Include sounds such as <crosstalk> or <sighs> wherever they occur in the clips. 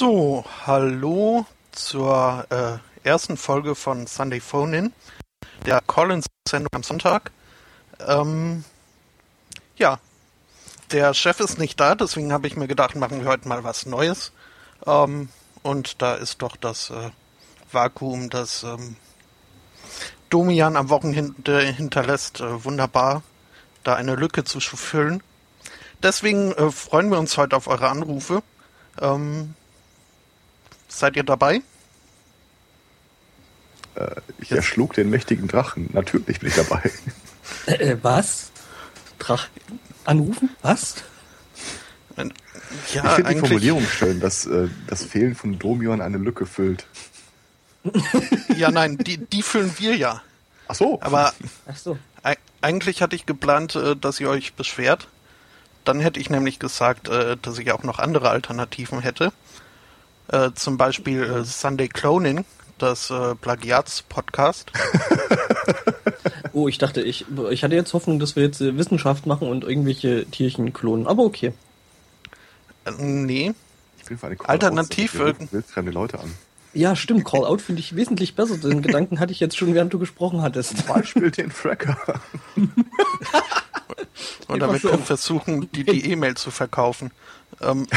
So, hallo zur äh, ersten Folge von Sunday Phone In, der Collins-Sendung am Sonntag. Ähm, ja, der Chef ist nicht da, deswegen habe ich mir gedacht, machen wir heute mal was Neues. Ähm, und da ist doch das äh, Vakuum, das ähm, Domian am Wochenende hinterlässt, äh, wunderbar, da eine Lücke zu füllen. Deswegen äh, freuen wir uns heute auf eure Anrufe. Ähm, seid ihr dabei? Äh, ich erschlug den mächtigen Drachen. Natürlich bin ich dabei. <laughs> Äh, was? Drach anrufen? Was? Ja, ich finde die Formulierung schön, dass äh, das Fehlen von Domion eine Lücke füllt. <laughs> ja, nein, die, die füllen wir ja. Ach so. Aber Ach so. eigentlich hatte ich geplant, äh, dass ihr euch beschwert. Dann hätte ich nämlich gesagt, äh, dass ich auch noch andere Alternativen hätte. Äh, zum Beispiel äh, Sunday Cloning, das äh, Plagiats-Podcast. <laughs> Oh, ich dachte, ich, ich hatte jetzt Hoffnung, dass wir jetzt äh, Wissenschaft machen und irgendwelche Tierchen klonen. Aber okay. Äh, nee. Ich bin für eine Alternativ, Du äh, willst fremde Leute an. Ja, stimmt. Call Out finde ich wesentlich besser. Den Gedanken hatte ich jetzt schon, während du gesprochen hattest. Beispiel den Fracker. <laughs> Wir so. können versuchen, die die E-Mail zu verkaufen. Ähm, <laughs>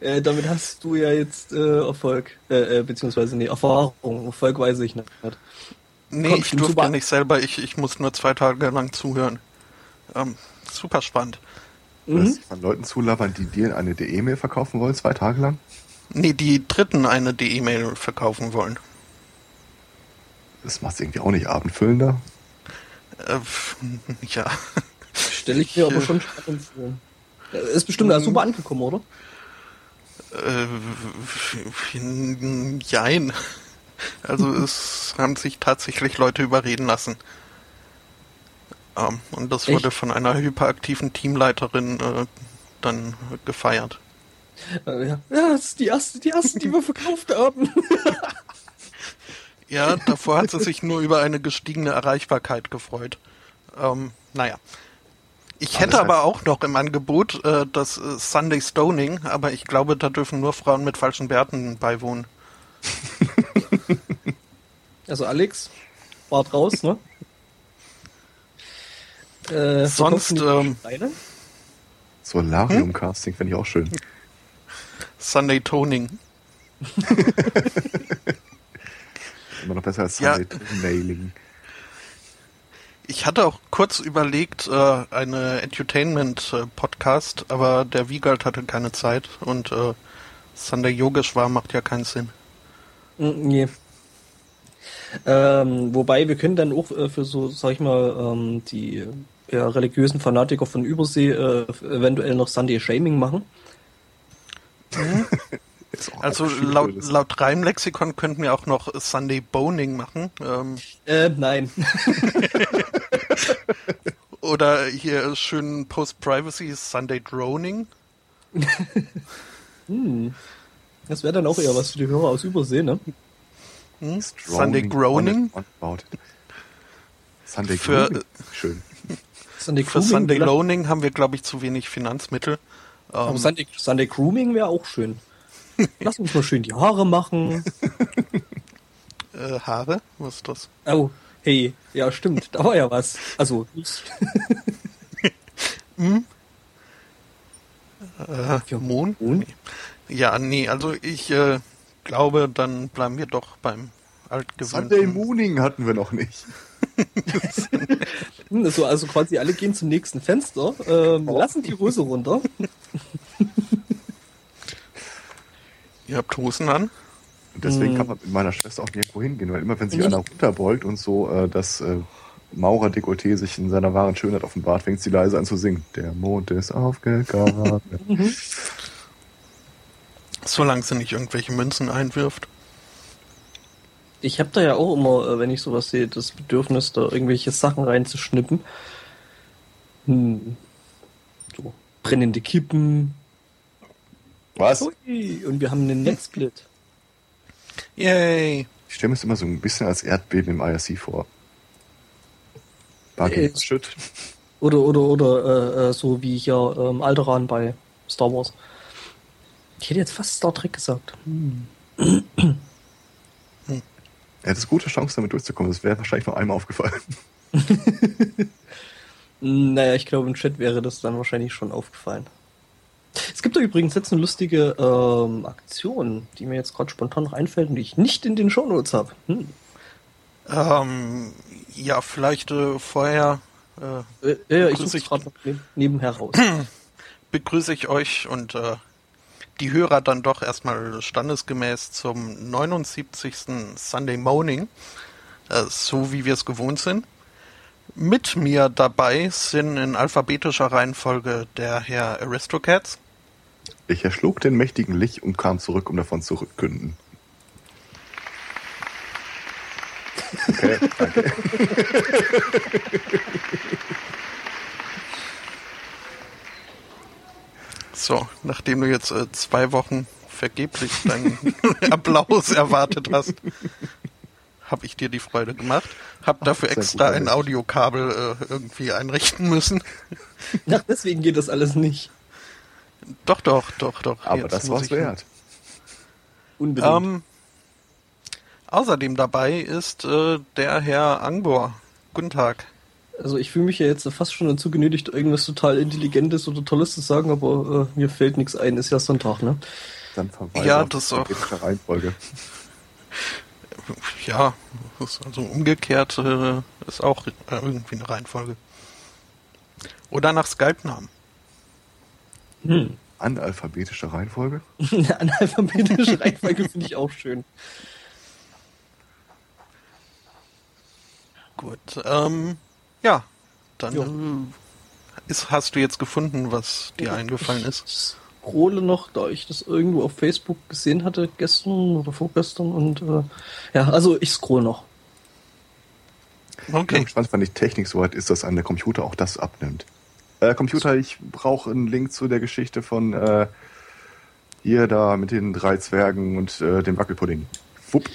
Äh, damit hast du ja jetzt äh, Erfolg. Äh, äh, beziehungsweise, nee, Erfahrung. Erfolg weiß ich nicht. nee, Komm, ich durfte super. ja nicht selber, ich, ich muss nur zwei Tage lang zuhören. Ähm, super spannend. Mhm. dich von Leuten zulabern, die dir eine E-Mail verkaufen wollen, zwei Tage lang. Nee, die Dritten eine die E-Mail verkaufen wollen. Das macht es irgendwie auch nicht abendfüllender. Äh, <laughs> ja. Stelle ich mir aber schon spannend vor. Äh, Ist bestimmt ja super angekommen, oder? Äh, jein. Also <laughs> es haben sich tatsächlich Leute überreden lassen. Ähm, und das wurde Echt? von einer hyperaktiven Teamleiterin äh, dann gefeiert. Äh, ja. ja, das ist die erste, die erste, die wir verkauft haben. Ja, davor hat sie sich nur über eine gestiegene Erreichbarkeit gefreut. Ähm, naja. Ich hätte aber auch noch im Angebot äh, das äh, Sunday Stoning, aber ich glaube, da dürfen nur Frauen mit falschen Bärten beiwohnen. <laughs> Also Alex, wart raus, ne? <laughs> Äh, Sonst, ähm? Solarium-Casting fände ich auch schön. Sunday Toning. <laughs> Immer noch besser als Ja. Sunday Mailing. Ich hatte auch kurz überlegt, äh, eine Edutainment-Podcast, aber der Wiegald hatte keine Zeit und äh, Sunday Yogisch war, macht ja keinen Sinn. Mm, Nee. Ähm, wobei wir können dann auch äh, für so, sag ich mal, ähm, die äh, eher religiösen Fanatiker von Übersee äh, eventuell noch Sunday Shaming machen. <laughs> Also laut, laut Reimlexikon könnten wir auch noch Sunday Boning machen. Ähm, Äh, nein. <laughs> oder hier schön Post-Privacy Sunday Droning. <laughs> hm. Das wäre dann auch eher was für die Hörer aus Übersee, ne? Hm? Sunday Groaning. Sunday Für- Groaning. Schön. <laughs> Sunday Für Sunday Loaning haben wir, glaube ich, zu wenig Finanzmittel. Aber Ähm, Sunday, Sunday Grooming wäre auch schön. Lass uns mal schön die Haare machen. <laughs> äh, Haare? Was ist das? Oh, hey, ja stimmt, da war ja was. Also, ich, <laughs> Äh, Für Mond? Mond? Ja, nee, also ich äh, glaube, dann bleiben wir doch beim Sunday altgewöhnten. Mooning hatten wir noch nicht. Hm, <laughs> so, also quasi alle gehen zum nächsten Fenster, ähm, Oh. lassen die Hose runter. Ihr habt Hosen an? Und deswegen Hm. kann man mit meiner Schwester auch nirgendwo hingehen, weil immer wenn sich Ja. einer runterbeugt und so äh, das äh, Maurer-Dekolleté sich in seiner wahren Schönheit offenbart, fängt sie leise an zu singen. Der Mond ist aufgegangen. <laughs> Solange sie nicht irgendwelche Münzen einwirft. Ich habe da ja auch immer, äh, wenn ich sowas sehe, das Bedürfnis, da irgendwelche Sachen reinzuschnippen. Hm. So, brennende Kippen. Was? Ui, und wir haben einen Netzsplit. Yay! Ich stelle mir das immer so ein bisschen als Erdbeben im IRC vor. Äh, Shit. Oder, oder, oder äh, äh, so wie hier ähm, Alderan bei Star Wars. Ich hätte jetzt fast Star Trek gesagt. Hm. Er hätte gute Chance, damit durchzukommen. Das wäre wahrscheinlich nur einmal aufgefallen. <laughs> naja, ich glaube, im Chat wäre das dann wahrscheinlich schon aufgefallen. Es gibt da übrigens jetzt eine lustige ähm, Aktion, die mir jetzt gerade spontan noch einfällt und die ich nicht in den Shownotes habe. Hm. Ähm, ja, vielleicht äh, vorher. Äh, äh, ja, ich suche gerade neben, nebenher raus. <clears throat> begrüße ich euch und äh, die Hörer dann doch erstmal standesgemäß zum 79. Sunday Morning, äh, so wie wir es gewohnt sind. Mit mir dabei sind in alphabetischer Reihenfolge der Herr Aristocats. Ich erschlug den mächtigen Lich und kam zurück, um davon zu rückkünden. Okay, danke. <laughs> So, nachdem du jetzt äh, zwei Wochen vergeblich deinen <laughs> Applaus erwartet hast, habe ich dir die Freude gemacht. Hab dafür extra ein Audiokabel äh, irgendwie einrichten müssen. <laughs> Ach, deswegen geht das alles nicht. Doch, doch, doch, doch. Aber Jetzt das war's wert. Unbedingt. Ähm, außerdem dabei ist äh, der Herr Angbor. Guten Tag. Also ich fühle mich ja jetzt fast schon dazu genötigt, irgendwas total Intelligentes oder Tolles zu sagen, aber äh, mir fällt nichts ein. Ist ja Sonntag, ne? Dann verweise ja, das auch. Reihenfolge. <laughs> Ja, also umgekehrt äh, ist auch irgendwie eine Reihenfolge. Oder nach Skype-Namen. Hm. Analphabetische Reihenfolge? <laughs> Analphabetische Reihenfolge finde ich auch schön. Gut, ähm, ja, dann äh, ist, hast du jetzt gefunden, was dir eingefallen ist. Ich scrolle noch, da ich das irgendwo auf Facebook gesehen hatte, gestern oder vorgestern und äh, ja, also ich scroll noch. Okay. Ich fand, wenn die Technik so weit ist, dass an der Computer auch das abnimmt. Äh, Computer, ich brauche einen Link zu der Geschichte von äh, hier da mit den drei Zwergen und äh, dem Wackelpudding. Wupp.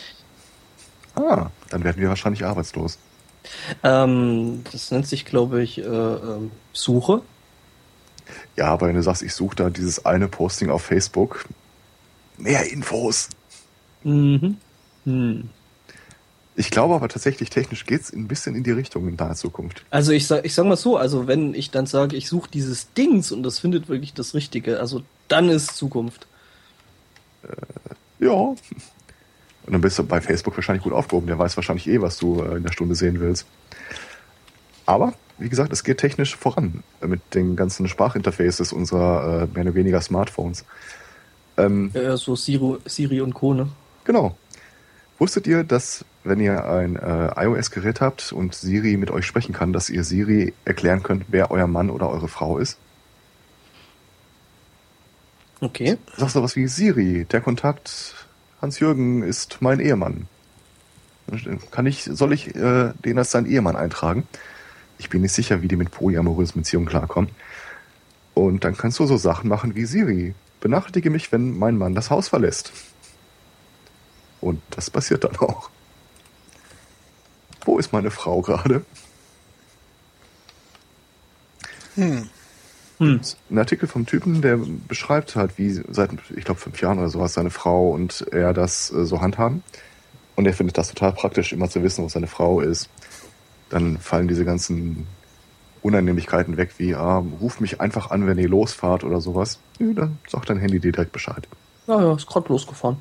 Ah, dann werden wir wahrscheinlich arbeitslos. Ähm, das nennt sich, glaube ich, äh, äh, Suche. Ja, aber wenn du sagst, ich suche da dieses eine Posting auf Facebook, mehr Infos. Mhm. Hm. Ich glaube aber tatsächlich, technisch geht es ein bisschen in die Richtung in naher Zukunft. Also ich sag, ich sag mal so, also wenn ich dann sage, ich suche dieses Dings und das findet wirklich das Richtige, also dann ist Zukunft. Äh, ja. Und dann bist du bei Facebook wahrscheinlich gut aufgehoben. Der weiß wahrscheinlich eh, was du äh, in der Stunde sehen willst. Aber, wie gesagt, es geht technisch voran mit den ganzen Sprachinterfaces unserer äh, mehr oder weniger Smartphones. Ähm, ja, so Siri, Siri und Co. Ne? Genau. Wusstet ihr, dass wenn ihr ein äh, iOS-Gerät habt und Siri mit euch sprechen kann, dass ihr Siri erklären könnt, wer euer Mann oder eure Frau ist? Okay. Sagst du was wie Siri, der Kontakt Hans-Jürgen ist mein Ehemann. Kann ich, soll ich äh, den als sein Ehemann eintragen? Ich bin nicht sicher, wie die mit polyamorösen Beziehungen klarkommen. Und dann kannst du so Sachen machen wie Siri. Benachrichtige mich, wenn mein Mann das Haus verlässt. Und das passiert dann auch. Wo ist meine Frau gerade? Hm. Hm. Ein Artikel vom Typen, der beschreibt halt, wie seit, ich glaube, fünf Jahren oder sowas seine Frau und er das äh, so handhaben. Und er findet das total praktisch, immer zu wissen, wo seine Frau ist. Dann fallen diese ganzen Unannehmlichkeiten weg, wie, ah, ruf mich einfach an, wenn ihr losfahrt oder sowas. Ja, dann sagt dein Handy dir direkt Bescheid. Ja, ja, ist gerade losgefahren.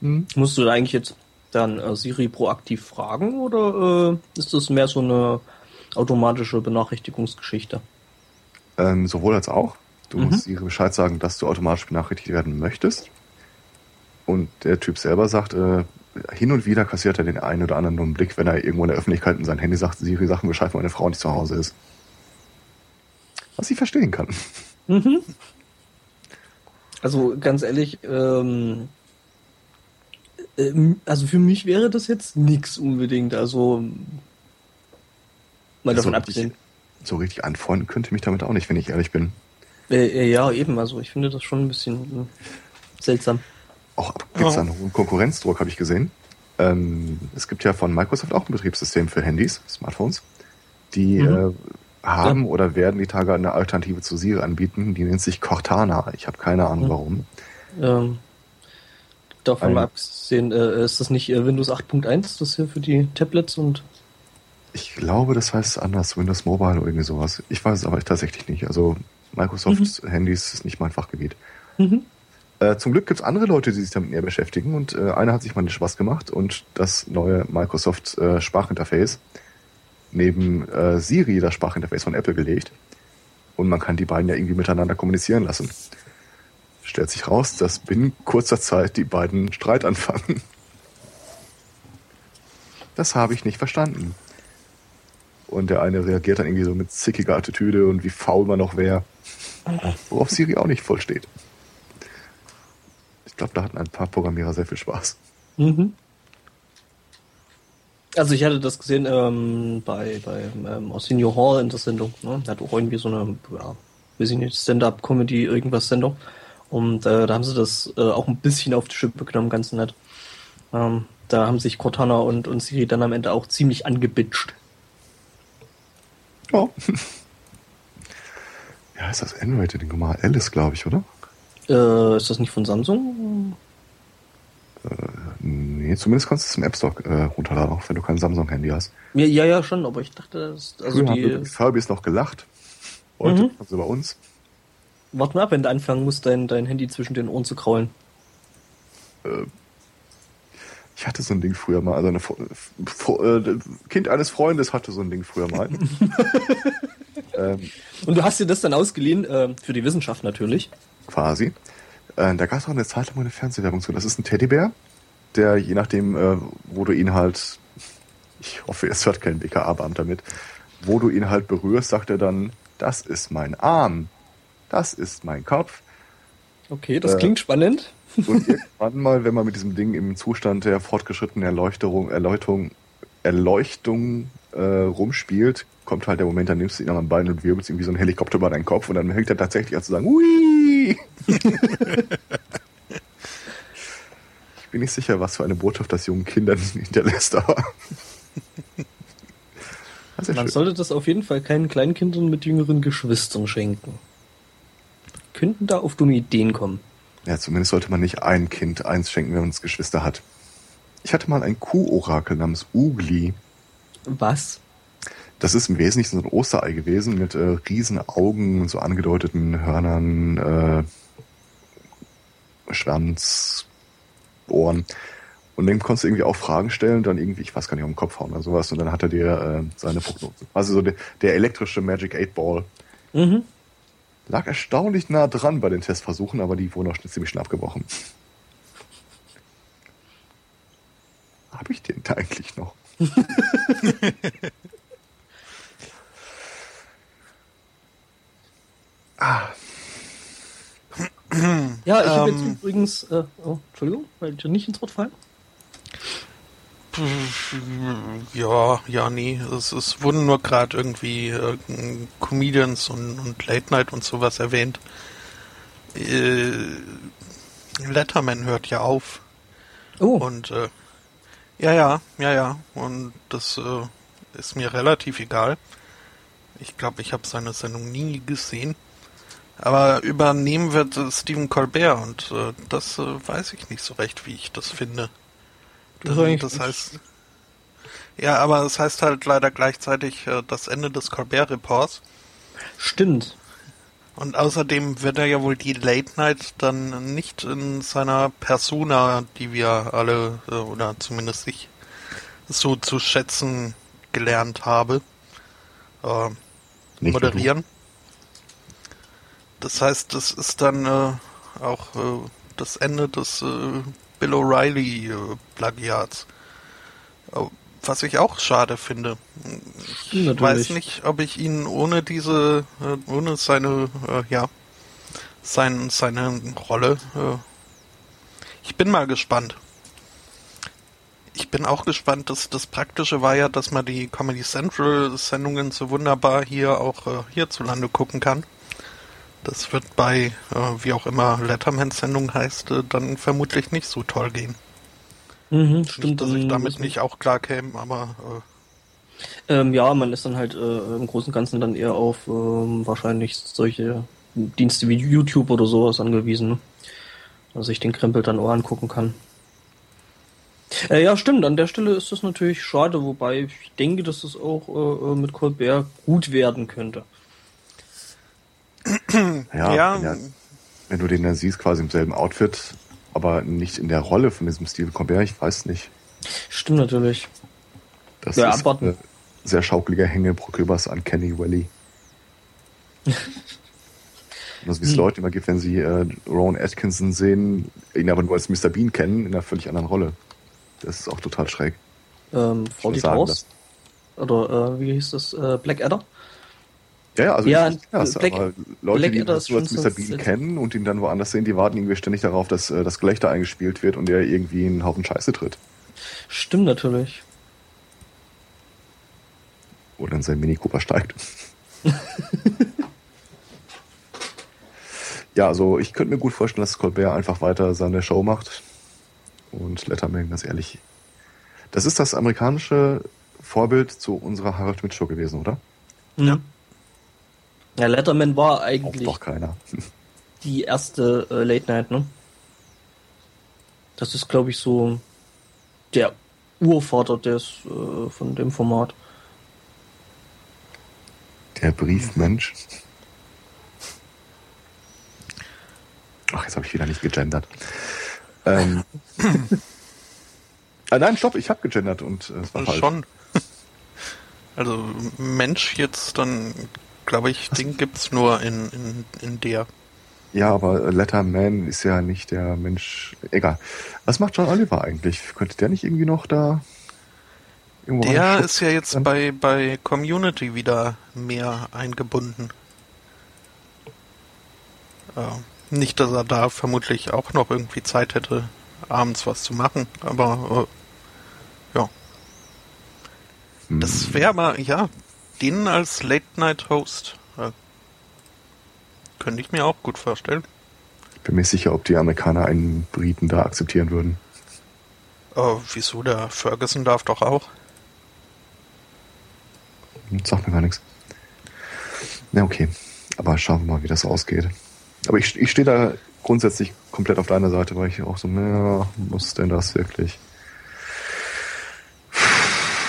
Hm. Musst du da eigentlich jetzt dann äh, Siri proaktiv fragen oder äh, ist das mehr so eine automatische Benachrichtigungsgeschichte? Ähm, sowohl als auch. Du mhm. musst ihr Bescheid sagen, dass du automatisch benachrichtigt werden möchtest. Und der Typ selber sagt, äh, hin und wieder kassiert er den einen oder anderen dummen Blick, wenn er irgendwo in der Öffentlichkeit in sein Handy sagt, Siri sagt mir Bescheid, wenn meine Frau nicht zu Hause ist. Was ich verstehen kann. Mhm. Also ganz ehrlich, ähm, ähm, also für mich wäre das jetzt nichts unbedingt. Also mal davon also, abgesehen so richtig anfreunden könnte mich damit auch nicht, wenn ich ehrlich bin. Äh, äh ja, eben. Also ich finde das schon ein bisschen äh, seltsam. Auch gibt es einen hohen Konkurrenzdruck, habe ich gesehen. Ähm, es gibt ja von Microsoft auch ein Betriebssystem für Handys, Smartphones, die mhm. äh, haben ja. oder werden die Tage eine Alternative zu Siri anbieten. Die nennt sich Cortana. Ich habe keine Ahnung mhm. warum. Ähm, davon mal abgesehen, äh, ist das nicht äh, Windows 8.1, das hier für die Tablets und Ich glaube, das heißt anders, Windows Mobile oder irgendwie sowas. Ich weiß es aber tatsächlich nicht. Also Microsoft Handys ist nicht mein Fachgebiet. mhm. Äh, zum Glück gibt es andere Leute, die sich damit näher beschäftigen und äh, einer hat sich mal den Spaß gemacht und das neue Microsoft äh, Sprachinterface neben äh, Siri, das Sprachinterface von Apple, gelegt. Und man kann die beiden ja irgendwie miteinander kommunizieren lassen. Stellt sich raus, dass binnen kurzer Zeit die beiden Streit anfangen. Das habe ich nicht verstanden. Und der eine reagiert dann irgendwie so mit zickiger Attitüde und wie faul man noch wäre. Worauf Siri auch nicht voll steht. Ich glaube, da hatten ein paar Programmierer sehr viel Spaß. Mhm. Also ich hatte das gesehen ähm, bei, bei ähm, Arsenio Hall in der Sendung. Ne? Der hat auch irgendwie so eine, ja, weiß ich nicht, Stand-up-Comedy, irgendwas Sendung. Und äh, da haben sie das äh, auch ein bisschen auf die Schippe genommen, ganz nett. Ähm, da haben sich Cortana und, und Siri dann am Ende auch ziemlich angebitscht. Oh. <laughs> ja, ist das N-Rated Nummer Alice, glaube ich, oder? Äh, ist das nicht von Samsung? Nee, zumindest kannst du es im App Store äh, runterladen, auch wenn du kein Samsung-Handy hast. Ja, ja, ja, schon, aber ich dachte, das, also Früher haben die. die Furbies noch gelacht. Heute Mhm. sie bei uns. Warte mal ab, wenn du anfangen musst, dein, dein Handy zwischen den Ohren zu kraulen. Ich hatte so ein Ding früher mal. Also eine, äh, Kind eines Freundes hatte so ein Ding früher mal. <laughs> ähm, Und du hast dir das dann ausgeliehen, äh, für die Wissenschaft natürlich. Quasi. Äh, da gab es auch eine Zeit lang eine Fernsehwerbung zu. Das ist ein Teddybär, der je nachdem, äh, wo du ihn halt, ich hoffe, es hört kein BKA-Beamter mit, wo du ihn halt berührst, sagt er dann, das ist mein Arm, das ist mein Kopf. Okay, das Äh, klingt spannend. Und <laughs> irgendwann mal, wenn man mit diesem Ding im Zustand der fortgeschrittenen Erleuchterung, Erleuchtung, Erleuchtung äh, rumspielt, kommt halt der Moment, dann nimmst du ihn am Bein und wirbelst ihm wie so ein Helikopter über deinen Kopf und dann hängt er tatsächlich an zu sagen, Ui! <laughs> ich bin nicht sicher, was für eine Botschaft das jungen Kindern <laughs> hinterlässt, aber. <laughs> Ja Man schön. sollte das auf jeden Fall keinen Kleinkindern mit jüngeren Geschwistern schenken. Könnten da auf dumme Ideen kommen. Ja, zumindest sollte man nicht ein Kind eins schenken, wenn man es Geschwister hat. Ich hatte mal ein Kuhorakel namens Ugli. Was? Das ist im Wesentlichen so ein Osterei gewesen mit äh, riesen Augen und so angedeuteten Hörnern, äh, Schwanz, Ohren. Und dem konntest du irgendwie auch Fragen stellen, dann irgendwie, ich weiß gar nicht, um den Kopf hauen oder sowas. Und dann hat er dir äh, seine Prognose. Also so der, der elektrische Magic 8 Ball. Mhm. Lag erstaunlich nah dran bei den Testversuchen, aber die wurden auch schon ziemlich schnell abgebrochen. <laughs> Habe ich den da eigentlich noch? <laughs> Ja, ich habe Ähm. jetzt übrigens, äh, oh, Entschuldigung, weil ich nicht ins Wort fallen. Ja, ja, nee. Es, es wurden nur gerade irgendwie äh, Comedians und, und Late Night und sowas erwähnt. Äh, Letterman hört ja auf. Oh, Und äh, ja, ja, ja, ja. Und das äh, ist mir relativ egal. Ich glaube, ich habe seine Sendung nie gesehen. Aber übernehmen wird äh, Stephen Colbert und äh, das äh, weiß ich nicht so recht, wie ich das finde. Das Das, heißt. Ja, aber es heißt halt leider gleichzeitig äh, das Ende des Colbert-Reports. stimmt. Und außerdem wird er ja wohl die Late Night dann nicht in seiner Persona, die wir alle, äh, oder zumindest ich, so zu schätzen gelernt habe, äh, moderieren. Das heißt, das ist dann äh, auch äh, das Ende des äh, Bill O'Reilly äh. Äh, was ich auch schade finde. Ich Natürlich. weiß nicht, ob ich ihn ohne diese, äh, ohne seine, äh, ja, sein, seine Rolle, ich bin mal gespannt. Ich bin auch gespannt, dass das Praktische war ja, dass man die Comedy Central Sendungen so wunderbar hier auch hierzulande gucken kann. Das wird bei, äh, wie auch immer Letterman Sendung heißt, äh, dann vermutlich nicht so toll gehen. Mhm, Nicht, stimmt. dass ich damit nicht auch klar käme, aber Ähm, ja, man ist dann halt äh, im Großen und Ganzen dann eher auf ähm, wahrscheinlich solche Dienste wie YouTube oder sowas angewiesen. Ne? man sich den Krempel dann auch angucken kann. Äh, ja, stimmt. An der Stelle ist das natürlich schade, wobei ich denke, dass es auch äh, äh mit Colbert gut werden könnte. Ja, ja. Wenn, ja, wenn, du den dann siehst, quasi im selben Outfit, aber nicht in der Rolle von diesem Steve Colbert, ich weiß nicht. Stimmt natürlich. Das ja, ist abwarten. ein sehr schaukeliger Hängebrücke übers Uncanny Valley. <laughs> Also wie es hm. Leute immer gibt, wenn sie äh, Rowan Atkinson sehen, ihn aber nur als Mr. Bean kennen, in einer völlig anderen Rolle. Das ist auch total schräg. Ähm, Frau Force? Oder äh, wie hieß das? Äh, Blackadder? Ja, ja, also ja, ich das, Black, aber Leute, Black die ihn als Mr. Bean kennen und ihn dann woanders sehen, die warten irgendwie ständig darauf, dass äh, das Gelächter eingespielt wird und er irgendwie einen Haufen Scheiße tritt. Stimmt natürlich. Oder in sein Mini Cooper steigt. <laughs> ja, also ich könnte mir gut vorstellen, dass Colbert einfach weiter seine Show macht und Letterman, ganz ehrlich. Das ist das amerikanische Vorbild zu unserer Harald Schmidt Show gewesen, oder? Ja. Ja, Letterman war eigentlich. Auch doch keiner. <laughs> die erste äh, Late Night, ne? Das ist, glaube ich, so der Urvater des, äh, von dem Format. Der Briefmensch. Ach, jetzt habe ich wieder nicht gegendert. Ähm. <laughs> ah, nein, stopp, ich habe gegendert und äh, es war falsch. Schon. Also Mensch jetzt dann, glaube ich, Was? Ding gibt's nur in, in, in der. Ja, aber Letterman ist ja nicht der Mensch. Egal. Was macht John Oliver eigentlich? Könnte der nicht irgendwie noch da irgendwo Der ist ja jetzt bei, bei Community wieder mehr eingebunden. Ja. Nicht, dass er da vermutlich auch noch irgendwie Zeit hätte, abends was zu machen, aber äh, ja. Hm. Das wäre mal, ja, den als Late-Night-Host äh, könnte ich mir auch gut vorstellen. Ich bin mir sicher, ob die Amerikaner einen Briten da akzeptieren würden. Oh, wieso? Der Ferguson darf doch auch. Sagt mir gar nichts. Na, okay. Aber schauen wir mal, wie das ausgeht. Aber ich, ich stehe da grundsätzlich komplett auf deiner Seite, weil ich auch so, naja, muss denn das wirklich?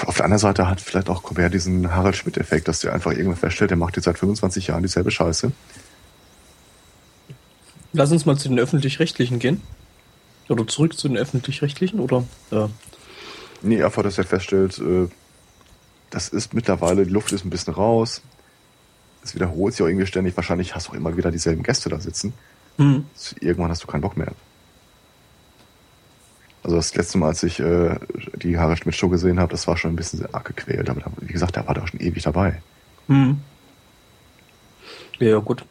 Auf der anderen Seite hat vielleicht auch Colbert diesen Harald Schmidt-Effekt, dass der einfach irgendwann feststellt, der macht jetzt seit 25 Jahren dieselbe Scheiße. Lass uns mal zu den Öffentlich-Rechtlichen gehen. Oder zurück zu den Öffentlich-Rechtlichen, oder? Ja. Nee, einfach, dass er feststellt, äh, das ist mittlerweile, die Luft ist ein bisschen raus es wiederholt sich auch irgendwie ständig. Wahrscheinlich hast du auch immer wieder dieselben Gäste da sitzen. Mhm. Irgendwann hast du keinen Bock mehr. Also das letzte Mal, als ich äh, die Harald Schmidt Show gesehen habe, das war schon ein bisschen sehr arg gequält. Aber wie gesagt, der war da schon ewig dabei. Mhm. Ja, gut.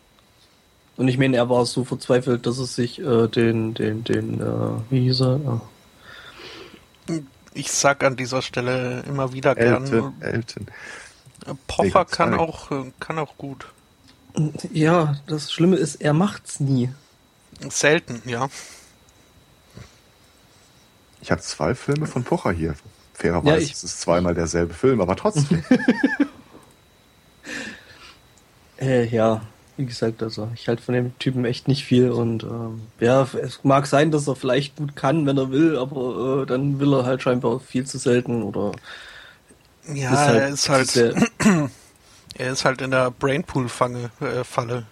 Und ich meine, er war so verzweifelt, dass es sich äh, den, den, den, äh, wie hieß er? Ich sag an dieser Stelle immer wieder Elton, gern. Elton. Pocher kann auch, äh, kann auch gut. Ja, das Schlimme ist, er macht's nie. Selten, ja. Ich habe zwei Filme von Pocher hier. Fairerweise ja, ich... ist es zweimal derselbe Film, aber trotzdem. <laughs> äh, ja, wie gesagt, also ich halte von dem Typen echt nicht viel und ähm, ja, es mag sein, dass er vielleicht gut kann, wenn er will, aber äh, dann will er halt scheinbar viel zu selten oder ja, ist halt, er ist halt, <clears throat> er ist halt in der Brainpool-Falle äh, Falle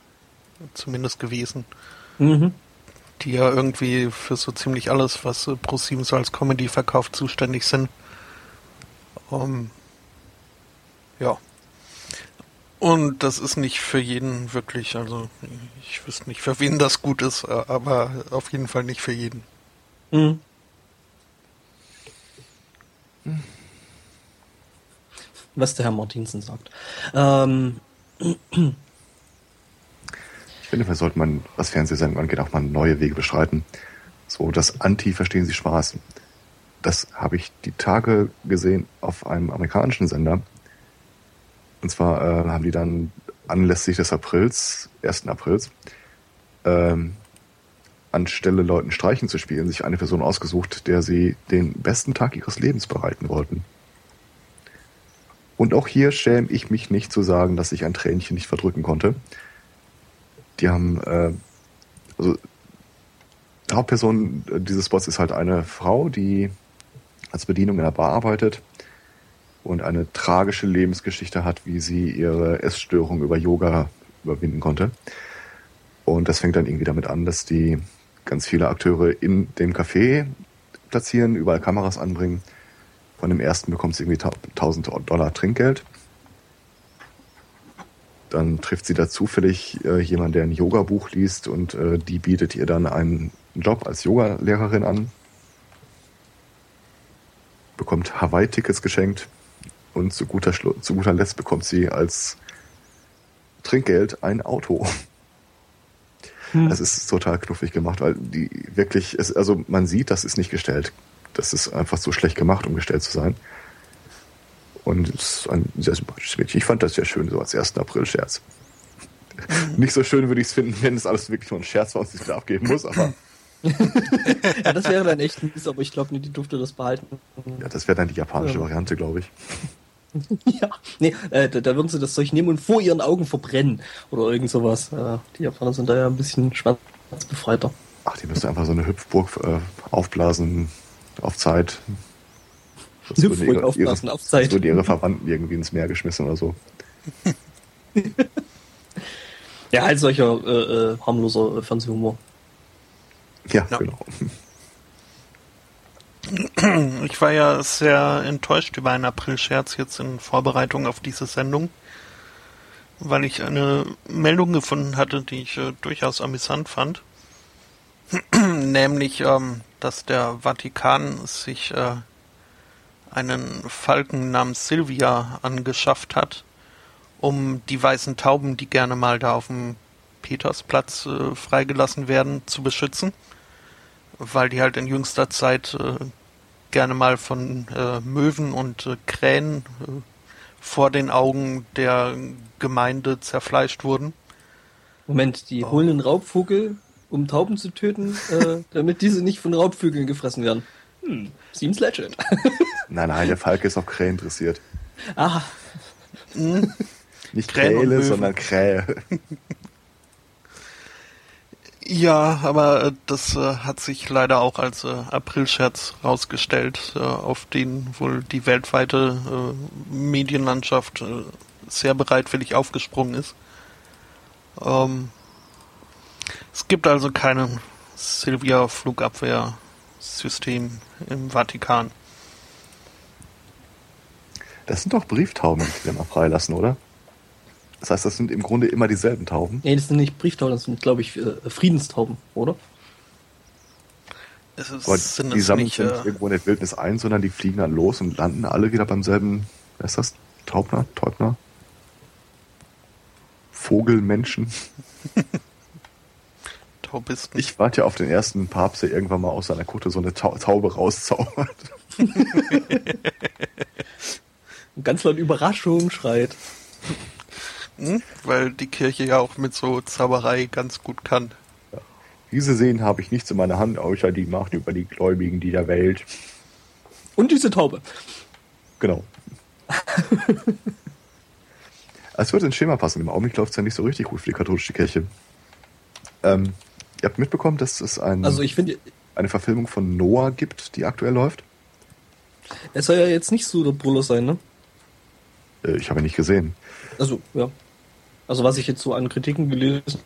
zumindest gewesen. Mhm. Die ja irgendwie für so ziemlich alles, was äh, ProSieben so als Comedy verkauft, zuständig sind. Um, ja. Und das ist nicht für jeden wirklich, also ich wüsste nicht, für wen das gut ist, äh, aber auf jeden Fall nicht für jeden. Mhm. mhm was der Herr Martinsen sagt. Ähm. Ich finde, wir sollten mal, was Fernsehsendungen angeht, auch mal neue Wege beschreiten. So, das Anti verstehen Sie Spaß. Das habe ich die Tage gesehen auf einem amerikanischen Sender. Und zwar äh, haben die dann anlässlich des Aprils, 1. Aprils, ähm, anstelle Leuten Streichen zu spielen, sich eine Person ausgesucht, der sie den besten Tag ihres Lebens bereiten wollten. Und auch hier schäme ich mich nicht zu sagen, dass ich ein Tränchen nicht verdrücken konnte. Die haben, äh, also Hauptperson dieses Spots ist halt eine Frau, die als Bedienung in einer Bar arbeitet und eine tragische Lebensgeschichte hat, wie sie ihre Essstörung über Yoga überwinden konnte. Und das fängt dann irgendwie damit an, dass die ganz viele Akteure in dem Café platzieren, überall Kameras anbringen. Von dem ersten bekommt sie irgendwie 1000 Dollar Trinkgeld. Dann trifft sie da zufällig äh, jemanden, der ein Yoga-Buch liest und äh, die bietet ihr dann einen Job als Yogalehrerin an. Bekommt Hawaii-Tickets geschenkt und zu guter, Schlu zu guter Letzt bekommt sie als Trinkgeld ein Auto. Hm. Es ist total knuffig gemacht, weil die wirklich, es, also man sieht, das ist nicht gestellt. Das ist einfach so schlecht gemacht, um gestellt zu sein. Und es ist ein sehr sympathisches Mädchen. Ich fand das sehr schön, so als 1. April-Scherz. Mhm. Nicht so schön würde ich es finden, wenn es alles wirklich nur ein Scherz war und sich wieder abgeben muss, aber. <laughs> ja, das wäre dann echt mies, aber ich glaube nicht, die durfte das behalten. Ja, das wäre dann die japanische ja. Variante, glaube ich. <laughs> ja, nee, äh, da, da, würden sie das Zeug nehmen und vor ihren Augen verbrennen oder irgend sowas. Äh, die Japaner sind da ja ein bisschen schwarzbefreiter. Ach, die müsste einfach so eine Hüpfburg äh, aufblasen auf Zeit. Das Hüpfburg ihre, aufblasen ihre, auf Zeit. Das würde ihre Verwandten irgendwie ins Meer geschmissen oder so. <laughs> ja, halt solcher äh, äh harmloser Fernsehhumor. Ja, ja, genau. <clears throat> Ich war ja sehr enttäuscht über einen April-Scherz jetzt in Vorbereitung auf diese Sendung, weil ich eine Meldung gefunden hatte, die ich äh, durchaus amüsant fand. <clears throat> Nämlich, ähm, dass der Vatikan sich äh, einen Falken namens Silvia angeschafft hat, um die weißen Tauben, die gerne mal da auf dem Petersplatz äh, freigelassen werden, zu beschützen weil die halt in jüngster Zeit äh, gerne mal von äh, Möwen und äh, Krähen äh, vor den Augen der Gemeinde zerfleischt wurden. Moment, die oh. holen einen Raubvogel, um Tauben zu töten, äh, damit diese nicht von Raubvögeln gefressen werden. Hm, seems legend. <laughs> nein, nein, der Falke ist auf Krähen interessiert. Ah. Hm. Nicht Krähe, sondern Krähe. <laughs> Ja, aber äh, das äh, hat sich leider auch als äh, Aprilscherz rausgestellt, äh, auf den wohl die weltweite äh, Medienlandschaft äh, sehr bereitwillig aufgesprungen ist. Ähm, es gibt also kein Silvia-Flugabwehrsystem im Vatikan. Das sind doch Brieftauben, die wir mal freilassen, oder? Das heißt, das sind im Grunde immer dieselben Tauben. Nee, das sind nicht Brieftauben, das sind, glaube ich, äh, Friedenstauben, oder? Es ist, Aber die sammeln nicht, äh... irgendwo in der Wildnis ein, sondern die fliegen dann los und landen alle wieder beim selben, wer ist das? Taubner? Täubner? Vogelmenschen? <laughs> Taubisten. Ich warte ja auf den ersten Papst, der irgendwann mal aus seiner Kutte so eine Taube rauszaubert. und <laughs> ganz laut Überraschung schreit. Hm? Weil die Kirche ja auch mit so Zauberei ganz gut kann. Ja. Wie Sie sehen, habe ich nichts in meiner Hand, außer die Macht über die Gläubigen dieser Welt. Und diese Taube. Genau. <laughs> es wird ins Schema passen. Im Augenblick läuft es ja nicht so richtig gut für die katholische Kirche. Ähm, ihr habt mitbekommen, dass es ein, also ich find, eine Verfilmung von Noah gibt, die aktuell läuft? Es soll ja jetzt nicht so der Brüller sein, ne? Äh, ich habe ihn nicht gesehen. Also, ja. Also was ich jetzt so an Kritiken gelesen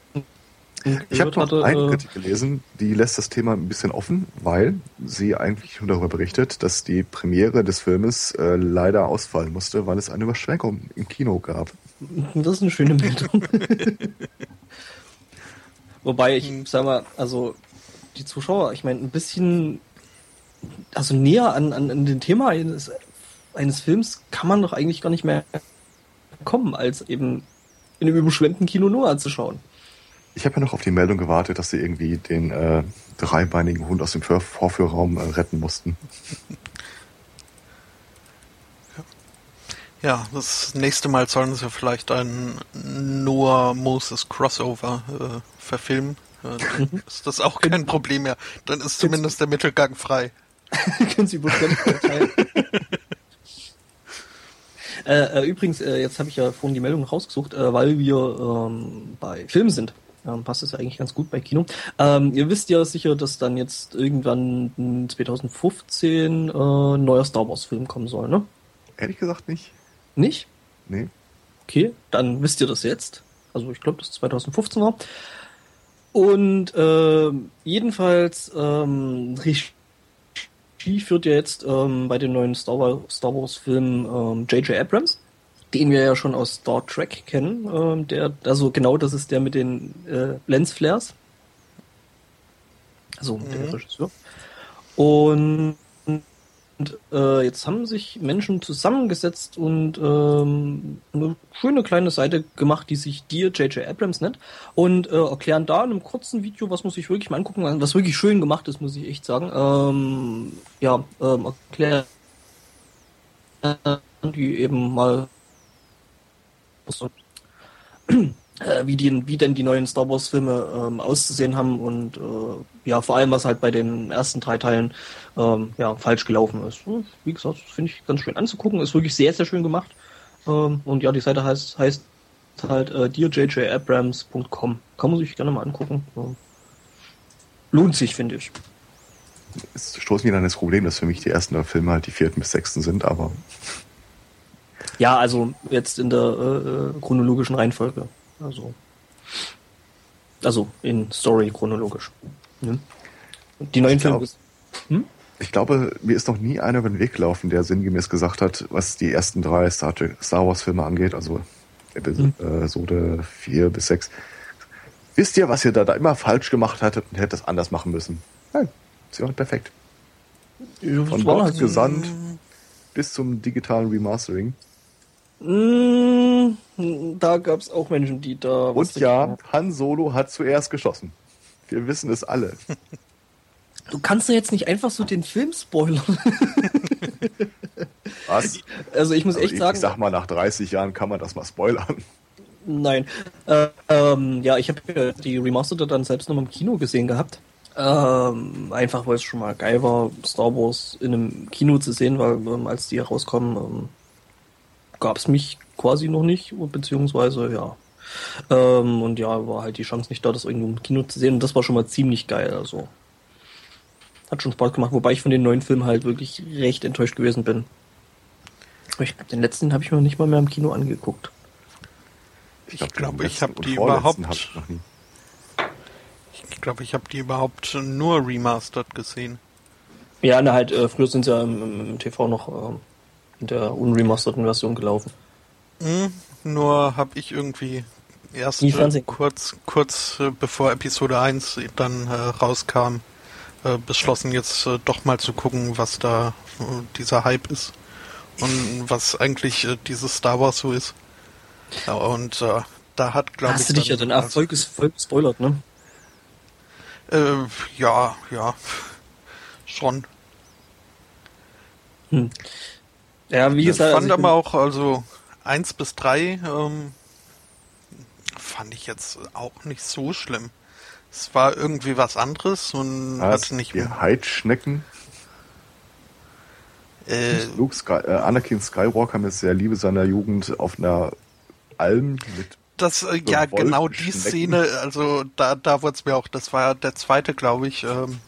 ich habe noch eine äh, Kritik gelesen, die lässt das Thema ein bisschen offen, weil sie eigentlich nur darüber berichtet, dass die Premiere des Filmes äh, leider ausfallen musste, weil es eine Überschränkung im Kino gab. Das ist eine schöne Meldung. <laughs> Wobei ich sag mal, also die Zuschauer, ich meine, ein bisschen, also näher an, an, an den Thema eines, eines Films kann man doch eigentlich gar nicht mehr kommen, als eben in einem überschwemmten Kino nur anzuschauen. Ich habe ja noch auf die Meldung gewartet, dass sie irgendwie den äh, dreibeinigen Hund aus dem Vorführraum äh, retten mussten. Ja, das nächste Mal sollen sie vielleicht ein Noah Moses Crossover äh, verfilmen. Äh, dann mhm. ist das auch kein Problem mehr. Dann ist zumindest der Mittelgang frei. <laughs> Können Sie wohl teilen. <laughs> Äh, äh, übrigens, äh, jetzt habe ich ja vorhin die Meldung rausgesucht, äh, weil wir ähm, bei Filmen sind. ähm, passt es ja eigentlich ganz gut bei Kino. Ähm, ihr wisst ja sicher, dass dann jetzt irgendwann 2015 äh, ein neuer Star Wars Film kommen soll, ne? Ehrlich gesagt nicht. Nicht? Nee. Okay, dann wisst ihr das jetzt. Also ich glaube, das 2015 war. Und äh, jedenfalls ähm, Regie führt ja jetzt ähm, bei den neuen Star Wars, Star Wars Filmen J.J. Ähm, Abrams den wir ja schon aus Star Trek kennen. Ähm, der, also genau das ist der mit den äh, Lensflares. Also mhm. der Regisseur. Und, und äh, jetzt haben sich Menschen zusammengesetzt und ähm, eine schöne kleine Seite gemacht, die sich Dear J.J. Abrams nennt und äh, erklären da in einem kurzen Video, was muss ich wirklich mal angucken, was wirklich schön gemacht ist, muss ich echt sagen. Ähm, ja, ähm, erklären die eben mal äh, wie, die, wie denn die neuen Star Wars Filme ähm, auszusehen haben und äh, ja, vor allem was halt bei den ersten drei Teilen ähm, ja, falsch gelaufen ist. Wie gesagt, finde ich ganz schön anzugucken, ist wirklich sehr, sehr schön gemacht. Ähm, und ja, die Seite heißt, heißt halt äh, dearjjabrams.com. Kann man sich gerne mal angucken. Lohnt sich, finde ich. Es stoßt mir dann das Problem, dass für mich die ersten Filme halt die vierten bis sechsten sind, aber ja, also jetzt in der äh, äh, chronologischen Reihenfolge. Also, also in Story chronologisch. Hm? Die neuen Filme. Hm? Ich glaube, mir ist noch nie einer über den Weg gelaufen, der sinngemäß gesagt hat, was die ersten drei Star, Star Wars Filme angeht, also Episode hm. 4 bis 6. Wisst ihr, was ihr da, da immer falsch gemacht hattet und hättet das anders machen müssen? Nein, sie waren perfekt. Von Gott halt gesandt bis zum digitalen Remastering. Mm, da gab es auch Menschen, die da. Und ja, Han Solo hat zuerst geschossen. Wir wissen es alle. Du kannst ja jetzt nicht einfach so den Film spoilern. <laughs> Was? Also ich muss also echt ich, sagen. Ich sag mal, nach 30 Jahren kann man das mal spoilern. Nein. Äh, ähm, ja, ich habe die Remastered dann selbst noch im Kino gesehen gehabt. Ähm, einfach weil es schon mal geil war, Star Wars in einem Kino zu sehen, weil ähm, als die herauskommen, ähm, gab es mich quasi noch nicht, beziehungsweise ja. Ähm, und ja, war halt die Chance nicht da, das irgendwo im Kino zu sehen. Und das war schon mal ziemlich geil. Also hat schon Spaß gemacht, wobei ich von den neuen Filmen halt wirklich recht enttäuscht gewesen bin. Ich glaube, den letzten habe ich mir nicht mal mehr im Kino angeguckt. Ich glaube, ich habe die überhaupt. Hab ich noch nie. Ich glaube, ich habe die überhaupt nur remastered gesehen. Ja, na halt, äh, früher sind sie ja im, im, TV noch äh, in der unremasterten Version gelaufen. Mhm, nur habe ich irgendwie erst äh, kurz, kurz äh, bevor Episode 1 dann äh, rauskam, äh, beschlossen jetzt äh, doch mal zu gucken, was da äh, dieser Hype ist und was eigentlich dieses Star Wars so ist. Und da hat, glaube ich. Hast du dich ja dann auch voll, voll gespoilert, ne? ja, ja. <laughs> Schon. Hm. Ja, wie gesagt. Ich fand also ich aber auch, also eins bis drei ähm, fand ich jetzt auch nicht so schlimm. Es war irgendwie was anderes und was, hat nicht die Heidschnecken. Äh, Luke Sky, äh, Anakin Skywalker mit der Liebe seiner Jugend auf einer Alm mit das äh, ja genau die Szene, also da da wurde es mir auch, das war der zweite, glaube ich. Ähm,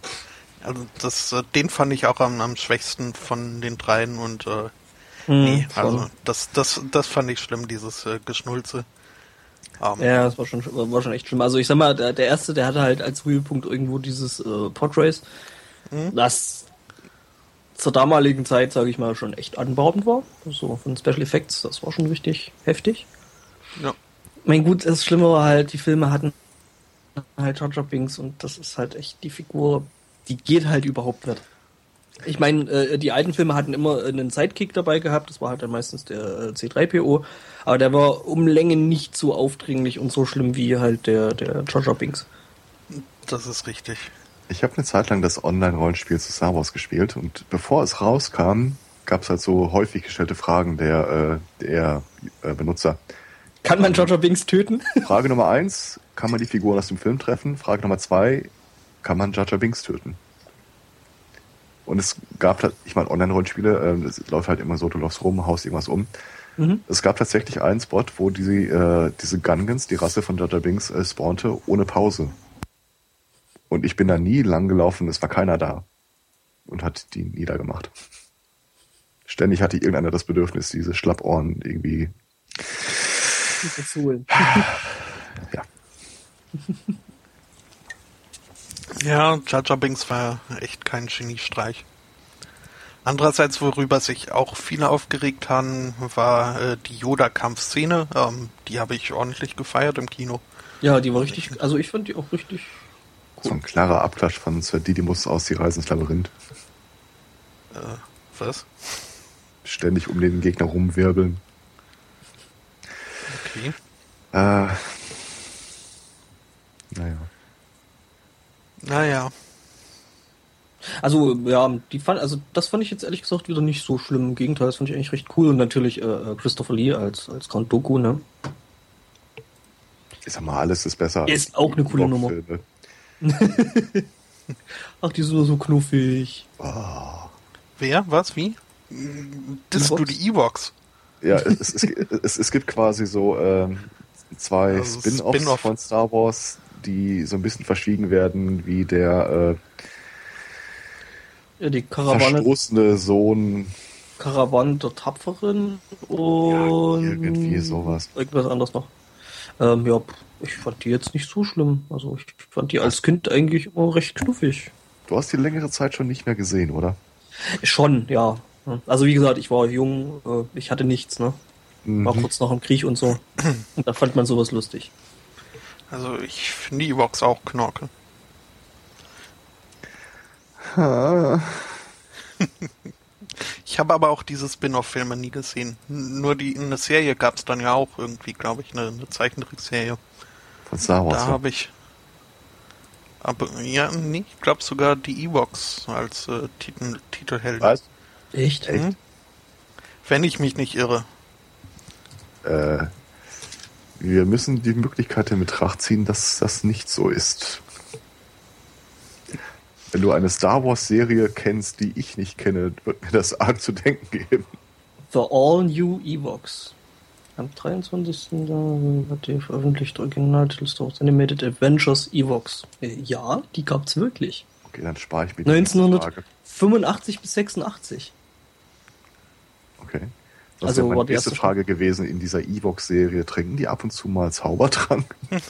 also das, äh, den fand ich auch am, am schwächsten von den dreien und äh, hm, nee, also das, das, das fand ich schlimm, dieses äh, Geschnulze. Um, ja, das war schon, war schon echt schlimm. Also ich sag mal, der, der erste, der hatte halt als Höhepunkt irgendwo dieses äh, Podrace, mhm. das zur damaligen Zeit, sage ich mal, schon echt anberaubend war. So von Special Effects, das war schon richtig heftig. Ja. Mein gut, das Schlimme war halt, die Filme hatten halt Jar Binks und das ist halt echt die Figur, die geht halt überhaupt nicht. Ich meine, äh, die alten Filme hatten immer einen Sidekick dabei gehabt, das war halt dann meistens der äh, C3PO, aber der war um Längen nicht so aufdringlich und so schlimm wie halt der, der Jar Binks. Das ist richtig. Ich habe eine Zeit lang das Online-Rollenspiel zu Star Wars gespielt und bevor es rauskam, gab es halt so häufig gestellte Fragen der, äh, der äh, Benutzer. Kann man Jar Binks töten? <laughs> Frage Nummer eins, kann man die Figuren aus dem Film treffen? Frage Nummer zwei, kann man Jar Binks töten? Und es gab ich meine, Online-Rollenspiele, äh, es läuft halt immer so, du läufst rum, haust irgendwas um. Mhm. Es gab tatsächlich einen Spot, wo die, äh, diese Gungans, die Rasse von Jar Binks, äh, spawnte ohne Pause. Und ich bin da nie lang gelaufen, es war keiner da. Und hat die niedergemacht. Ständig hatte irgendeiner das Bedürfnis, diese Schlappohren irgendwie zu holen. <sighs> ja. <laughs> ja, Jar Jar Binks war echt kein Geniestreich. Andererseits, worüber sich auch viele aufgeregt haben, war äh, die Yoda-Kampfszene. Ähm, die habe ich ordentlich gefeiert im Kino. Ja, die war richtig, also ich fand die auch richtig cool. So ein klarer Abklatsch von Sir Didymus aus Die Reise ins Labyrinth. Äh, was? Ständig um den Gegner rumwirbeln. Okay. Äh, naja. Naja. Also, ja, die fand, also das fand ich jetzt ehrlich gesagt wieder nicht so schlimm. Im Gegenteil, das fand ich eigentlich recht cool. Und natürlich äh, äh Christopher Lee als, als Count Doku, ne? Ich sag mal, alles ist besser. Ist auch eine coole Nummer. <laughs> Ach, die sind nur so knuffig. Oh. Wer? Was? Wie? Das du die Ewoks. Ja, es, es, es, es, gibt quasi so ähm, zwei also Spin-offs Spin von Star Wars, die so ein bisschen verschwiegen werden, wie der äh, ja, die Karawane, verstoßene Sohn. Karawane der Tapferen und ja, irgendwie sowas. Irgendwas anderes noch. Ähm, ja, ich fand die jetzt nicht so schlimm. Also ich fand die als Kind eigentlich immer recht knuffig. Du hast die längere Zeit schon nicht mehr gesehen, oder? Schon, ja. Also wie gesagt, ich war jung, äh, ich hatte nichts, ne? War mhm. kurz noch im Krieg und so. Und da fand man sowas lustig. Also ich finde die Ewoks auch Knorke. <laughs> ich habe aber auch diese Spin-off-Filme nie gesehen. Nur die in der Serie gab es dann ja auch irgendwie, glaube ich, eine, eine Zeichentrickserie. Von Star Wars. Da habe ich. Aber ja, nee, ich glaube sogar die Ewoks als äh, Titel, Titelhelden. Was? Echt? Echt? Hm? Wenn ich mich nicht irre. Äh, wir müssen die Möglichkeit in Betracht ziehen, dass das nicht so ist. Wenn du eine Star Wars Serie kennst, die ich nicht kenne, wird mir das arg zu denken geben. The All New Evox. Am 23. Da hat die veröffentlichte Originaltitel Star Wars Animated Adventures Evox. Äh, ja, die gab's wirklich. Okay, dann spare ich mir die 1985 bis 86. Okay. Das also wäre meine erste Frage gewesen in dieser Evox-Serie. Trinken die ab und zu mal Zaubertrank? <laughs>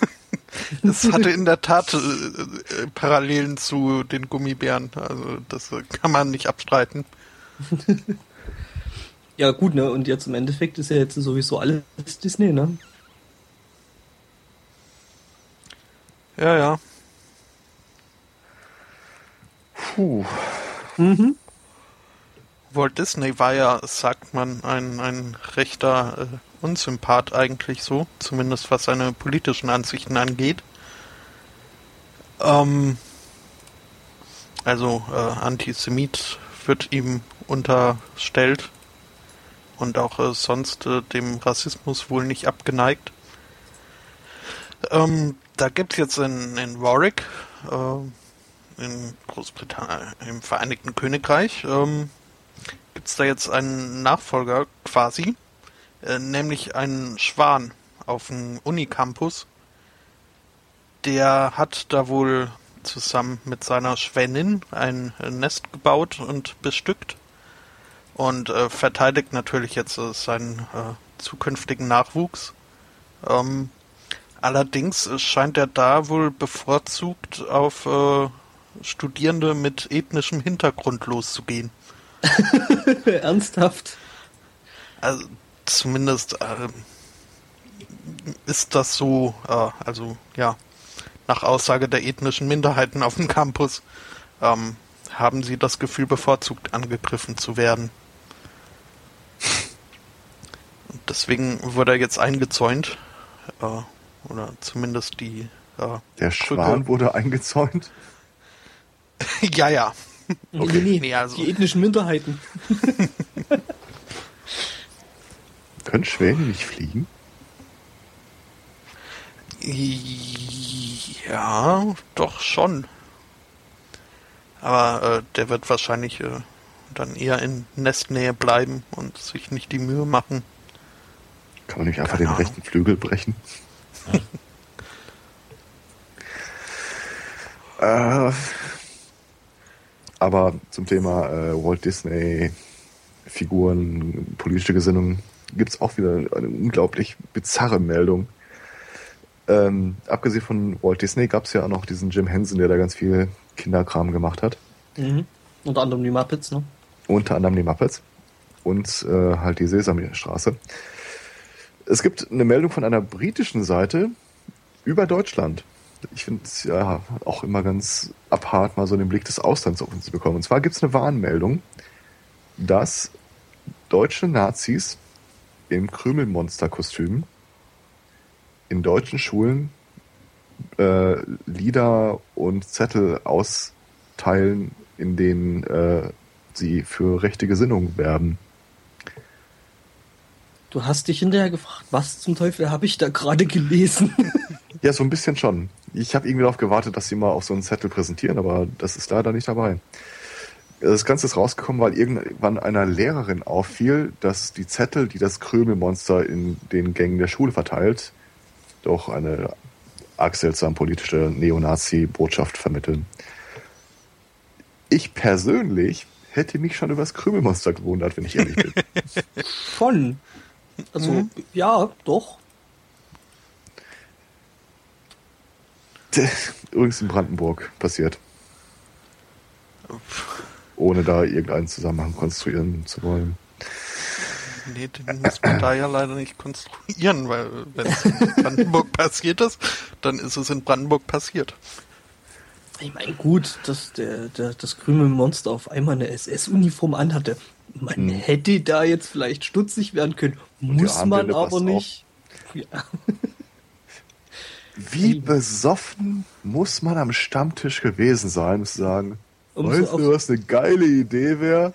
Es hatte in der Tat äh, äh, Parallelen zu den Gummibären. Also das kann man nicht abstreiten. <laughs> ja gut, ne? Und jetzt im Endeffekt ist ja jetzt sowieso alles Disney, ne? Ja, ja. Puh. Mhm. Walt Disney war ja, sagt man, ein, ein rechter äh, Unsympath eigentlich so, zumindest was seine politischen Ansichten angeht. Ähm, also äh, Antisemit wird ihm unterstellt und auch äh, sonst äh, dem Rassismus wohl nicht abgeneigt. Ähm, da gibt es jetzt in, in Warwick, äh, in Großbritannien, im Vereinigten Königreich, ähm, gibt es da jetzt einen Nachfolger quasi, äh, nämlich einen Schwan auf dem Unicampus. Der hat da wohl zusammen mit seiner Schwänin ein Nest gebaut und bestückt und äh, verteidigt natürlich jetzt äh, seinen äh, zukünftigen Nachwuchs. Ähm, allerdings scheint er da wohl bevorzugt auf äh, Studierende mit ethnischem Hintergrund loszugehen. <laughs> Ernsthaft? Also zumindest äh, ist das so, äh, also ja, nach Aussage der ethnischen Minderheiten auf dem Campus ähm, haben sie das Gefühl, bevorzugt angegriffen zu werden. Und deswegen wurde er jetzt eingezäunt. Äh, oder zumindest die. Äh, Der Schwan wurde eingezäunt? <laughs> ja, ja. Okay. Nee, nee, also. Die ethnischen Minderheiten. <laughs> Können Schwäne nicht fliegen? Ja, doch schon. Aber äh, der wird wahrscheinlich äh, dann eher in Nestnähe bleiben und sich nicht die Mühe machen, Kann man nicht einfach den rechten Flügel brechen? <laughs> äh, aber zum Thema äh, Walt Disney, Figuren, politische Gesinnung, gibt es auch wieder eine unglaublich bizarre Meldung. Ähm, abgesehen von Walt Disney gab es ja auch noch diesen Jim Henson, der da ganz viel Kinderkram gemacht hat. Mhm. Unter anderem die Muppets, ne? Unter anderem die Muppets. Und äh, halt die Sesamstraße. Es gibt eine Meldung von einer britischen Seite über Deutschland. Ich finde es ja auch immer ganz abhart, mal so den Blick des Auslands auf uns zu bekommen. Und zwar gibt es eine Warnmeldung, dass deutsche Nazis im Krümelmonster-Kostüm in deutschen Schulen äh, Lieder und Zettel austeilen, in denen äh, sie für rechte Gesinnung werben. Du hast dich hinterher gefragt, was zum Teufel habe ich da gerade gelesen? <laughs> ja, so ein bisschen schon. Ich habe irgendwie darauf gewartet, dass sie mal auf so einen Zettel präsentieren, aber das ist leider nicht dabei. Das Ganze ist rausgekommen, weil irgendwann einer Lehrerin auffiel, dass die Zettel, die das Krümelmonster in den Gängen der Schule verteilt, doch eine arg seltsam politische Neonazi-Botschaft vermitteln. Ich persönlich hätte mich schon über das Krümelmonster gewundert, wenn ich ehrlich bin. <laughs> Schon. Also, mhm. ja, doch. <laughs> Übrigens in Brandenburg passiert. Ohne da irgendeinen Zusammenhang konstruieren zu wollen. Nee, den muss man da ja leider nicht konstruieren, weil wenn es in Brandenburg <laughs> passiert ist, dann ist es in Brandenburg passiert. Ich meine, gut, dass der, der, das Krümelmonster auf einmal eine SS-Uniform anhatte. Man hm. hätte da jetzt vielleicht stutzig werden können. Muss man aber nicht. Ja. Wie besoffen muss man am Stammtisch gewesen sein, um zu sagen, um weißt so du, was eine geile Idee wäre?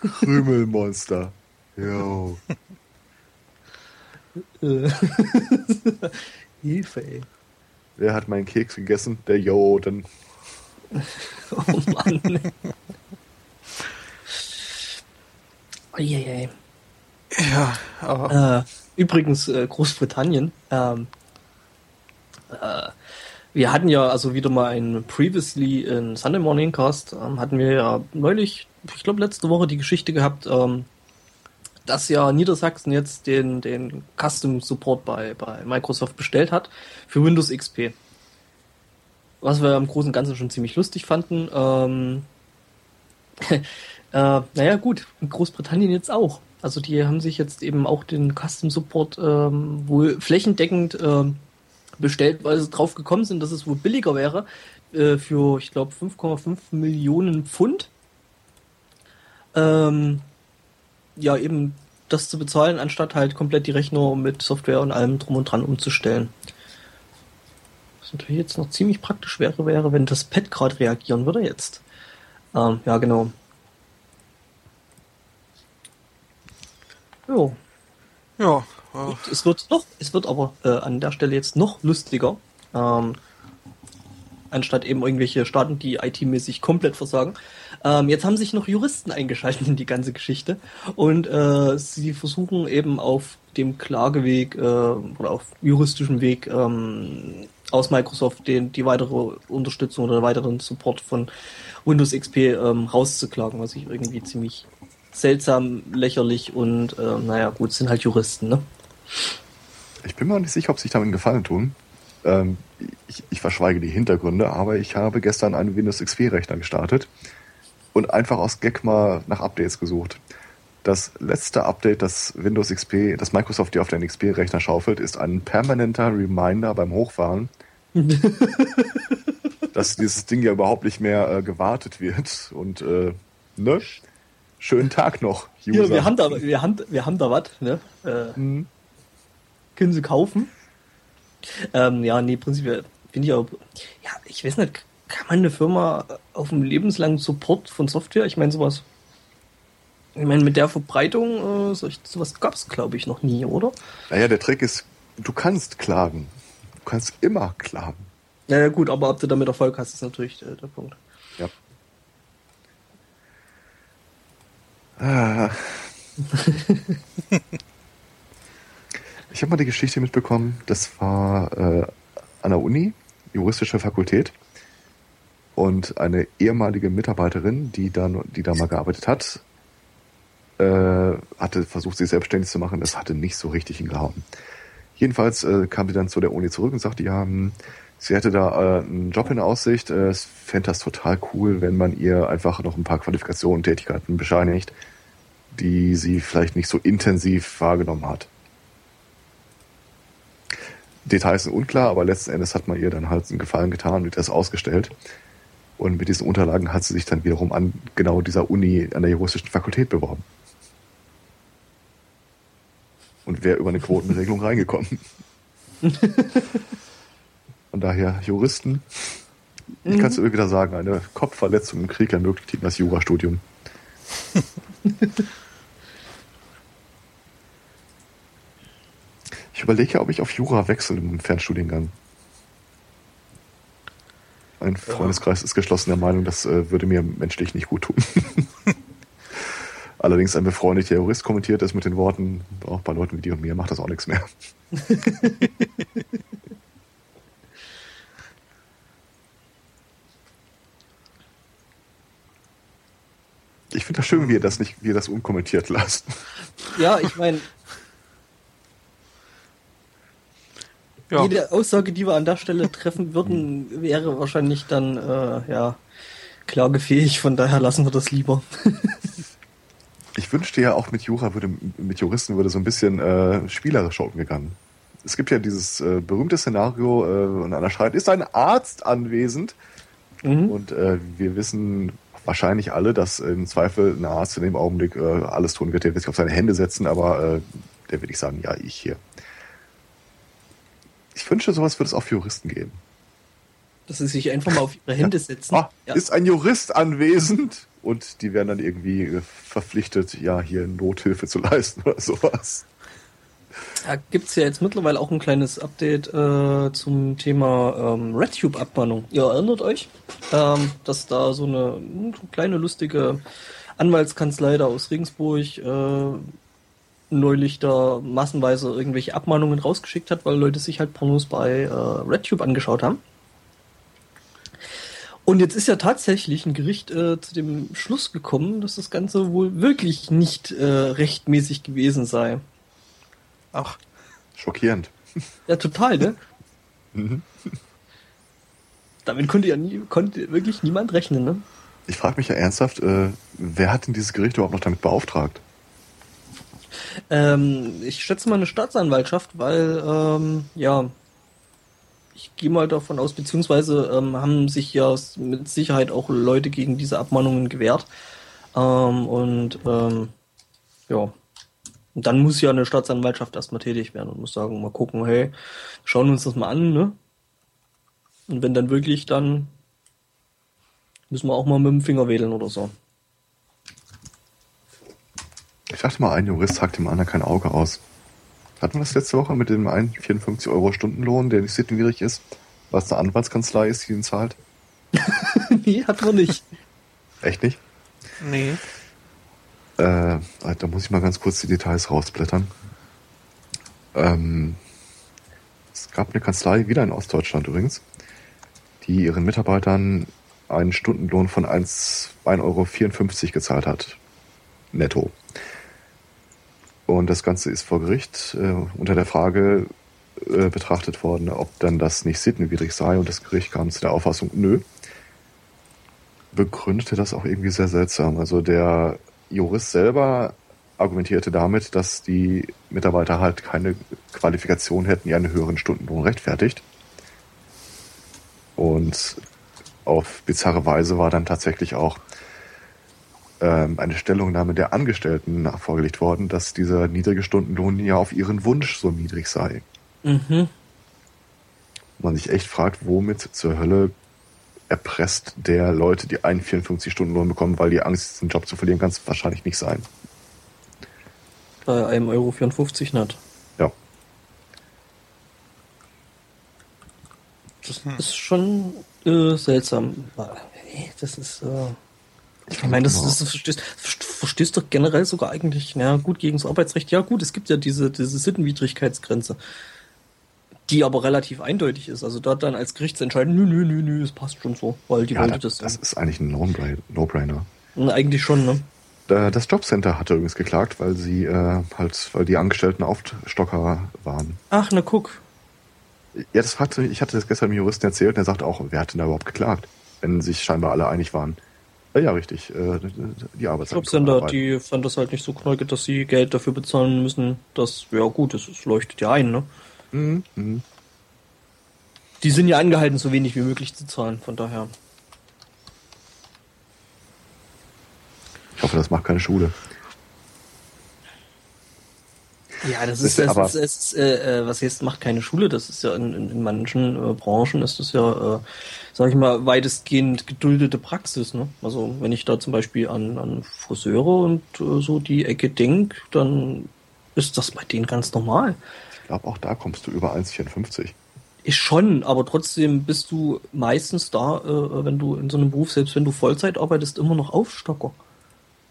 Krümelmonster. Jo. <laughs> Hilfe, ey. Wer hat meinen Keks gegessen? Der Joden. <laughs> oh Mann. Eieiei. Ja, aber. Äh, übrigens, äh, Großbritannien. Ähm, äh, wir hatten ja also wieder mal ein Previously in Sunday Morning Cast, ähm, hatten wir ja neulich, ich glaube letzte Woche die Geschichte gehabt, ähm, dass ja Niedersachsen jetzt den, den Custom Support bei, bei Microsoft bestellt hat für Windows XP. Was wir im Großen und Ganzen schon ziemlich lustig fanden. Ähm, <laughs> äh, naja, gut, in Großbritannien jetzt auch. Also die haben sich jetzt eben auch den Custom Support ähm, wohl flächendeckend ähm, bestellt, weil sie drauf gekommen sind, dass es wohl billiger wäre äh, für, ich glaube, 5,5 Millionen Pfund. Ähm, ja, eben das zu bezahlen, anstatt halt komplett die Rechnung mit Software und allem drum und dran umzustellen. Was natürlich jetzt noch ziemlich praktisch wäre, wäre, wenn das Pad gerade reagieren würde jetzt. Ähm, ja, genau. Jo. Ja. Äh. Es wird noch, es wird aber äh, an der Stelle jetzt noch lustiger. Ähm, anstatt eben irgendwelche Staaten, die IT-mäßig komplett versagen. Ähm, jetzt haben sich noch Juristen eingeschaltet in die ganze Geschichte und äh, sie versuchen eben auf dem Klageweg äh, oder auf juristischem Weg ähm, aus Microsoft den, die weitere Unterstützung oder weiteren Support von Windows XP ähm, rauszuklagen, was ich irgendwie ziemlich seltsam, lächerlich und äh, naja, gut, sind halt Juristen, ne? Ich bin mir auch nicht sicher, ob sich damit Gefallen tun. Ähm, ich, ich, verschweige die Hintergründe, aber ich habe gestern einen Windows XP-Rechner gestartet und einfach aus Gag mal nach Updates gesucht. Das letzte Update, das Windows XP, das Microsoft dir auf deinen XP-Rechner schaufelt, ist ein permanenter Reminder beim Hochfahren, <laughs> dass dieses Ding ja überhaupt nicht mehr äh, gewartet wird. Und äh, ne? Schönen Tag noch, User. Ja, wir haben da, wir haben, wir haben da was, ne? Äh, mhm. Können Sie kaufen? Ähm, ja, nee, prinzipiell finde ich auch, ja, ich weiß nicht, kann man eine Firma auf einem lebenslangen Support von Software, ich meine sowas, ich meine mit der Verbreitung, äh, sowas gab es glaube ich noch nie, oder? Naja, der Trick ist, du kannst klagen. Du kannst immer klagen. Ja, ja gut, aber ob du damit Erfolg hast, ist natürlich der, der Punkt. Ja. <laughs> Ah. <laughs> Ich habe mal die Geschichte mitbekommen, das war äh, an der Uni, juristische Fakultät. Und eine ehemalige Mitarbeiterin, die dann, die da mal gearbeitet hat, äh, hatte versucht, sich selbstständig zu machen. Das hatte nicht so richtig hingehauen. Jedenfalls äh, kam sie dann zu der Uni zurück und sagte, ja, hm, sie hätte da äh, einen Job in Aussicht. Äh, es fände das total cool, wenn man ihr einfach noch ein paar Qualifikationen und Tätigkeiten bescheinigt, die sie vielleicht nicht so intensiv wahrgenommen hat. Details sind unklar, aber letzten Endes hat man ihr dann halt einen Gefallen getan und das ausgestellt. Und mit diesen Unterlagen hat sie sich dann wiederum an genau dieser Uni an der juristischen Fakultät beworben. Und wäre über eine Quotenregelung reingekommen. <laughs> Von daher, Juristen, ich kann es immer wieder sagen, eine Kopfverletzung im Krieg ermöglicht ihnen das Jurastudium. <laughs> ich überlege ja, ob ich auf Jura wechsle im Fernstudiengang. Ein Freundeskreis ist geschlossen der Meinung, das äh, würde mir menschlich nicht gut tun. <laughs> Allerdings ein befreundeter Jurist kommentiert es mit den Worten, auch bei Leuten wie dir und mir macht das auch nichts mehr. <laughs> ich finde das schön, wie ihr das nicht, wie ihr das unkommentiert lasst. Ja, ich meine, Ja. jede Aussage, die wir an der Stelle treffen würden, wäre wahrscheinlich dann äh, ja klagefähig. Von daher lassen wir das lieber. <laughs> Ich wünschte ja auch mit Jura würde, mit Juristen würde so ein bisschen äh, spielerischer umgegangen. Es gibt ja dieses äh, berühmte Szenario, äh, und einer schreit, ist ein Arzt anwesend? Mhm. Und äh, wir wissen wahrscheinlich alle, dass im Zweifel ein Arzt in dem Augenblick äh, alles tun wird. Der wird sich auf seine Hände setzen, aber äh, der wird nicht sagen, ja, ich hier. Ich wünsche, sowas würde es auch für Juristen geben. Dass sie sich einfach mal auf ihre <laughs> Hände setzen. Ah, ja. ist ein Jurist anwesend? Und die werden dann irgendwie äh, verpflichtet, ja, hier Nothilfe zu <laughs> leisten oder sowas. Da gibt's ja jetzt mittlerweile auch ein kleines Update äh, zum Thema ähm, RedTube-Abmahnung. Ihr erinnert euch, ähm, dass da so eine hm, kleine lustige Anwaltskanzlei da aus Regensburg äh, neulich da massenweise irgendwelche Abmahnungen rausgeschickt hat, weil Leute sich halt Pornos bei äh, RedTube angeschaut haben. Und jetzt ist ja tatsächlich ein Gericht äh, zu dem Schluss gekommen, dass das Ganze wohl wirklich nicht äh, rechtmäßig gewesen sei. Ach, Schockierend. Ja, total, ne? <laughs> Mhm. <laughs> Damit konnte ja nie, konnte wirklich niemand rechnen, ne? Ich frage mich ja ernsthaft, äh, wer hat denn dieses Gericht überhaupt noch damit beauftragt? Ähm, ich schätze mal eine Staatsanwaltschaft, weil, ähm, ja, ich gehe mal davon aus, beziehungsweise ähm, haben sich ja mit Sicherheit auch Leute gegen diese Abmahnungen gewehrt. Ähm, und ähm, ja, und dann muss ja eine Staatsanwaltschaft erstmal tätig werden und muss sagen, mal gucken, hey, schauen wir uns das mal an, ne? Und wenn dann wirklich, dann müssen wir auch mal mit dem Finger wedeln oder so. Ich dachte mal, ein Jurist hackt dem anderen kein Auge aus. Hatten wir das letzte Woche mit dem einen 54 Euro Stundenlohn, der nicht sittenwidrig ist, was eine Anwaltskanzlei ist, die ihn zahlt? <laughs> nee, hat man nicht. Echt nicht? nee. Äh, da muss ich mal ganz kurz die Details rausblättern. Ähm, es gab eine Kanzlei, wieder in Ostdeutschland übrigens, die ihren Mitarbeitern einen Stundenlohn von 1 1,54 Euro gezahlt hat. Netto. Und das Ganze ist vor Gericht äh, unter der Frage äh, betrachtet worden, ob dann das nicht sittenwidrig sei. Und das Gericht kam zu der Auffassung, nö. Begründete das auch irgendwie sehr seltsam. Also der Jurist selber argumentierte damit, dass die Mitarbeiter halt keine Qualifikation hätten, die einen höheren Stundenlohn rechtfertigt. Und auf bizarre Weise war dann tatsächlich auch ähm, eine Stellungnahme der Angestellten vorgelegt worden, dass dieser niedrige Stundenlohn ja auf ihren Wunsch so niedrig sei. Mhm. Man sich echt fragt, womit zur Hölle erpresst der Leute, die einen 54-Stunden-Lohn bekommen, weil die Angst, den Job zu verlieren, kann es wahrscheinlich nicht sein. Bei einem Euro 54 nicht. Ja. Das ist schon äh, seltsam. Das ist, äh, ich meine, das, das, das, das verstehst doch generell sogar eigentlich, na gut, gegen das Arbeitsrecht. Ja gut, es gibt ja diese, diese Sittenwidrigkeitsgrenze, die aber relativ eindeutig ist. Also dort dann als Gericht zu entscheiden, nö, nö, nö, nö, es passt schon so, weil die Ja, wollte das, das. das ist eigentlich ein No-Brainer. Eigentlich schon, ne? Da- Das Jobcenter hatte übrigens geklagt, weil sie äh, halt, weil die Angestellten Aufstocker waren. Ach, na guck. Ja, das mich, ich hatte das gestern dem Juristen erzählt und er sagte auch, wer hat denn da überhaupt geklagt, wenn sich scheinbar alle einig waren. Ja, ja richtig, äh, die Aber- die fand das halt nicht so knallge, dass sie Geld dafür bezahlen müssen. Das, ja gut, das, das leuchtet ja ein, ne? Mhm, mhm. Die sind ja angehalten, so wenig wie möglich zu zahlen, von daher. Ich hoffe, das macht keine Schule. Ja, das Das ist, das aber- ist, es ist äh, äh, was jetzt macht keine Schule, das ist ja in, in, in manchen äh, Branchen ist das ja, äh, sag ich mal, weitestgehend geduldete Praxis, ne? Also wenn ich da zum Beispiel an, an Friseure und äh, so die Ecke denk, dann ist das bei denen ganz normal. Ich glaube, auch da kommst du über 1,54. Ist schon, aber trotzdem bist du meistens da, äh, wenn du in so einem Beruf, selbst wenn du Vollzeit arbeitest, immer noch Aufstocker.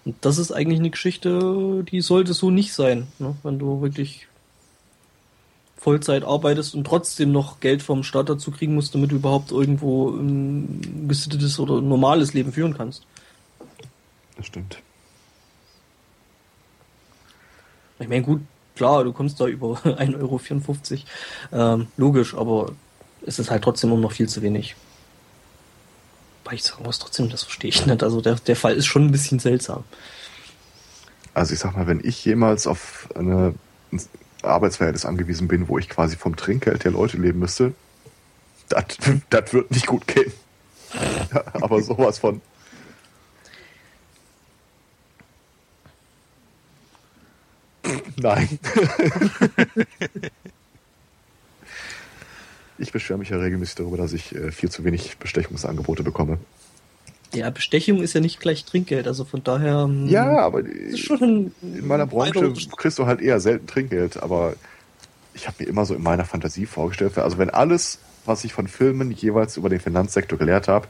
Und das ist eigentlich eine Geschichte, die sollte so nicht sein, ne? wenn du wirklich Vollzeit arbeitest und trotzdem noch Geld vom Staat dazu kriegen musst, damit du überhaupt irgendwo ein gesittetes oder normales Leben führen kannst. Das stimmt. Ich meine, gut, klar, du kommst da über <laughs> 1,54 Euro. Ähm, logisch, aber es ist halt trotzdem immer noch viel zu wenig. Weil ich sagen muss, trotzdem, das verstehe ich nicht. Also der, der Fall ist schon ein bisschen seltsam. Also ich sag mal, wenn ich jemals auf eine ein Arbeitsverhältnis angewiesen bin, wo ich quasi vom Trinkgeld der Leute leben müsste, das das wird nicht gut gehen. <laughs> Aber sowas von. Nein. <laughs> Ich beschwere mich ja regelmäßig darüber, dass ich äh, viel zu wenig Bestechungsangebote bekomme. Ja, Bestechung ist ja nicht gleich Trinkgeld, also von daher. ähm, Ja, aber in meiner Branche kriegst du halt eher selten Trinkgeld, aber ich habe mir immer so in meiner Fantasie vorgestellt, also wenn alles, was ich von Filmen jeweils über den Finanzsektor gelehrt habe,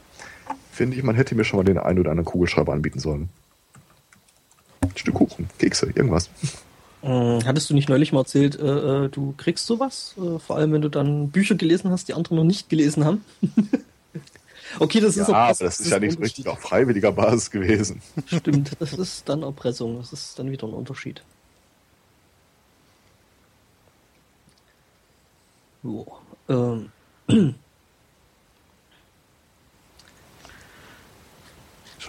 finde ich, man hätte mir schon mal den einen oder anderen Kugelschreiber anbieten sollen. Ein Stück Kuchen, Kekse, irgendwas. Äh, Hattest du nicht neulich mal erzählt, äh, äh, du kriegst sowas? Äh, vor allem, wenn du dann Bücher gelesen hast, die andere noch nicht gelesen haben? <laughs> okay, das Ja, ist aber Erpressung, das ist ja nicht richtig auf freiwilliger Basis gewesen. <laughs> Stimmt, <laughs> das ist dann Erpressung, das ist dann wieder ein Unterschied. Jo, ähm,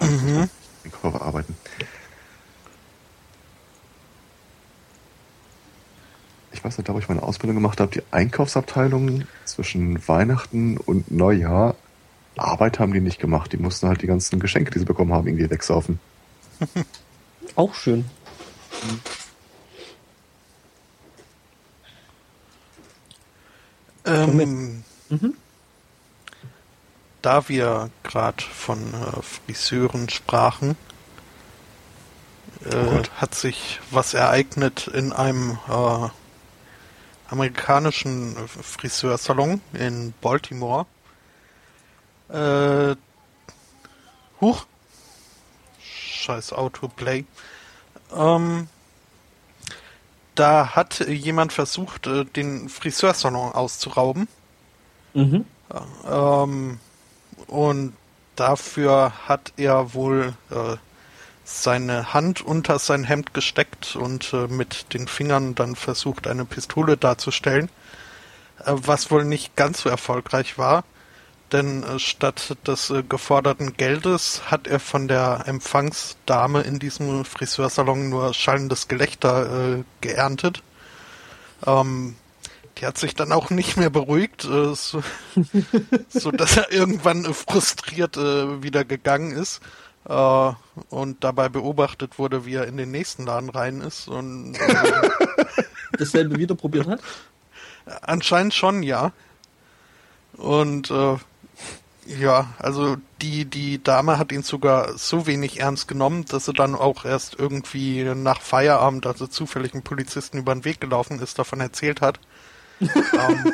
muss mal den Körper arbeiten. Ich weiß nicht, da wo ich meine Ausbildung gemacht habe, die Einkaufsabteilung zwischen Weihnachten und Neujahr, Arbeit haben die nicht gemacht. Die mussten halt die ganzen Geschenke, die sie bekommen haben, irgendwie wegsaufen. <laughs> auch schön. Ähm, Mhm. da wir gerade von äh, Friseuren sprachen, äh, Gott. hat sich was ereignet in einem äh, amerikanischen äh, Friseursalon in Baltimore. Äh, huch. Scheiß Autoplay. Ähm, da hat jemand versucht, äh, den Friseursalon auszurauben. Mhm. Ähm, und dafür hat er wohl äh, seine Hand unter sein Hemd gesteckt und äh, mit den Fingern dann versucht, eine Pistole darzustellen. Äh, was wohl nicht ganz so erfolgreich war, denn äh, statt des äh, geforderten Geldes hat er von der Empfangsdame in diesem Friseursalon nur schallendes Gelächter äh, geerntet. Ähm, die hat sich dann auch nicht mehr beruhigt, äh, so, <laughs> so dass er irgendwann frustriert wieder gegangen ist äh, und dabei beobachtet wurde, wie er in den nächsten Laden rein ist und äh, <laughs> Dasselbe wieder probiert hat? anscheinend schon, ja. Und äh, ja, also die die Dame hat ihn sogar so wenig ernst genommen, dass sie dann auch erst irgendwie nach Feierabend, also zufällig einen Polizisten über den Weg gelaufen ist, davon erzählt hat. <laughs> ähm,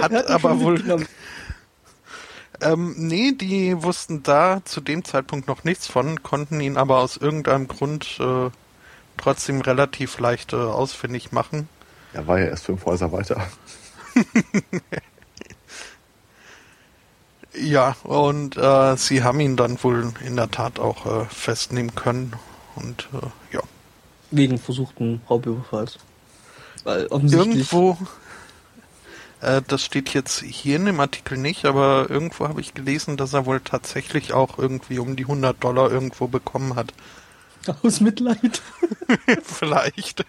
hat hat aber wohl. Ähm, nee, die wussten da zu dem Zeitpunkt noch nichts von, konnten ihn aber aus irgendeinem Grund äh, trotzdem relativ leicht äh, ausfindig machen. Er war ja erst fünf Häuser weiter. <laughs> ja, und äh, sie haben ihn dann wohl in der Tat auch äh, festnehmen können. Und äh, ja. Wegen versuchten Raubüberfalls. Weil offensichtlich. Irgendwo, das steht jetzt hier in dem Artikel nicht, aber irgendwo habe ich gelesen, dass er wohl tatsächlich auch irgendwie um die 100 Dollar irgendwo bekommen hat. <laughs> Aus Mitleid. <laughs> Vielleicht.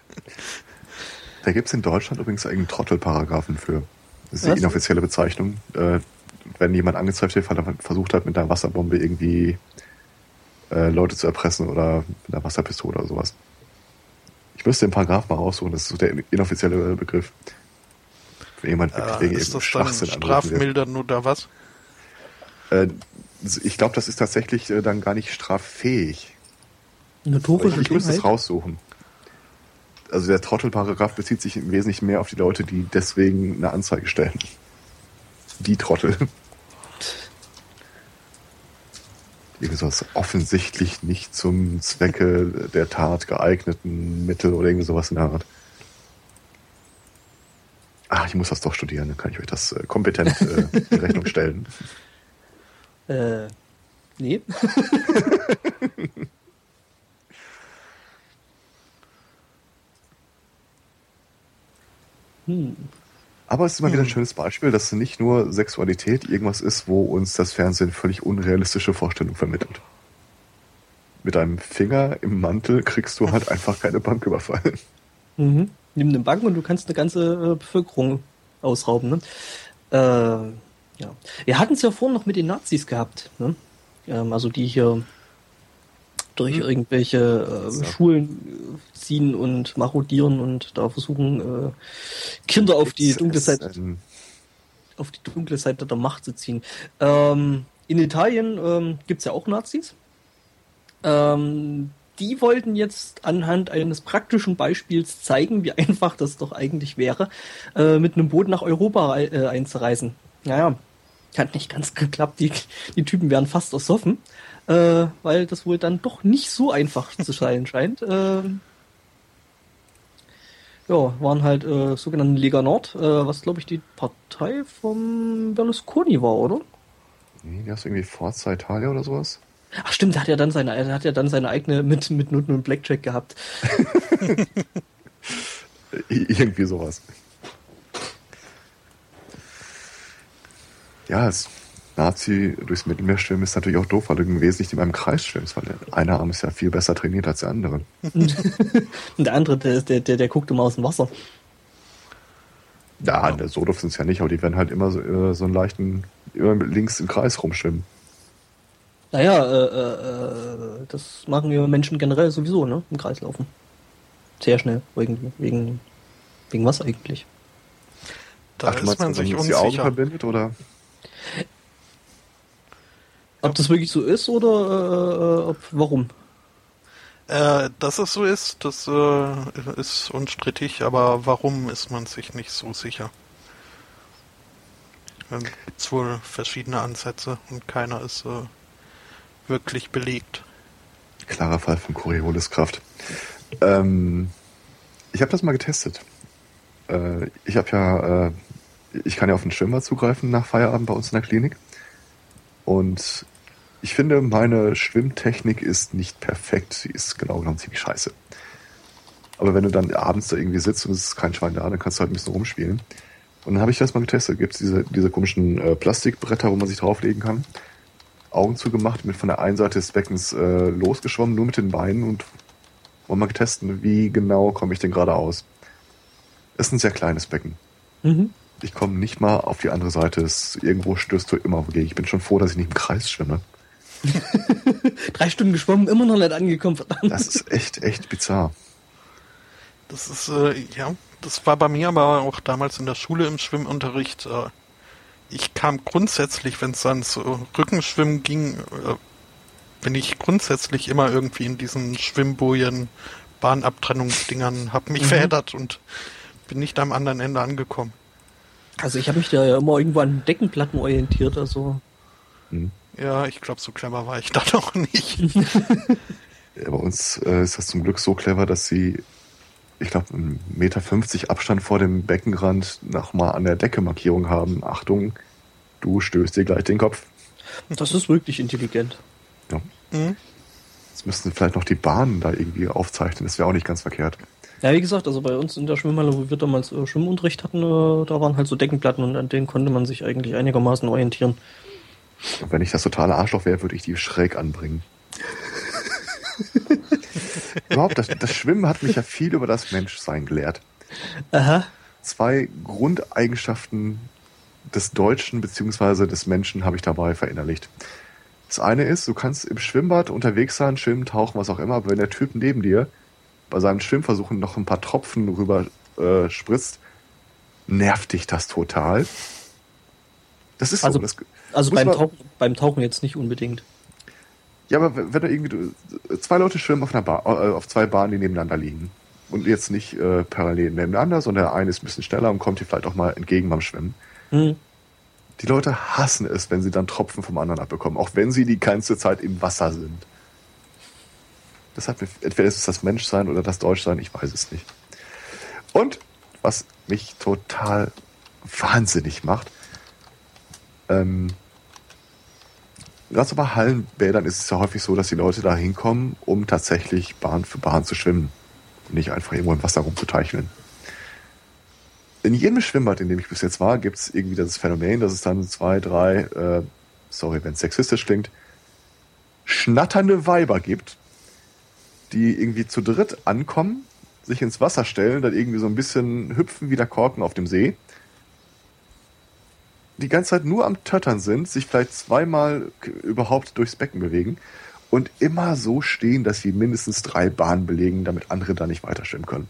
Da gibt es in Deutschland übrigens einen Trottelparagraphen für. Das ist die Was? inoffizielle Bezeichnung. Äh, wenn jemand angezeigt wird, weil er versucht hat, mit einer Wasserbombe irgendwie äh, Leute zu erpressen oder mit einer Wasserpistole oder sowas. Ich müsste den Paragraph mal raussuchen, das ist so der inoffizielle Begriff. Wenn jemand wirklich Äh, wegen ist das dann Schwachsinn angegriffen wird. strafmildern oder was? Äh, ich glaube, das ist tatsächlich äh, dann gar nicht straffähig. Notorische Ich, ich müsste es raussuchen. Also der Trottelparagraph bezieht sich im Wesentlichen mehr auf die Leute, die deswegen eine Anzeige stellen. Die Trottel. Irgendwie sowas offensichtlich nicht zum Zwecke der Tat geeigneten Mittel oder irgendwie sowas in der Art. Ach, ich muss das doch studieren, dann kann ich euch das äh, kompetent äh, in Rechnung stellen. <laughs> Äh, nee. <laughs> hm. Aber es ist mal wieder ein schönes Beispiel, dass nicht nur Sexualität irgendwas ist, wo uns das Fernsehen völlig unrealistische Vorstellungen vermittelt. Mit einem Finger im Mantel kriegst du halt einfach keine Bank überfallen. Mhm. Nimm eine Bank und du kannst eine ganze äh, Bevölkerung ausrauben. Ne? Äh, ja. Wir hatten es ja vorhin noch mit den Nazis gehabt. Ne? Ähm, also die hier durch irgendwelche äh, So. Schulen äh, ziehen und marodieren und da versuchen, äh, Kinder auf die Es dunkle Seite auf die dunkle Seite der Macht zu ziehen. Ähm, in Italien ähm, gibt's ja auch Nazis. Ähm, die wollten jetzt anhand eines praktischen Beispiels zeigen, wie <laughs> einfach das doch eigentlich wäre, äh, mit einem Boot nach Europa äh, einzureisen. Naja, hat nicht ganz geklappt. Die, die Typen wären fast ersoffen, äh, weil das wohl dann doch nicht so einfach zu <laughs> sein scheint. Ähm, ja, waren halt äh, sogenannte Lega Nord, äh, was glaube ich die Partei vom Berlusconi war, oder? Nee, hast du irgendwie Forza Italia oder sowas? Ach stimmt, der hat ja dann seine, er hat ja dann seine eigene mit mit Nutten und Blackjack gehabt. <laughs> Irgendwie sowas. Ja, das Nazi durchs Mittelmeer schwimmen ist natürlich auch doof, weil du im Wesentlichen in einem Kreis schwimmst, weil der eine Arm ist ja viel besser trainiert als der andere. <laughs> Und der andere, der, der, der, der guckt immer aus dem Wasser. Ja, ja. so doof sind es ja nicht, aber die werden halt immer so, äh, so einen leichten, immer links im Kreis rumschwimmen. Naja, äh, äh, äh, das machen wir Menschen generell sowieso, ne? Im Kreis laufen. Sehr schnell, wegen, wegen, wegen was eigentlich? Da Ach, du ist meinst, man wenn sich uns die Augen unsicher. verbindet oder? Ob das wirklich so ist oder äh, ob, warum? Äh, dass es so ist, das äh, ist unstrittig, aber warum ist man sich nicht so sicher? Dann gibt's wohl verschiedene Ansätze und keiner ist äh, wirklich belegt. Klarer Fall von Corioliskraft. Ähm, ich habe das mal getestet. Äh, ich habe ja, äh, ich kann ja auf den Schwimmer zugreifen nach Feierabend bei uns in der Klinik. Und ich finde, meine Schwimmtechnik ist nicht perfekt. Sie ist genau genommen ziemlich scheiße. Aber wenn du dann abends da irgendwie sitzt und es ist kein Schwein da, dann kannst du halt ein bisschen rumspielen. Und dann habe ich das mal getestet. Gibt es diese, diese komischen äh, Plastikbretter, wo man sich drauflegen kann. Augen zugemacht, mit von der einen Seite des Beckens äh, losgeschwommen, nur mit den Beinen und wollen mal testen, wie genau komme ich denn gerade aus. Es ist ein sehr kleines Becken. Mhm. Ich komme nicht mal auf die andere Seite. Es, irgendwo stößt du immer gegen. Ich bin schon froh, dass ich nicht im Kreis schwimme. <laughs> Drei Stunden geschwommen, immer noch nicht angekommen, verdammt. Das ist echt, echt bizarr. Das ist, äh, ja, das war bei mir aber auch damals in der Schule im Schwimmunterricht. Äh, ich kam grundsätzlich, wenn es ans äh, Rückenschwimmen ging, äh, bin ich grundsätzlich immer irgendwie in diesen Schwimmbojen, Bahnabtrennungsdingern, hab mich Mhm. verheddert und bin nicht am anderen Ende angekommen. Also ich habe mich da ja immer irgendwo an Deckenplatten orientiert, also Hm. Ja, ich glaube, so clever war ich <laughs> da doch nicht. <laughs> Ja, bei uns äh, ist das zum Glück so clever, dass sie, ich glaube, einen Meter 50 Abstand vor dem Beckenrand nochmal an der Decke Markierung haben. Achtung, du stößt dir gleich den Kopf. Das ist wirklich intelligent. Ja. Mhm. Jetzt müssten vielleicht noch die Bahnen da irgendwie aufzeichnen. Das wäre auch nicht ganz verkehrt. Ja, wie gesagt, also bei uns in der Schwimmhalle, wo wir damals äh, Schwimmunterricht hatten, äh, da waren halt so Deckenplatten und an denen konnte man sich eigentlich einigermaßen orientieren. Und wenn ich das totale Arschloch wäre, würde ich die schräg anbringen. <laughs> Überhaupt, das, das Schwimmen hat mich ja viel über das Menschsein gelehrt. Aha. Zwei Grundeigenschaften des Deutschen bzw. des Menschen habe ich dabei verinnerlicht. Das eine ist, du kannst im Schwimmbad unterwegs sein, schwimmen, tauchen, was auch immer, aber wenn der Typ neben dir bei seinem Schwimmversuchen noch ein paar Tropfen rüber äh, spritzt, nervt dich das total. Das ist Also- so. Das, Also beim Tauchen, beim Tauchen jetzt nicht unbedingt. Ja, aber wenn da irgendwie du, zwei Leute schwimmen auf einer Bar, äh, auf zwei Bahnen, die nebeneinander liegen und jetzt nicht äh, parallel nebeneinander, sondern der eine ist ein bisschen schneller und kommt dir vielleicht auch mal entgegen beim Schwimmen. Hm. Die Leute hassen es, wenn sie dann Tropfen vom anderen abbekommen, auch wenn sie die ganze Zeit im Wasser sind. Deshalb, entweder ist es das Menschsein oder das Deutschsein, ich weiß es nicht. Und was mich total wahnsinnig macht, ähm, gerade bei Hallenbädern ist es ja häufig so, dass die Leute da hinkommen, um tatsächlich Bahn für Bahn zu schwimmen und nicht einfach irgendwo im Wasser rumzuteicheln. In jedem Schwimmbad, in dem ich bis jetzt war, gibt es irgendwie das Phänomen, dass es dann zwei, drei, äh, sorry, wenn es sexistisch klingt, schnatternde Weiber gibt, die irgendwie zu dritt ankommen, sich ins Wasser stellen, dann irgendwie so ein bisschen hüpfen wie der Korken auf dem See, die ganze Zeit nur am Töttern sind, sich vielleicht zweimal überhaupt durchs Becken bewegen und immer so stehen, dass sie mindestens drei Bahnen belegen, damit andere da nicht weiter schwimmen können.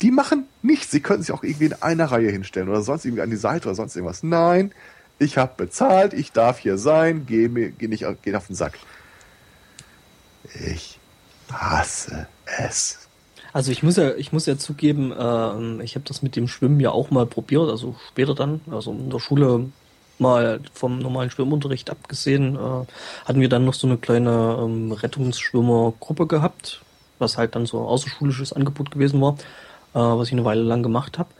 Die machen nichts. Sie könnten sich auch irgendwie in einer Reihe hinstellen oder sonst irgendwie an die Seite oder sonst irgendwas. Nein, ich habe bezahlt, ich darf hier sein, geh, mir, geh nicht geh auf den Sack. Ich hasse es. Also ich muss ja, ich muss ja zugeben, ähm, ich habe das mit dem Schwimmen ja auch mal probiert, also später dann, also in der Schule mal vom normalen Schwimmunterricht abgesehen, äh, hatten wir dann noch so eine kleine ähm, Rettungsschwimmergruppe gehabt, was halt dann so ein außerschulisches Angebot gewesen war, äh, was ich eine Weile lang gemacht habe.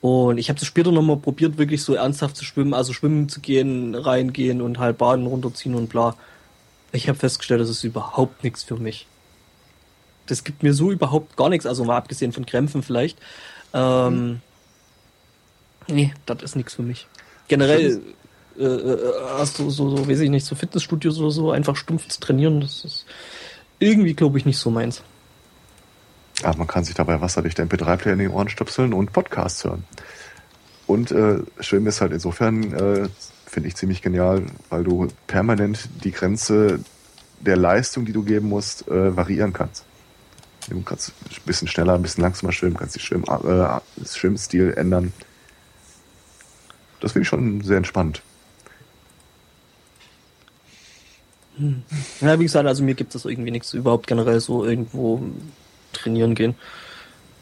Und ich habe das später nochmal probiert, wirklich so ernsthaft zu schwimmen, also schwimmen zu gehen, reingehen und halt Baden runterziehen und bla. Ich habe festgestellt, das ist überhaupt nichts für mich das gibt mir so überhaupt gar nichts, also mal abgesehen von Krämpfen vielleicht. Ähm, Nee, das ist nichts für mich. Generell äh, äh, hast du so, so, weiß ich nicht, so Fitnessstudios oder so, einfach stumpf zu trainieren, das ist irgendwie, glaube ich, nicht so meins. Aber man kann sich dabei wasserdichte MP3-Player in die Ohren stöpseln und Podcasts hören. Und äh, Schwimmen ist halt insofern, äh, finde ich, ziemlich genial, weil du permanent die Grenze der Leistung, die du geben musst, äh, variieren kannst. Du kannst ein bisschen schneller, ein bisschen langsamer schwimmen, kannst den Schwimm, äh, das Schwimmstil ändern. Das finde ich schon sehr entspannt. Ja, wie gesagt, also mir gibt es irgendwie nichts, überhaupt generell so irgendwo trainieren gehen.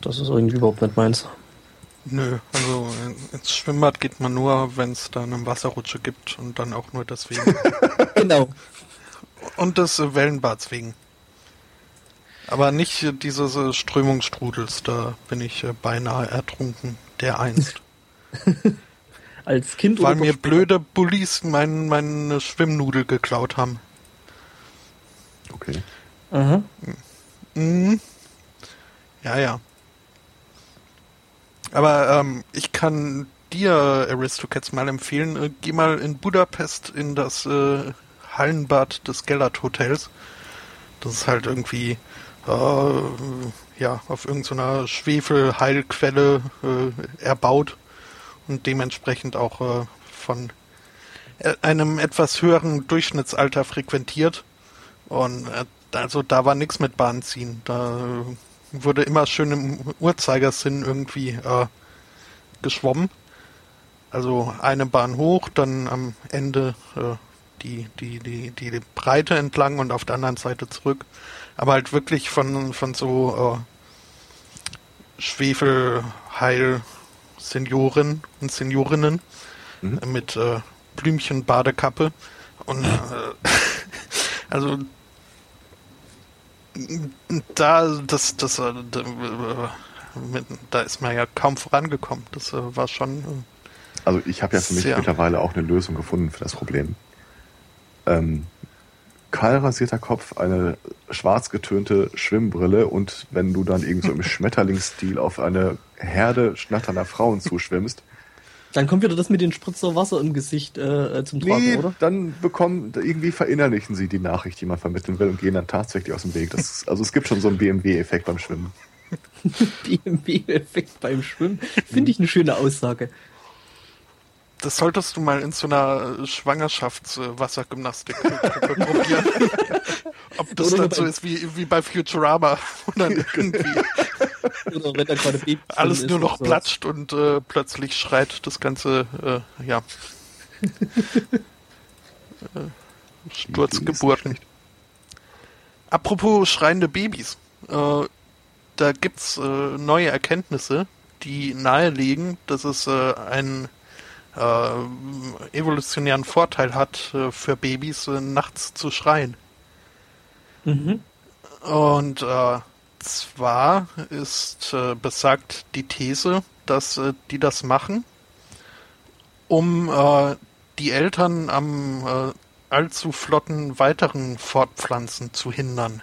Das ist irgendwie überhaupt nicht meins. Nö, also ins Schwimmbad geht man nur, wenn es da eine Wasserrutsche gibt und dann auch nur deswegen. <laughs> Genau. und des Wellenbads wegen. Aber nicht dieses Strömungsstrudels, da bin ich äh, beinahe ertrunken, der einst. <laughs> Als Kind Weil mir blöde Bullis mein, meine Schwimmnudel geklaut haben. Okay. Aha. Mhm. Ja, ja. Aber ähm, ich kann dir, Aristocats, mal empfehlen, äh, geh mal in Budapest in das äh, Hallenbad des Gellert Hotels. Das ist halt irgendwie äh, ja auf irgendeiner Schwefelheilquelle äh, erbaut und dementsprechend auch äh, von äh, einem etwas höheren Durchschnittsalter frequentiert. Und äh, also da war nichts mit Bahnziehen. Da wurde immer schön im Uhrzeigersinn irgendwie äh, geschwommen. Also eine Bahn hoch, dann am Ende äh, die, die, die, die Breite entlang und auf der anderen Seite zurück. Aber halt wirklich von, von so äh, Schwefelheil-Senioren und Seniorinnen Mhm. mit äh, Blümchen-Badekappe, Und äh, <laughs> also da das das äh, da, ist man ja kaum vorangekommen. Das äh, war schon. Äh, Also ich habe ja für mich mittlerweile auch eine Lösung gefunden für das Problem. Ähm, kahl rasierter Kopf, eine schwarz getönte Schwimmbrille und wenn du dann irgend so im <laughs> Schmetterlingsstil auf eine Herde schnatternder Frauen zuschwimmst, Dann kommt wieder das mit den Spritzer Wasser im Gesicht äh, zum Tragen, nee, oder? dann bekommen, irgendwie verinnerlichen sie die Nachricht, die man vermitteln will und gehen dann tatsächlich aus dem Weg. Das also es gibt schon so einen BMW-Effekt beim Schwimmen. <laughs> BMW-Effekt beim Schwimmen. Finde ich eine schöne Aussage. Das solltest du mal in so einer Schwangerschaftswassergymnastik <laughs> probieren. <laughs> Ob das Oder dann so ist wie, wie bei Futurama, <laughs> dann irgendwie Oder wenn da gerade Baby alles nur noch und sowas. platscht und äh, plötzlich schreit das Ganze, äh, ja, äh, Sturzgeburten. Apropos schreiende Babys. Äh, da gibt's äh, neue Erkenntnisse, die nahelegen, dass es äh, einen äh, evolutionären Vorteil hat, äh, für Babys äh, nachts zu schreien. Mhm. Und äh, zwar ist äh, besagt die These, dass äh, die das machen, um die Eltern am allzu flotten weiteren Fortpflanzen zu hindern.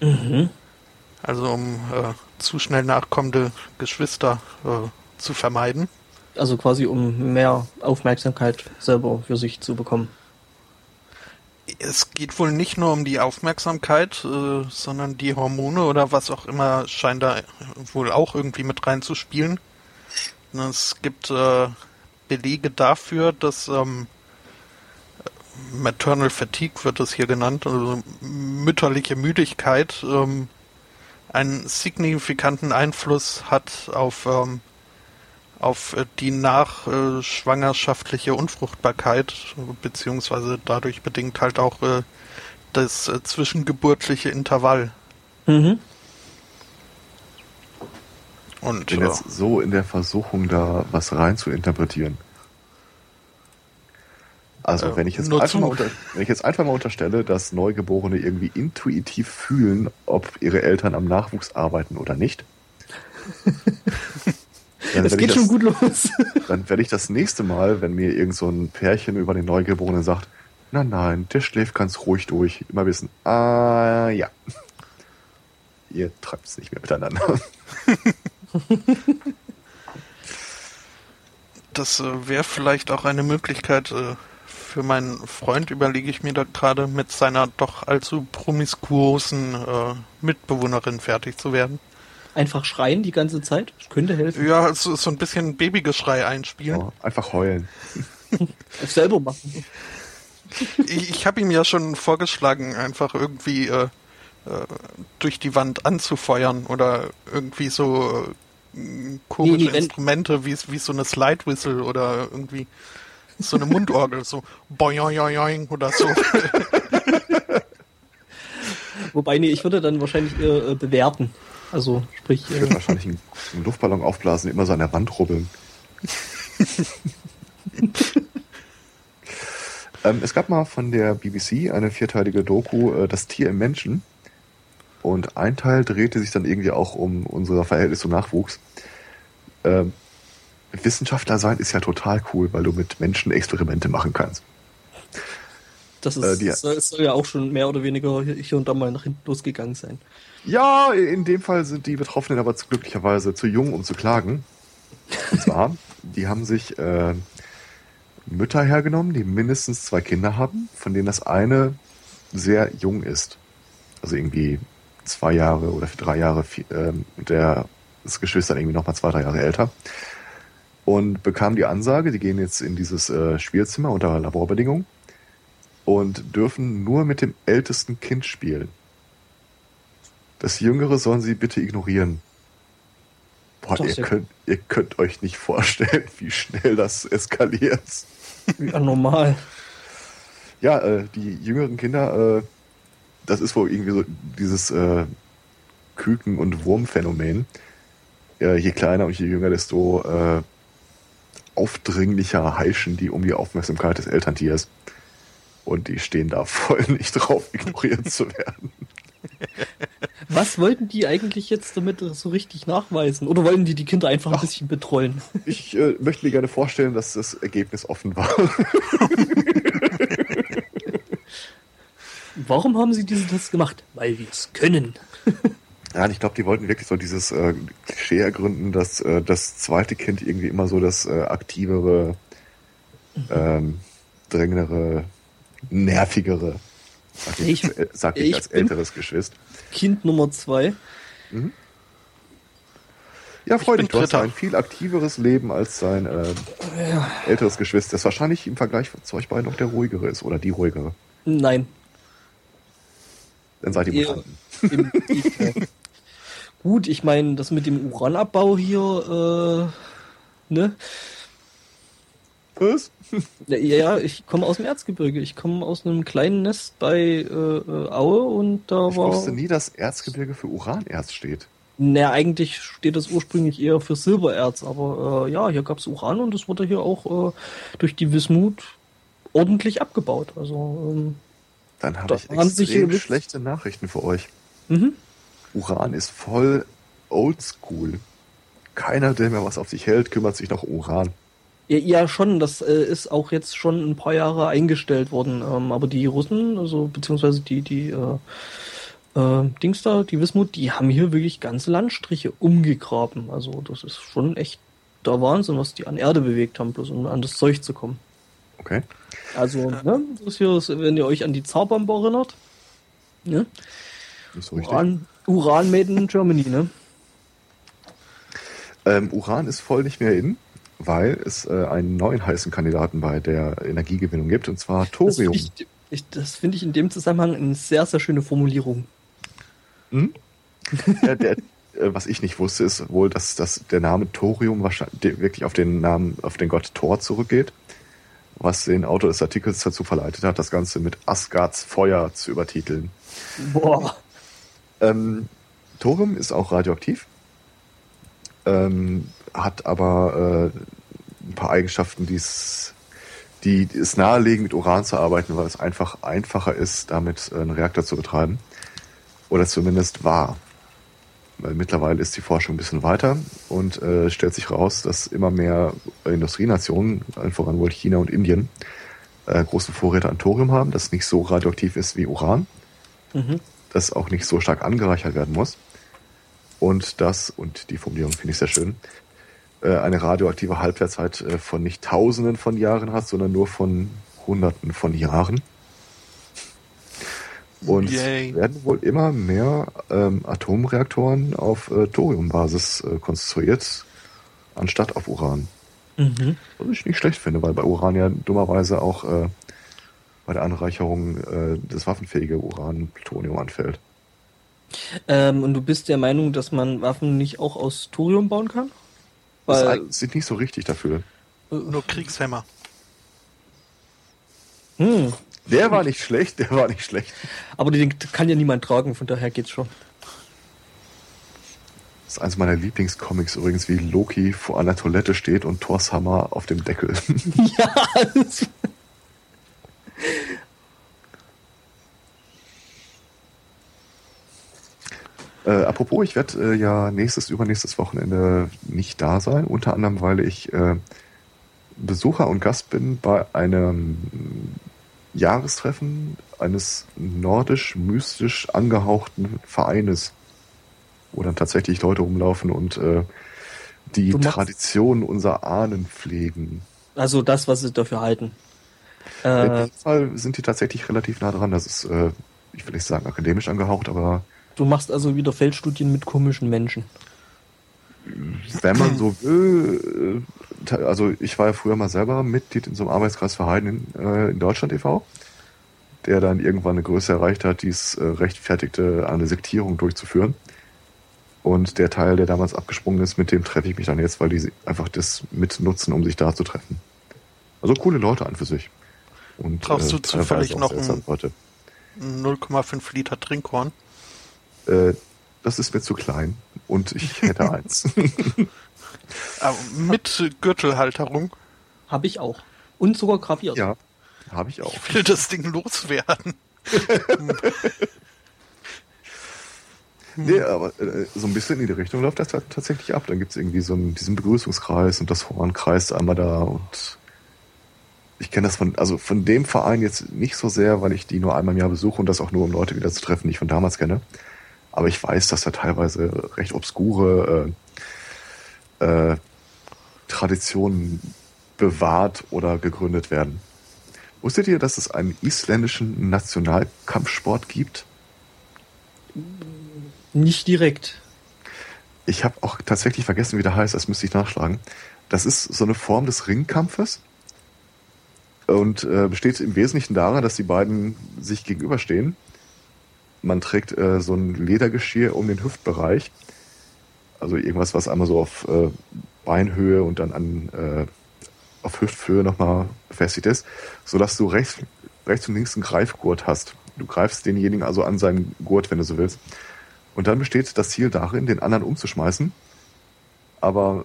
Mhm. Also um zu schnell nachkommende Geschwister zu vermeiden. Also quasi um mehr Aufmerksamkeit selber für sich zu bekommen. Es geht wohl nicht nur um die Aufmerksamkeit, äh, sondern die Hormone oder was auch immer scheint da wohl auch irgendwie mit reinzuspielen. Es gibt äh, Belege dafür, dass ähm, Maternal Fatigue wird das hier genannt, also mütterliche Müdigkeit, ähm, einen signifikanten Einfluss hat auf ähm, auf äh, die nachschwangerschaftliche Unfruchtbarkeit, beziehungsweise dadurch bedingt halt auch äh, das äh, zwischengeburtliche Intervall. Mhm. Und Ich bin äh, jetzt so in der Versuchung, da was rein zu interpretieren. Also Äh, wenn ich jetzt einfach mal unter, wenn ich jetzt einfach mal unterstelle, dass Neugeborene irgendwie intuitiv fühlen, ob ihre Eltern am Nachwuchs arbeiten oder nicht. <laughs> werde geht schon gut los. <laughs> Dann werde ich das nächste Mal, wenn mir irgend so ein Pärchen über den Neugeborenen sagt, nein, nein, der schläft ganz ruhig durch, immer wissen, ah ja. Ihr treibt es nicht mehr miteinander. <laughs> das äh, wäre vielleicht auch eine Möglichkeit äh, für meinen Freund, überlege ich mir da gerade, mit seiner doch allzu promiskuosen äh, Mitbewohnerin fertig zu werden. Einfach schreien die ganze Zeit. Das könnte helfen. Ja, so, so ein bisschen Babygeschrei einspielen. Ja, einfach heulen. <laughs> Selber machen. Ich, ich habe ihm ja schon vorgeschlagen, einfach irgendwie äh, äh, durch die Wand anzufeuern oder irgendwie so äh, komische Nee, nee, wenn- Instrumente wie, wie so eine Slide Whistle oder irgendwie so eine Mundorgel, so boing oder so. <laughs> Wobei, nee, ich würde dann wahrscheinlich eher äh, bewerten. Also, sprich, Ich würde äh, wahrscheinlich einen, einen Luftballon aufblasen, immer so an der Wand rubbeln. <laughs> ähm, es gab mal von der BBC eine vierteilige Doku, äh, Das Tier im Menschen. Und ein Teil drehte sich dann irgendwie auch um unser Verhältnis zum Nachwuchs. Ähm, Wissenschaftler sein ist ja total cool, weil du mit Menschen Experimente machen kannst. Das ist, äh, soll, soll ja auch schon mehr oder weniger hier, und da mal nach hinten losgegangen sein. Ja, in dem Fall sind die Betroffenen aber glücklicherweise zu jung, um zu klagen. Und zwar, <laughs> die haben sich äh, Mütter hergenommen, die mindestens zwei Kinder haben, von denen das eine sehr jung ist. Also irgendwie zwei Jahre oder drei Jahre, und der das Geschwister irgendwie nochmal zwei, drei Jahre älter. Und bekamen die Ansage, die gehen jetzt in dieses äh, Spielzimmer unter Laborbedingungen und dürfen nur mit dem ältesten Kind spielen. Das Jüngere sollen sie bitte ignorieren. Boah, ihr könnt, ihr könnt euch nicht vorstellen, <laughs> wie schnell das eskaliert. Ja, normal. Ja, äh, die jüngeren Kinder, äh, das ist wohl irgendwie so dieses äh, Küken- und Wurmphänomen. Äh, je kleiner und je jünger, desto äh, aufdringlicher heischen die um die Aufmerksamkeit des Elterntiers. Und die stehen da voll <laughs> nicht drauf, ignoriert zu werden. Was wollten die eigentlich jetzt damit so richtig nachweisen? Oder wollten die die Kinder einfach ein bisschen betreuen? Ich äh, möchte mir gerne vorstellen, dass das Ergebnis offen war. <laughs> Warum haben sie diesen Test gemacht? Weil wir es können. Ja, ich glaube, die wollten wirklich so dieses äh, Klischee ergründen, dass äh, das zweite Kind irgendwie immer so das äh, aktivere, ähm, drängendere, nervigere, sag ich, Ich- sag ich, ich als älteres Geschwister. Kind Nummer zwei. Ja, freu dich, du hast ein viel aktiveres Leben als dein ähm, älteres Geschwister, das wahrscheinlich im Vergleich zu euch beiden noch der ruhigere ist oder die ruhigere. Nein. Dann seid ihr Mutanten. im Gegenteil. <laughs> Gut, ich meine, das mit dem Uranabbau hier, äh, ne? Was? Ja, Ja, ich komme aus dem Erzgebirge. Ich komme aus einem kleinen Nest bei äh, äh, Aue und da Ich war. wusste nie, dass Erzgebirge für Uranerz steht. Naja, eigentlich steht das ursprünglich eher für Silbererz, aber äh, ja, hier gab es Uran und es wurde hier auch äh, durch die Wismut ordentlich abgebaut. Also, ähm, Dann habe ich sich extrem hier- schlechte Nachrichten für euch. mhm. Uran ist voll oldschool. Keiner, der mehr was auf sich hält, kümmert sich noch um Uran. Ja, ja, schon. Das äh, ist auch jetzt schon ein paar Jahre eingestellt worden. Ähm, aber die Russen, also beziehungsweise die die äh, äh, Dings da, die Wismut, die haben hier wirklich ganze Landstriche umgegraben. Also das ist schon echt der Wahnsinn, was die an Erde bewegt haben, bloß um an das Zeug zu kommen. Okay? Also, ne, das ist hier, wenn ihr euch an die Zarbombe erinnert, ne? Richtig. Uran, Uran made in Germany, ne? Ähm, Uran ist voll nicht mehr in, weil es äh, einen neuen heißen Kandidaten bei der Energiegewinnung gibt, und zwar Das Thorium. finde ich, ich, das finde ich in dem Zusammenhang eine sehr, sehr schöne Formulierung. <laughs> Ja, der, äh, was ich nicht wusste, ist wohl, dass, dass der Name Thorium wahrscheinlich wirklich auf den Namen, auf den Gott Thor zurückgeht, was den Autor des Artikels dazu verleitet hat, das Ganze mit Asgards Feuer zu übertiteln. Boah. Ähm, Thorium ist auch radioaktiv, ähm, hat aber äh, ein paar Eigenschaften, die's, die es nahelegen, mit Uran zu arbeiten, weil es einfach einfacher ist, damit äh, einen Reaktor zu betreiben. Oder zumindest war. Weil mittlerweile ist die Forschung ein bisschen weiter und äh, stellt sich raus, dass immer mehr Industrienationen, allen voran wohl China und Indien, äh, große Vorräte an Thorium haben, das nicht so radioaktiv ist wie Uran Mhm. das auch nicht so stark angereichert werden muss. Und das, und die Formulierung finde ich sehr schön, eine radioaktive Halbwertszeit äh, von nicht Tausenden von Jahren hat, sondern nur von Hunderten von Jahren. Und Yay. es werden wohl immer mehr ähm, Atomreaktoren auf äh, Thoriumbasis äh, konstruiert, anstatt auf Uran. Mhm. Was ich nicht schlecht finde, weil bei Uran ja dummerweise auch äh, bei der Anreicherung äh, das waffenfähige Uran Plutonium anfällt. Ähm, und du bist der Meinung, dass man Waffen nicht auch aus Thorium bauen kann? Das Weil, sind nicht so richtig dafür. Nur Kriegshämmer. hm, Der war nicht schlecht, der war nicht schlecht. aber den kann ja niemand tragen, von daher geht's schon. Das ist eines meiner Lieblingscomics übrigens, wie Loki vor einer Toilette steht und Thors Hammer auf dem Deckel. <laughs> ja, das, äh, apropos, ich werde äh, ja nächstes, übernächstes Wochenende nicht da sein, unter anderem, weil ich äh, Besucher und Gast bin bei einem Jahrestreffen eines nordisch-mystisch angehauchten Vereines, wo dann tatsächlich Leute rumlaufen und äh, die Tradition unserer Ahnen pflegen. also das, was sie dafür halten. In Äh, diesem Fall sind die tatsächlich relativ nah dran. Das ist, äh, ich will nicht sagen akademisch angehaucht, aber du machst also wieder Feldstudien mit komischen Menschen. wenn man so will, äh, also ich war ja früher mal selber Mitglied in so einem Arbeitskreis für Heiden in, äh, in Deutschland e.V., der dann irgendwann eine Größe erreicht hat, die es äh, rechtfertigte, eine Sektierung durchzuführen. Und der Teil, der damals abgesprungen ist, mit dem treffe ich mich dann jetzt, weil die einfach das mitnutzen, um sich da zu treffen. Also coole Leute an für sich. Und, Brauchst du teilweise zufällig noch ein- interessante Leute. 0,5 Liter Trinkhorn. Äh, das ist mir zu klein. Und ich hätte <laughs> eins. Aber <laughs> mit Gürtelhalterung. Habe ich auch. Und sogar graviert. ja. Habe ich auch. Ich will das Ding loswerden. <laughs> Nee, aber äh, so ein bisschen in die Richtung läuft das tatsächlich ab. Dann gibt's irgendwie so einen, diesen Begrüßungskreis und das Horn kreist einmal da und ich kenne das von, also von dem Verein jetzt nicht so sehr, weil ich die nur einmal im Jahr besuche und das auch nur, um Leute wieder zu treffen, die ich von damals kenne. Aber ich weiß, dass da teilweise recht obskure äh, äh, Traditionen bewahrt oder gegründet werden. Wusstet ihr, dass es einen isländischen Nationalkampfsport gibt? Nicht direkt. Ich habe auch tatsächlich vergessen, wie der heißt, das müsste ich nachschlagen. Das ist so eine Form des Ringkampfes und äh, besteht im Wesentlichen daran, dass die beiden sich gegenüberstehen. Man trägt äh, so ein Ledergeschirr um den Hüftbereich, also irgendwas, was einmal so auf äh, Beinhöhe und dann an äh, auf Hüfthöhe nochmal befestigt ist, sodass du rechts, rechts und links einen Greifgurt hast. Du greifst denjenigen also an seinen Gurt, wenn du so willst. Und dann besteht das Ziel darin, den anderen umzuschmeißen, aber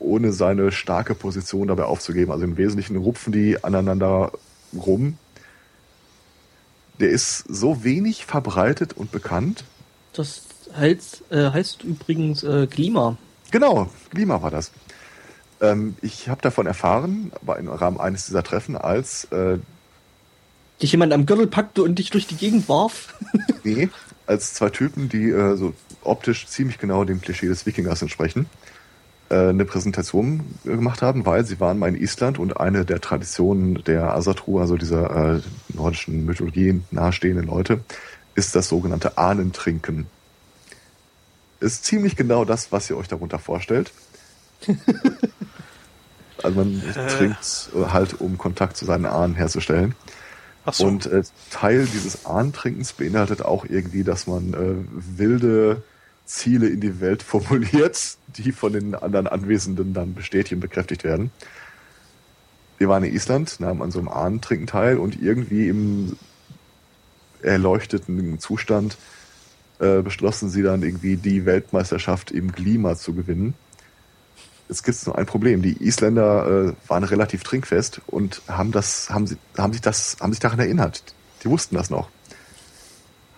ohne seine starke Position dabei aufzugeben. Also im Wesentlichen rupfen die aneinander rum. Der ist so wenig verbreitet und bekannt. Das heißt, äh, heißt übrigens äh, Klima. Genau, Klima war das. Ähm, ich habe davon erfahren, aber im Rahmen eines dieser Treffen, als äh, dich jemand am Gürtel packte und dich durch die Gegend warf. nee, als zwei Typen, die äh, so optisch ziemlich genau dem Klischee des Wikingers entsprechen, eine Präsentation gemacht haben, weil sie waren mal in Island und eine der Traditionen der Asatru, also dieser äh, nordischen Mythologie nahestehenden Leute, ist das sogenannte Ahnentrinken. Ist ziemlich genau das, was ihr euch darunter vorstellt. <laughs> also man äh. trinkt halt, um Kontakt zu seinen Ahnen herzustellen. Ach so. Und äh, Teil dieses Ahnentrinkens beinhaltet auch irgendwie, dass man äh, wilde Ziele in die Welt formuliert, die von den anderen Anwesenden dann bestätigt und bekräftigt werden. Wir waren in Island, nahmen an so einem Ahnentrinken teil und irgendwie im erleuchteten Zustand äh, beschlossen sie dann irgendwie die Weltmeisterschaft im Klima zu gewinnen. Es gibt nur ein Problem. Die Isländer äh, waren relativ trinkfest und haben das, haben sie, haben sich das, haben sich daran erinnert. Die wussten das noch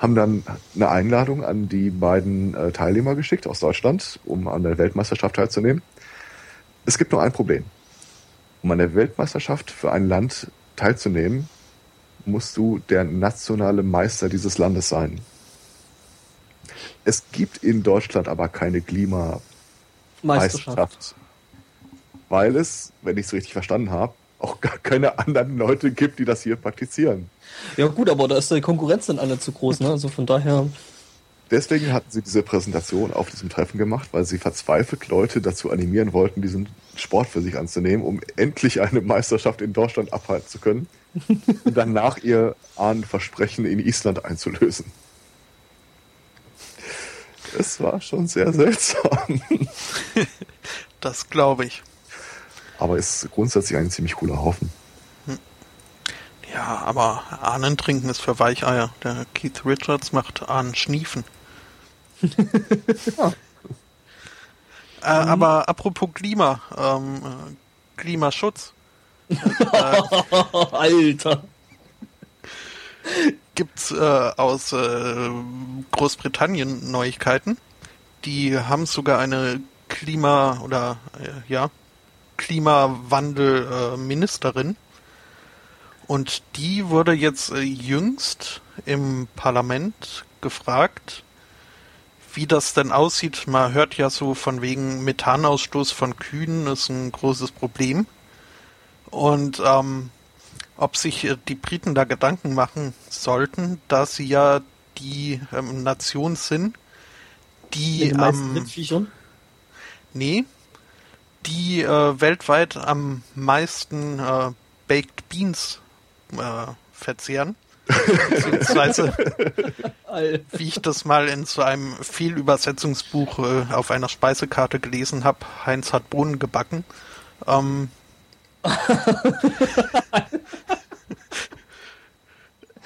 haben dann eine Einladung an die beiden äh, Teilnehmer geschickt aus Deutschland, um an der Weltmeisterschaft teilzunehmen. Es gibt nur ein Problem. Um an der Weltmeisterschaft für ein Land teilzunehmen, musst du der nationale Meister dieses Landes sein. Es gibt in Deutschland aber keine Klimameisterschaft. Weil es, wenn ich es richtig verstanden habe, auch gar keine anderen Leute gibt, die das hier praktizieren. Ja gut, aber da ist die Konkurrenz dann alle zu groß, ne? Also von daher. Deswegen hatten sie diese Präsentation auf diesem Treffen gemacht, weil sie verzweifelt Leute dazu animieren wollten, diesen Sport für sich anzunehmen, um endlich eine Meisterschaft in Deutschland abhalten zu können <laughs> und danach ihr Ahnenversprechen in Island einzulösen. Es war schon sehr seltsam. <laughs> Das glaube ich. Aber ist grundsätzlich ein ziemlich cooler Haufen. Ja, aber Ahnen trinken ist für Weicheier. Der Keith Richards macht Ahnen schniefen. ja. <laughs> äh, aber apropos Klima, ähm, äh, Klimaschutz. <laughs> Alter. Gibt's äh, aus äh, Großbritannien Neuigkeiten. Die haben sogar eine Klima- oder äh, ja, Klimawandel-Ministerin. Und die wurde jetzt äh, jüngst im Parlament gefragt, wie das denn aussieht. Man hört ja so von wegen Methanausstoß von Kühen ist ein großes Problem. Und ähm, ob sich äh, die Briten da Gedanken machen sollten, da sie ja die ähm, Nation sind, die am ähm, Nee, die äh, weltweit am meisten äh, Baked Beans äh, verzehren. <laughs> Beziehungsweise, wie ich das mal in so einem Fehlübersetzungsbuch äh, auf einer Speisekarte gelesen habe, Heinz hat Bohnen gebacken. Ähm, <laughs>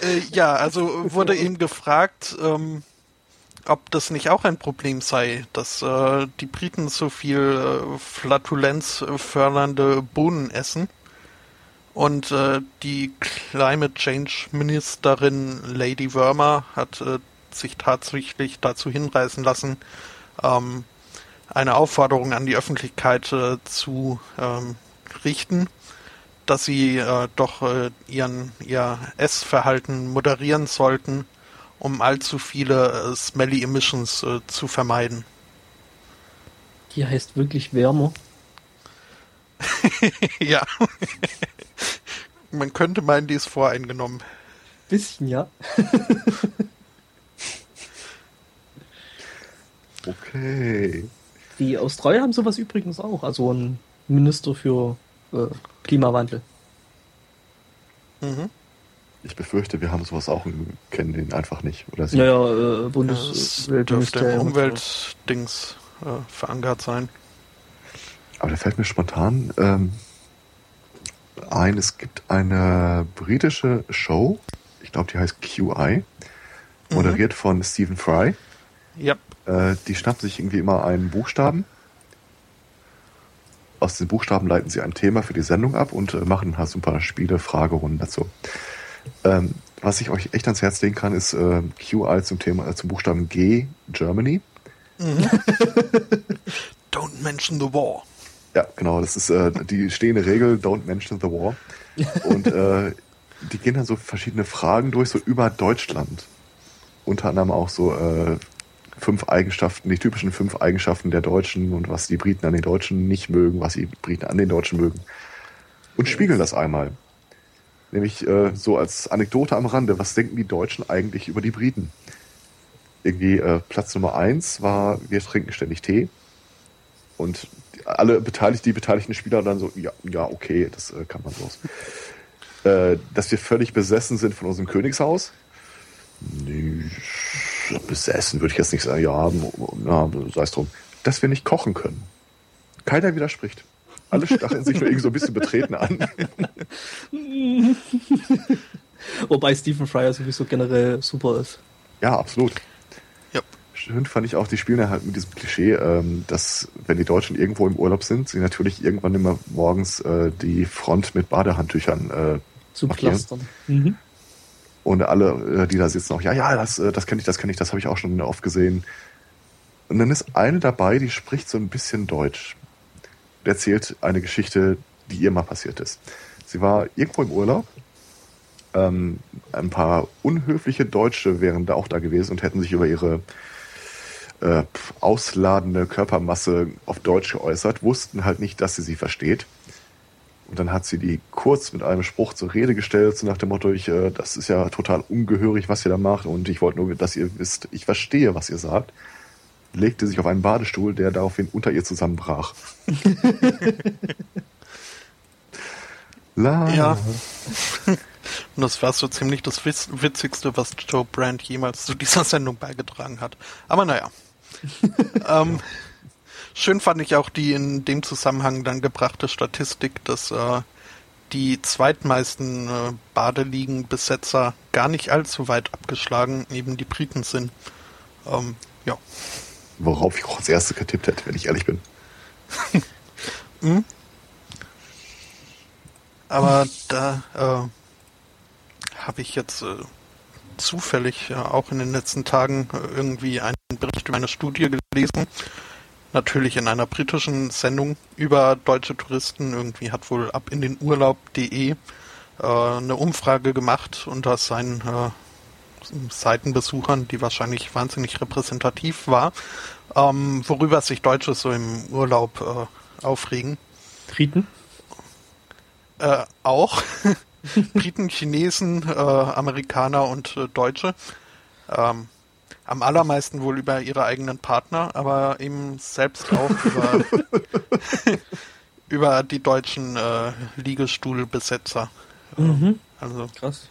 äh, ja, also wurde ihm gefragt, ähm, ob das nicht auch ein Problem sei, dass äh, die Briten so viel äh, Flatulenz fördernde Bohnen essen Und äh, die Climate Change Ministerin Lady Wormer hat äh, sich tatsächlich dazu hinreißen lassen, ähm, eine Aufforderung an die Öffentlichkeit äh, zu ähm, richten, dass sie äh, doch äh, ihren ihr Essverhalten moderieren sollten, um allzu viele äh, smelly emissions äh, zu vermeiden. Die heißt wirklich wärmer. <laughs> ja. Man könnte meinen, die ist voreingenommen. Bisschen, ja. <laughs> Okay. Die Australier haben sowas übrigens auch, also ein Minister für äh, Klimawandel. Mhm. Ich befürchte, wir haben sowas auch und kennen den einfach nicht. Oder sie. Naja, äh, Das dürfte Bundesumweltministerium. im Umweltdings äh, verankert sein. Aber da fällt mir spontan ähm, ein, es gibt eine britische Show, ich glaube, die heißt QI, moderiert von Stephen Fry. Ja. Äh, die schnappen sich irgendwie immer einen Buchstaben. Aus den Buchstaben leiten sie ein Thema für die Sendung ab und äh, machen halt so ein paar Spiele, Fragerunden dazu. Ähm, was ich euch echt ans Herz legen kann, ist äh, QI zum Thema, äh, zum Buchstaben G, Germany. <laughs> Don't mention the war. Ja, genau, das ist äh, die stehende Regel, don't mention the war. Und äh, die gehen dann so verschiedene Fragen durch, so über Deutschland. Unter anderem auch so äh, fünf Eigenschaften, die typischen fünf Eigenschaften der Deutschen und was die Briten an den Deutschen nicht mögen, was die Briten an den Deutschen mögen. Und spiegeln das einmal. Nämlich äh, so als Anekdote am Rande, was denken die Deutschen eigentlich über die Briten? Irgendwie äh, Platz Nummer eins war, wir trinken ständig Tee. Und alle beteiligt, die beteiligten Spieler dann so, ja, ja, okay, das äh, kann man los. Äh, dass wir völlig besessen sind von unserem Königshaus. Nee, besessen würde ich jetzt nicht sagen. Ja, ja sei es drum. Dass wir nicht kochen können. Keiner widerspricht. Alle stacheln sich nur irgendwie so ein bisschen betreten an. <laughs> Wobei Stephen Fryer sowieso generell super ist. Ja, absolut. Ja. Schön fand ich auch, die spielen ja halt mit diesem Klischee, ähm, dass wenn die Deutschen irgendwo im Urlaub sind, sie natürlich irgendwann immer morgens äh, die Front mit Badehandtüchern äh, Zu markieren. Pflastern. Mhm. Und alle, äh, die da sitzen, auch, ja, ja, das, äh, das kenne ich, das kenne ich, das habe ich auch schon oft gesehen. Und dann ist eine dabei, die spricht so ein bisschen Deutsch. Und erzählt eine Geschichte, die ihr mal passiert ist. Sie war irgendwo im Urlaub. Ähm, ein paar unhöfliche Deutsche wären da auch da gewesen und hätten sich über ihre äh, ausladende Körpermasse auf Deutsch geäußert, wussten halt nicht, dass sie sie versteht. Und dann hat sie die kurz mit einem Spruch zur Rede gestellt, so nach dem Motto, ich, äh, das ist ja total ungehörig, was ihr da macht, und ich wollte nur, dass ihr wisst, ich verstehe, was ihr sagt. Legte sich auf einen Badestuhl, der daraufhin unter ihr zusammenbrach. <laughs> La. Ja. Und das war so ziemlich das Witz Witzigste, was Joe Brand jemals zu dieser Sendung beigetragen hat. Aber naja. <laughs> ähm, schön fand ich auch die in dem Zusammenhang dann gebrachte Statistik, dass äh, die zweitmeisten äh, Badeliegenbesetzer gar nicht allzu weit abgeschlagen eben die Briten sind. Ähm, ja. Worauf ich auch als erste getippt hätte, wenn ich ehrlich bin. <laughs> Aber da äh, habe ich jetzt äh, zufällig äh, auch in den letzten Tagen äh, irgendwie einen Bericht über eine Studie gelesen. Natürlich in einer britischen Sendung über deutsche Touristen. Irgendwie hat wohl ab in den Urlaub.de äh, eine Umfrage gemacht unter seinen äh, Seitenbesuchern, die wahrscheinlich wahnsinnig repräsentativ war, ähm, worüber sich Deutsche so im Urlaub äh, aufregen. Briten? Äh, auch. <laughs> Briten, Chinesen, äh, Amerikaner und äh, Deutsche. Ähm, am allermeisten wohl über ihre eigenen Partner, aber eben selbst auch <laughs> über, <laughs> über die deutschen äh, Liegestuhlbesetzer. Mhm. Also, Krass.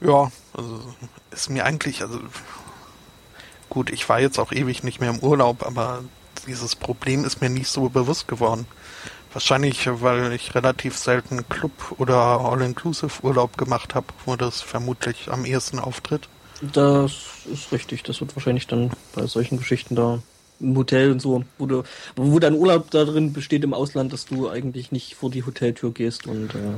Ja, also ist mir eigentlich, also gut, ich war jetzt auch ewig nicht mehr im Urlaub, aber dieses Problem ist mir nicht so bewusst geworden. Wahrscheinlich, weil ich relativ selten Club- oder All-Inclusive-Urlaub gemacht habe, wo das vermutlich am ehesten auftritt. Das ist richtig. Das wird wahrscheinlich dann bei solchen Geschichten da im Hotel und so, wo, du, wo dein Urlaub da drin besteht im Ausland, dass du eigentlich nicht vor die Hoteltür gehst und äh.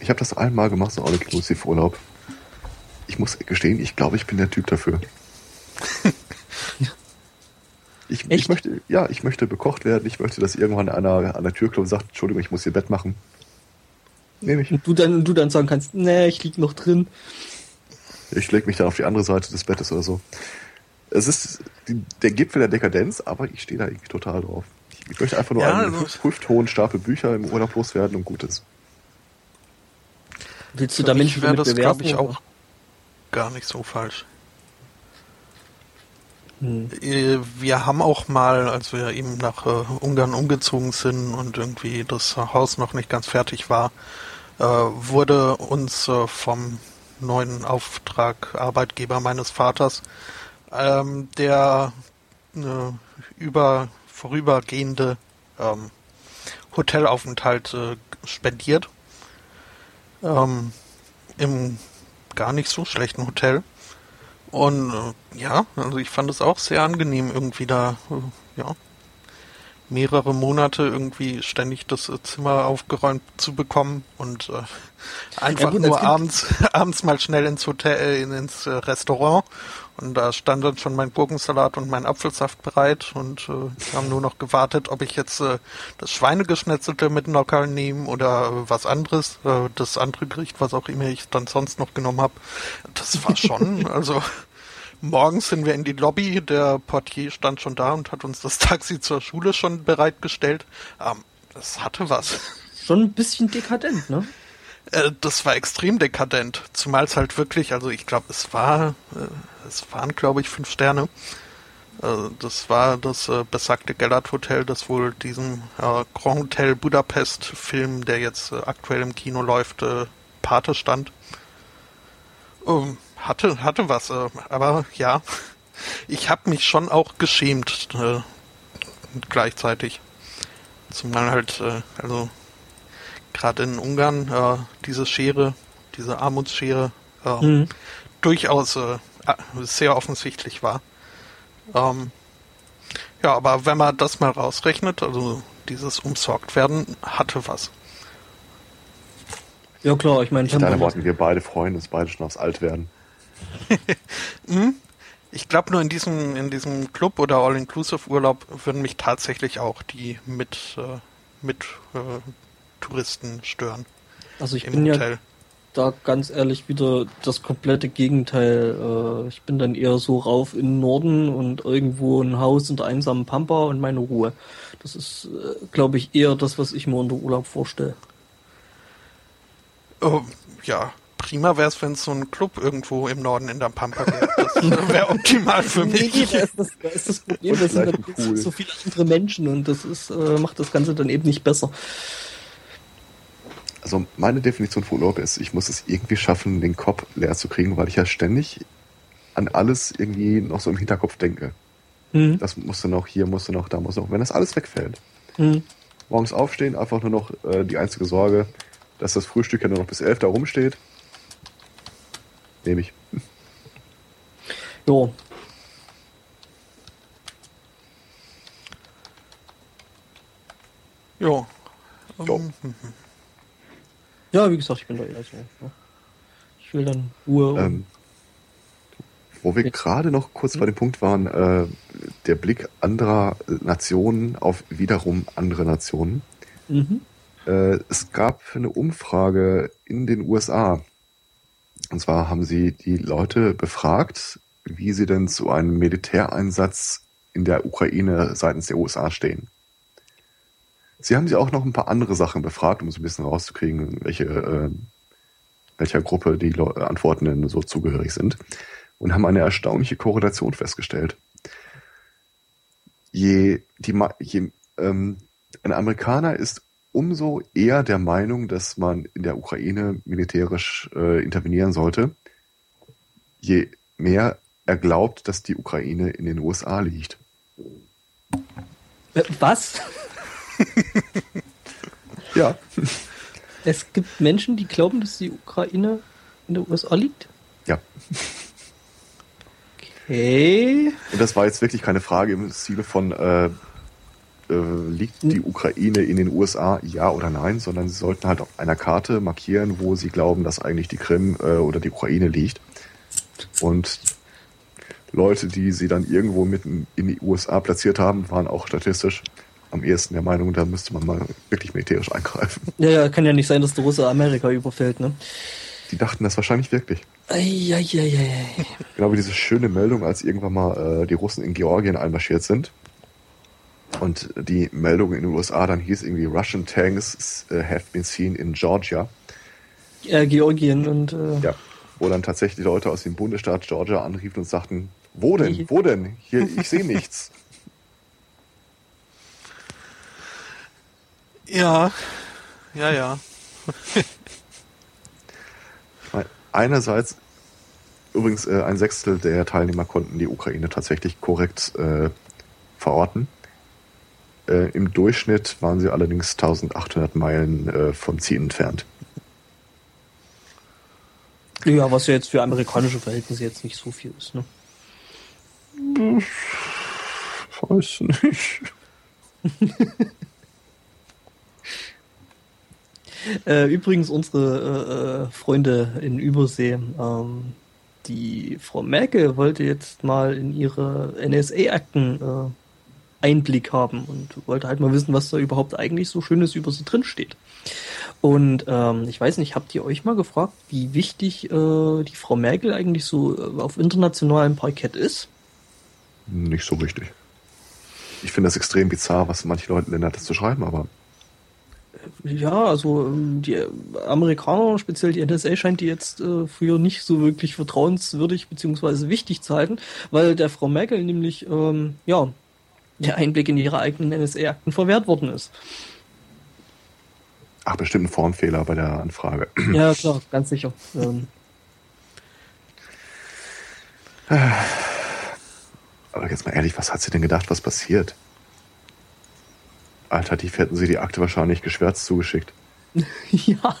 Ich habe das einmal gemacht, so All-Inclusive Urlaub. Ich muss gestehen, ich glaube, ich bin der Typ dafür. <laughs> Ich, ich möchte, ja, ich möchte bekocht werden. Ich möchte, dass irgendwann einer an der Tür klopft und sagt, Entschuldigung, ich muss hier Bett machen. Nehme ich. und du dann, du dann sagen kannst, nee, ich lieg noch drin. Ich lege mich dann auf die andere Seite des Bettes oder so. Es ist die, der Gipfel der Dekadenz, aber ich stehe da irgendwie total drauf. Ich, möchte einfach nur Ja, einen also- hüft- hüfthohen Stapel Bücher im Urlaub loswerden und gut ist. Willst du Für da Menschen wäre das, glaube ich, auch gar nicht so falsch. Hm. Äh, Wir haben auch mal, als wir eben nach äh, Ungarn umgezogen sind und irgendwie das Haus noch nicht ganz fertig war, äh, wurde uns äh, vom neuen Auftrag Arbeitgeber meines Vaters ähm, der äh, über vorübergehende ähm, Hotelaufenthalt äh, spendiert. Ähm, Im gar nicht so schlechten Hotel. Und äh, ja, also ich fand es auch sehr angenehm, irgendwie da, äh, ja, mehrere Monate irgendwie ständig das äh, Zimmer aufgeräumt zu bekommen und äh, einfach gut, als nur abends, <laughs> abends mal schnell ins Hotel, äh, in- ins äh, Restaurant und da stand dann schon mein Gurkensalat und mein Apfelsaft bereit und äh, wir haben nur noch gewartet, ob ich jetzt äh, das Schweinegeschnetzelte mit Nockerl nehme oder äh, was anderes, äh, das andere Gericht, was auch immer ich dann sonst noch genommen habe. Das war schon, <laughs> also morgens sind wir in die Lobby, der Portier stand schon da und hat uns das Taxi zur Schule schon bereitgestellt. Ähm, das hatte was. Schon ein bisschen dekadent, ne? Äh, das war extrem dekadent. Zumal es halt wirklich, also ich glaube, es war, äh, es waren glaube ich fünf Sterne. Äh, das war das äh, besagte Gellert Hotel, das wohl diesem äh, Grand Hotel Budapest Film, der jetzt aktuell im Kino läuft, Pate stand. Ähm, hatte, hatte was, aber ja, <laughs> ich habe mich schon auch geschämt gleichzeitig. Zumal halt, also gerade in Ungarn äh, diese Schere, diese Armutsschere äh, Mhm. durchaus äh, sehr offensichtlich war. Ähm, ja, aber wenn man das mal rausrechnet, also dieses umsorgt werden hatte was. Ja klar, ich meine, In deinen Worten, wir beide freuen uns beide schon aufs Altwerden. <laughs> Ich glaube nur in diesem in diesem Club oder All-Inclusive-Urlaub würden mich tatsächlich auch die mit äh, mit äh, Touristen stören also ich im bin ja Hotel. da ganz ehrlich wieder das komplette Gegenteil. Äh, ich bin dann eher so rauf in den Norden und irgendwo ein Haus in der einsamen Pampa und meine Ruhe. Das ist, äh, glaube ich, eher das, was ich mir unter Urlaub vorstelle. Oh, ja, prima wäre es, wenn es so ein Club irgendwo im Norden in der Pampa gäbe. Das <laughs> wäre optimal für Nee, mich. da ist das, da ist das Problem, das sind Pool. so viele andere Menschen und das ist, äh, macht das Ganze dann eben nicht besser. Also meine Definition von Urlaub ist, ich muss es irgendwie schaffen, den Kopf leer zu kriegen, weil ich ja ständig an alles irgendwie noch so im Hinterkopf denke. Hm. Das musste noch, hier musste noch, da musste noch. Wenn das alles wegfällt, Hm. morgens aufstehen, einfach nur noch äh, die einzige Sorge, dass das Frühstück ja nur noch bis elf da rumsteht, nehme ich. Ja, Jo. Jo. Ja, wie gesagt, ich bin da eher so. Ja. Ich will dann Ruhe Ähm, wo wir gerade noch kurz bei dem Punkt waren, äh, der Blick anderer Nationen auf wiederum andere Nationen. mhm. Äh, es gab eine Umfrage in den USA. Und zwar haben sie die Leute befragt, wie sie denn zu einem Militäreinsatz in der Ukraine seitens der USA stehen. Sie haben sie auch noch ein paar andere Sachen befragt, um so ein bisschen rauszukriegen, welche, äh, welcher Gruppe die Leu- Antwortenden so zugehörig sind. Und haben eine erstaunliche Korrelation festgestellt. Je, die, je, ähm, ein Amerikaner ist umso eher der Meinung, dass man in der Ukraine militärisch äh, intervenieren sollte, je mehr er glaubt, dass die Ukraine in den USA liegt. Äh, Was? Ja. Es gibt Menschen, die glauben, dass die Ukraine in der USA liegt? Ja. Okay. Und das war jetzt wirklich keine Frage im Stile von, äh, äh, liegt die Ukraine in den USA, ja oder nein, sondern sie sollten halt auf einer Karte markieren, wo sie glauben, dass eigentlich die Krim äh, oder die Ukraine liegt. Und Leute, die sie dann irgendwo mitten in die USA platziert haben, waren auch statistisch am ehesten der Meinung, da müsste man mal wirklich militärisch eingreifen. <laughs> Ja, ja, kann ja nicht sein, dass der Russe Amerika überfällt, ne? Die dachten das wahrscheinlich wirklich. Eieieiei. Genau wie diese schöne Meldung, als irgendwann mal äh, die Russen in Georgien einmarschiert sind. Und die Meldung in den USA dann hieß irgendwie Russian tanks uh, have been seen in Georgia. Ja, Georgien und äh, Ja. Wo dann tatsächlich Leute aus dem Bundesstaat Georgia anriefen und sagten, wo denn? Wo denn? Hier, ich sehe nichts. <laughs> Ja, ja, ja. Ich einerseits, übrigens äh, ein Sechstel der Teilnehmer konnten die Ukraine tatsächlich korrekt äh, verorten. Äh, Im Durchschnitt waren sie allerdings 1800 Meilen äh, vom Ziel entfernt. ja, was ja jetzt für amerikanische Verhältnisse jetzt nicht so viel ist, ne? Weiß nicht. <laughs> <laughs> Äh, übrigens, unsere äh, äh, Freunde in Übersee, ähm, die Frau Merkel wollte jetzt mal in ihre NSA-Akten äh, Einblick haben und wollte halt mal wissen, was da überhaupt eigentlich so Schönes über sie drin steht. Und ähm, ich weiß nicht, habt ihr euch mal gefragt, wie wichtig äh, die Frau Merkel eigentlich so äh, auf internationalem Parkett ist? Nicht so richtig. Ich finde das extrem bizarr, was manche Leute Länder das zu schreiben, aber Ja, also ähm, die Amerikaner, speziell die NSA, scheint die jetzt äh, früher nicht so wirklich vertrauenswürdig beziehungsweise wichtig zu halten, weil der Frau Merkel nämlich ähm, ja der Einblick in ihre eigenen NSA-Akten verwehrt worden ist. ach, bestimmt ein Formfehler bei der Anfrage. Ja, klar, ganz sicher. Ähm, Aber jetzt mal ehrlich, was hat sie denn gedacht, was passiert? Alternativ hätten sie die Akte wahrscheinlich geschwärzt zugeschickt. <laughs> ja.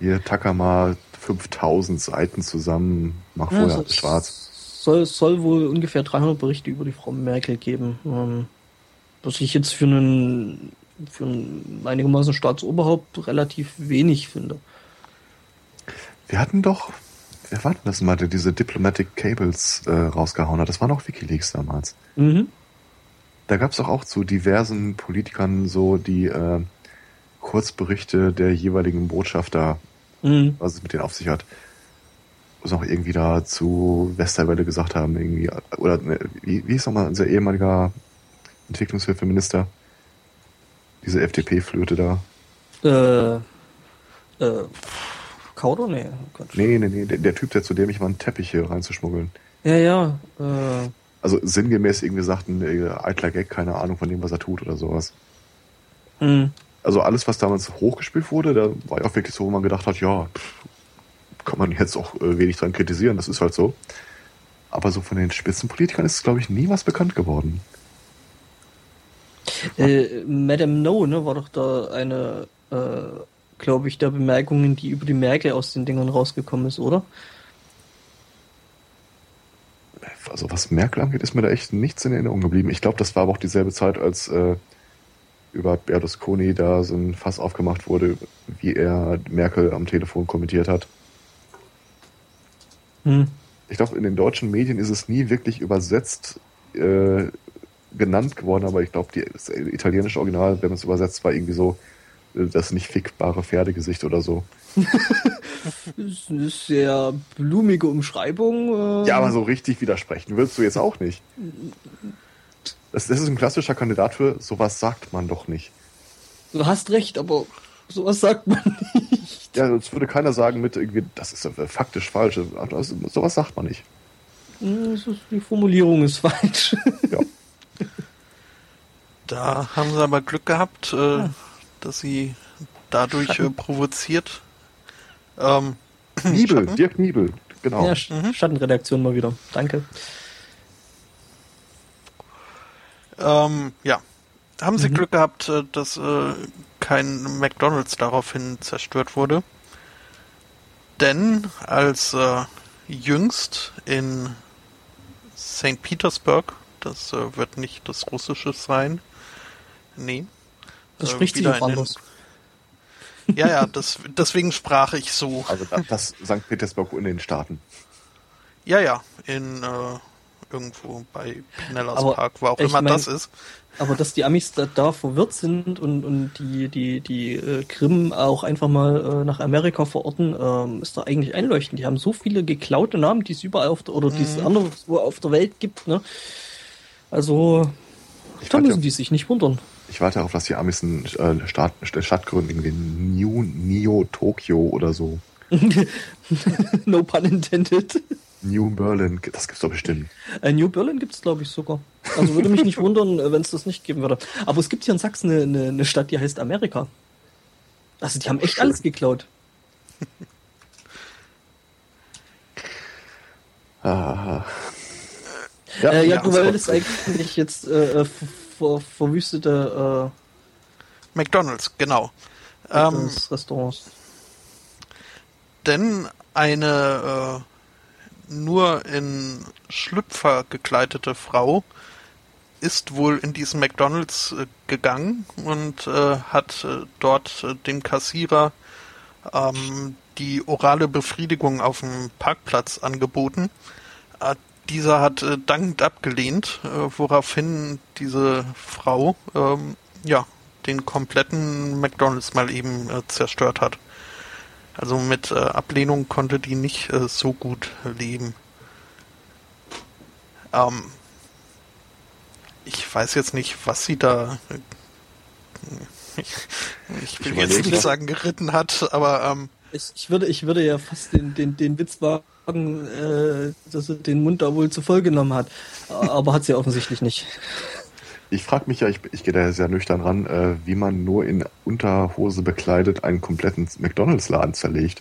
Hier, tacker mal 5000 Seiten zusammen, mach Ja, vorher so- alles schwarz. Soll, soll wohl ungefähr 300 Berichte über die Frau Merkel geben. Ähm, was ich jetzt für einen, für einen einigermaßen Staatsoberhaupt relativ wenig finde. Wir hatten doch, wer war denn das mal, der diese Diplomatic Cables äh, rausgehauen hat? Das war noch Wikileaks damals. Mhm. Da gab es doch auch zu diversen Politikern so die äh, Kurzberichte der jeweiligen Botschafter, Mhm. was es mit denen auf sich hat. Sie auch irgendwie da zu Westerwelle gesagt haben, irgendwie, oder ne, wie, wie hieß nochmal unser ehemaliger Entwicklungshilfeminister? Diese FDP-Flöte da. Äh, äh, Kauder? Nee, oh Gott. Nee, nee, nee, der, der Typ, der zu dem ich war, einen Teppich hier reinzuschmuggeln. Ja, ja. Äh, Also sinngemäß irgendwie sagten, äh, eitler Gag, keine Ahnung von dem, was er tut oder sowas. mh. Also alles, was damals hochgespielt wurde, da war ja auch wirklich so, wo man gedacht hat, ja, pff, kann man jetzt auch äh, wenig dran kritisieren, das ist halt so. Aber so von den Spitzenpolitikern ist, glaube ich, nie was bekannt geworden. Äh, Madame No, ne, war doch da eine, äh, glaube ich, der Bemerkungen, die über die Merkel aus den Dingern rausgekommen ist, oder? Also was Merkel angeht, ist mir da echt nichts in Erinnerung geblieben. Ich glaube, das war aber auch dieselbe Zeit, als äh, über Berlusconi da so ein Fass aufgemacht wurde, wie er Merkel am Telefon kommentiert hat. Hm. Ich glaube, in den deutschen Medien ist es nie wirklich übersetzt äh, genannt geworden, aber ich glaube, das italienische Original, wenn man es übersetzt, war irgendwie so äh, das nicht fickbare Pferdegesicht oder so. Das <laughs> ist eine sehr blumige Umschreibung. Äh, Ja, aber so richtig widersprechen willst du jetzt auch nicht. Das, das ist ein klassischer Kandidat für sowas sagt man doch nicht. Du hast recht, aber sowas sagt man <laughs> nicht. Ja, sonst würde keiner sagen mit irgendwie, das ist faktisch falsch. Das, sowas sagt man nicht. Hm, das ist- Die Formulierung ist falsch. <laughs> Ja. Da haben sie aber Glück gehabt, äh, dass sie dadurch äh, provoziert. Ähm, <clears throat> Niebel, Schatten? Dirk Niebel, genau. Ja, Sch- Schattenredaktion mal wieder. Danke. Ähm, ja. Haben sie Mhm. Glück gehabt, äh, dass äh, kein McDonalds daraufhin zerstört wurde. Denn als äh, jüngst in St. Petersburg. Das äh, wird nicht das Russische sein. Nee. Das Äh, spricht sich auch in den- anders. Ja, ja, das, deswegen sprach ich so. Also das, das St. Petersburg in den Staaten. Ja, ja, in äh, irgendwo bei Pinellas Aber Park, wo auch immer mein- das ist. Aber dass die Amis da, da verwirrt sind und, und die, die, die äh, Krim auch einfach mal äh, nach Amerika verorten, ähm, ist da eigentlich einleuchtend. Die haben so viele geklaute Namen, die es überall auf der, oder die es anderswo auf der Welt gibt. Ne? Also, Ich da müssen auf, die sich nicht wundern. Ich warte darauf, dass die Amis einen äh, Stadt, Stadt gründen, irgendwie New, Neo Tokyo oder so. <laughs> no pun intended. New Berlin, das gibt's doch bestimmt. Äh, New Berlin gibt es, glaube ich, sogar. Also würde mich nicht wundern, wenn es das nicht geben würde. Aber es gibt hier in Sachsen eine, eine, eine Stadt, die heißt Amerika. Also die haben echt Schön. alles geklaut. Ah. äh, ja, ja, du wolltest eigentlich jetzt äh, äh, ver verwüstete McDonalds, genau. äh, Ähm, Restaurants. denn eine äh, nur in Schlüpfer gekleidete Frau ist wohl in diesen McDonalds äh, gegangen und äh, hat äh, dort äh, dem Kassierer ähm, die orale Befriedigung auf dem Parkplatz angeboten. Dieser hat äh, dankend abgelehnt, äh, woraufhin diese Frau ähm, ja den kompletten McDonalds mal eben äh, zerstört hat. Also mit äh, Ablehnung konnte die nicht äh, so gut leben. Ähm, ich weiß jetzt nicht, was sie da. Äh, <laughs> ich, ich will Ich jetzt nicht sagen geritten hat, aber ähm, Ich, ich, würde, ich würde ja fast den, den, den Witz wagen, äh, dass sie den Mund da wohl zu voll genommen hat. Aber hat sie offensichtlich nicht. Ich frage mich ja, ich, ich gehe da sehr nüchtern ran, äh, wie man nur in Unterhose bekleidet einen kompletten McDonalds-Laden zerlegt.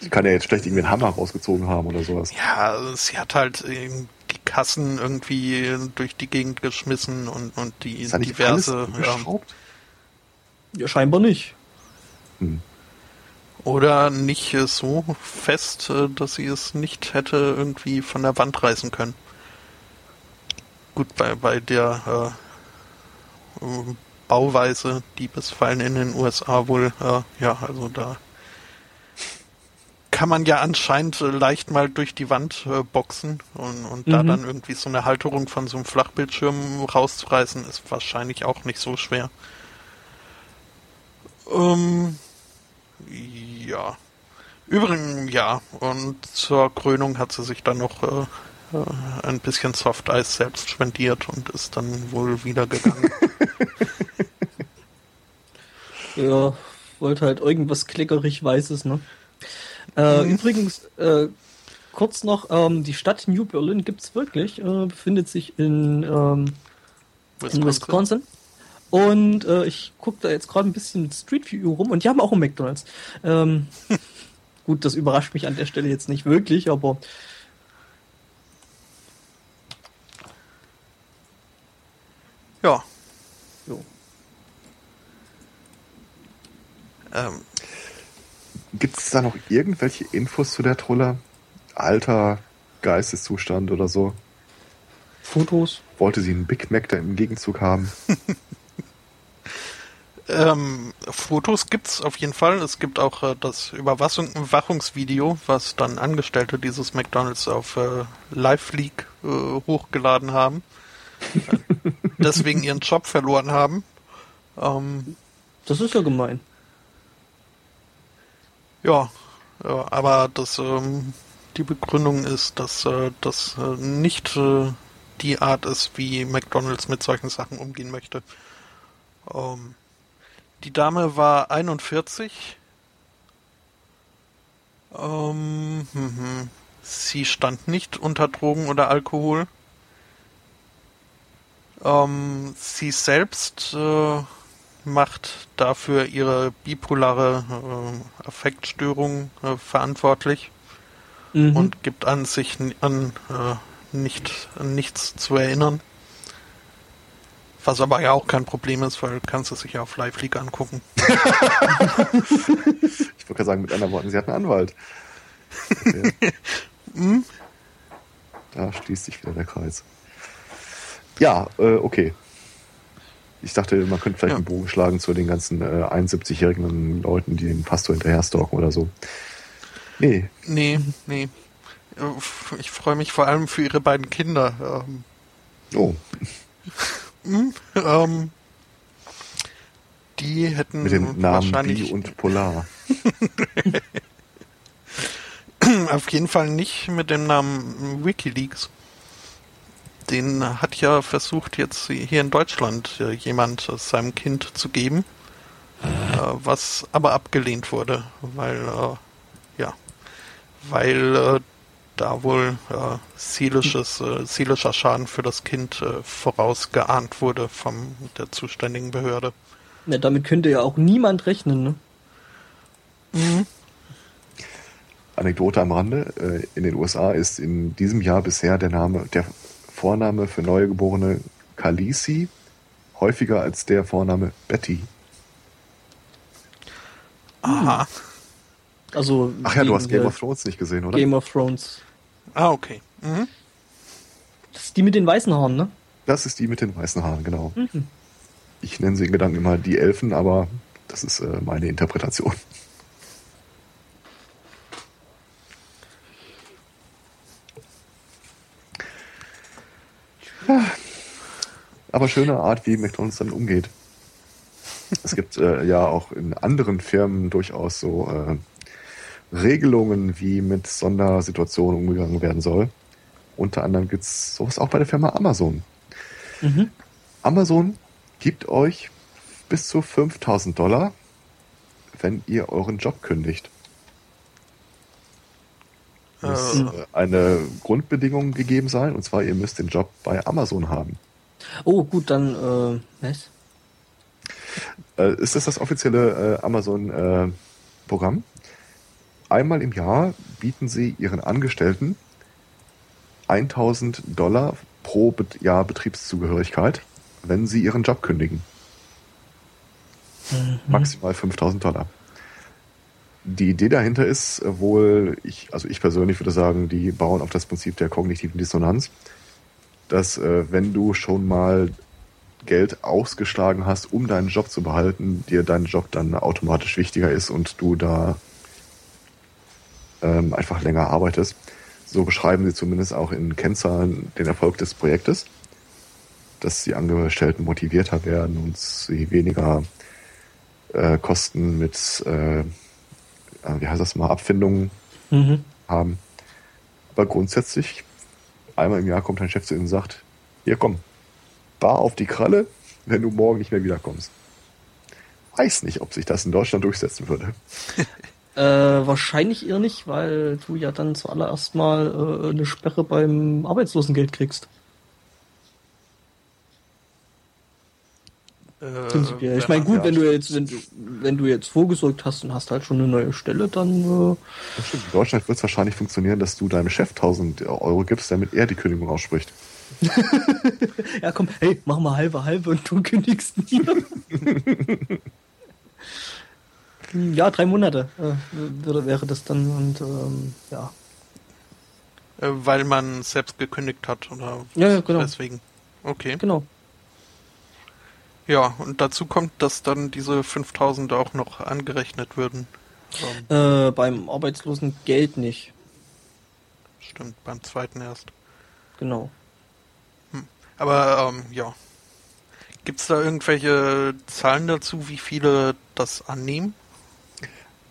Sie kann ja jetzt schlecht irgendwie einen Hammer rausgezogen haben oder sowas. ja, sie hat halt die Kassen irgendwie durch die Gegend geschmissen und, und die diverse. alles geschraubt? Ja, scheinbar nicht. Hm. Oder nicht äh, so fest, äh, dass sie es nicht hätte irgendwie von der Wand reißen können. Gut, bei, bei der äh, äh, Bauweise, die bisweilen in den USA wohl, äh, ja, also da kann man ja anscheinend äh, leicht mal durch die Wand äh, boxen und, und da Mhm. dann irgendwie so eine Halterung von so einem Flachbildschirm rauszureißen, ist wahrscheinlich auch nicht so schwer. Ähm, ja. Übrigens, ja. Und zur Krönung hat sie sich dann noch äh, äh, ein bisschen Soft Eis selbst spendiert und ist dann wohl wieder gegangen. <laughs> Ja, wollte halt irgendwas klickerig Weißes, ne? Äh, Mhm. Übrigens, äh, kurz noch, ähm, die Stadt New Berlin gibt's wirklich, äh, befindet sich in, ähm, in Wisconsin. Und äh, ich gucke da jetzt gerade ein bisschen Street View rum und die haben auch einen McDonalds. Ähm, <laughs> gut, das überrascht mich an der Stelle jetzt nicht wirklich, aber Ja. jo. Ähm, Gibt es da noch irgendwelche Infos zu der Truller? Alter, Geisteszustand oder so? Fotos. Wollte sie einen Big Mac da im Gegenzug haben? <laughs> Ähm, Fotos gibt's auf jeden Fall. Es gibt auch äh, das Überwachung Überwachungsvideo, was dann Angestellte dieses McDonalds auf äh, Live Leak äh, hochgeladen haben. Äh, deswegen ihren Job verloren haben. Ähm, Das ist ja gemein. ja, ja, aber das, ähm, die Begründung ist, dass äh, das äh, nicht die Art ist, wie McDonalds mit solchen Sachen umgehen möchte. Ähm, die Dame war 41. Ähm, hm, hm. Sie stand nicht unter Drogen oder Alkohol. Ähm, sie selbst äh, macht dafür ihre bipolare äh, Affektstörung äh, verantwortlich Mhm. und gibt an, sich an äh, nicht an nichts zu erinnern. Was aber ja auch kein Problem ist, weil kannst du sich ja auf Live League angucken. <laughs> <laughs> Ich wollte gerade sagen, mit anderen Worten, sie hat einen Anwalt. <laughs> Okay. da schließt sich wieder der Kreis. Ja, äh, okay. Ich dachte, man könnte vielleicht Ja. einen Bogen schlagen zu den ganzen äh, 71-jährigen Leuten, die den Pastor hinterher stalken oder so. Nee, Nee, nee. Äh, Ich freue mich vor allem für ihre beiden Kinder. Ähm, oh, ähm, die hätten mit dem Namen wahrscheinlich Bi und Polar. <laughs> auf jeden Fall nicht mit dem Namen WikiLeaks. Den hat ja versucht jetzt hier in Deutschland äh, jemand seinem Kind zu geben, äh, was aber abgelehnt wurde, weil äh, ja, weil da wohl äh, seelisches, äh, seelischer Schaden für das Kind äh, vorausgeahnt wurde von der zuständigen Behörde. Ja, damit könnte ja auch niemand rechnen, ne? Anekdote am Rande. Äh, in den USA ist in diesem Jahr bisher der Name, der Vorname für Neugeborene Khaleesi häufiger als der Vorname Betty. Aha. Also Ach ja, du hast Game der of Thrones nicht gesehen, oder? Game of Thrones. Ah, okay. Mhm. Das ist die mit den weißen Haaren, ne? Das ist die mit den weißen Haaren, genau. Mhm. Ich nenne sie in Gedanken immer die Elfen, aber das ist äh, meine Interpretation. Ja. Aber schöne Art, wie McDonalds dann umgeht. Es gibt äh, ja auch in anderen Firmen durchaus so äh, Regelungen, wie mit Sondersituationen umgegangen werden soll. Unter anderem gibt es sowas auch bei der Firma Amazon. Mhm. Amazon gibt euch bis zu 5000 Dollar, wenn ihr euren Job kündigt. Muss Äh, äh, eine Grundbedingung gegeben sein, und zwar ihr müsst den Job bei Amazon haben. Oh, gut, dann, äh, was? Äh, ist das das offizielle äh, Amazon-Programm? Einmal im Jahr bieten sie ihren Angestellten 1000 Dollar pro Jahr Betriebszugehörigkeit, wenn sie ihren Job kündigen. Maximal 5000 Dollar. Die Idee dahinter ist wohl, ich, also ich persönlich würde sagen, die bauen auf das Prinzip der kognitiven Dissonanz, dass äh, wenn du schon mal Geld ausgeschlagen hast, um deinen Job zu behalten, dir dein Job dann automatisch wichtiger ist und du da ähm, einfach länger arbeitest. So beschreiben sie zumindest auch in Kennzahlen den Erfolg des Projektes, dass die Angestellten motivierter werden und sie weniger äh, Kosten mit, äh, äh, wie heißt das mal, Abfindungen Mhm. haben. Aber grundsätzlich, einmal im Jahr kommt dein Chef zu ihnen und sagt, hier komm, bar auf die Kralle, wenn du morgen nicht mehr wiederkommst. Weiß nicht, ob sich das in Deutschland durchsetzen würde. <laughs> Äh, wahrscheinlich eher nicht, weil du ja dann zuallererst mal äh, eine Sperre beim Arbeitslosengeld kriegst. äh, Prinzipiell. Ich meine, gut, wenn du jetzt, wenn du, wenn du jetzt vorgesorgt hast und hast halt schon eine neue Stelle, dann Das stimmt. In Deutschland wird es wahrscheinlich funktionieren, dass du deinem Chef 1000 Euro gibst, damit er die Kündigung ausspricht. äh, <laughs> ja komm, hey, mach mal halbe halbe und du kündigst mir. <laughs> Hm, ja, drei Monate äh, würde, wäre das dann und ähm, ja. Äh, weil man selbst gekündigt hat, oder? Ja, ja, genau. Deswegen. Okay. Genau. Ja, und dazu kommt, dass dann diese 5000 auch noch angerechnet würden. Ähm, Äh, beim Arbeitslosengeld nicht. stimmt, beim zweiten erst. Genau. Aber ähm, ja. Gibt es da irgendwelche Zahlen dazu, wie viele das annehmen?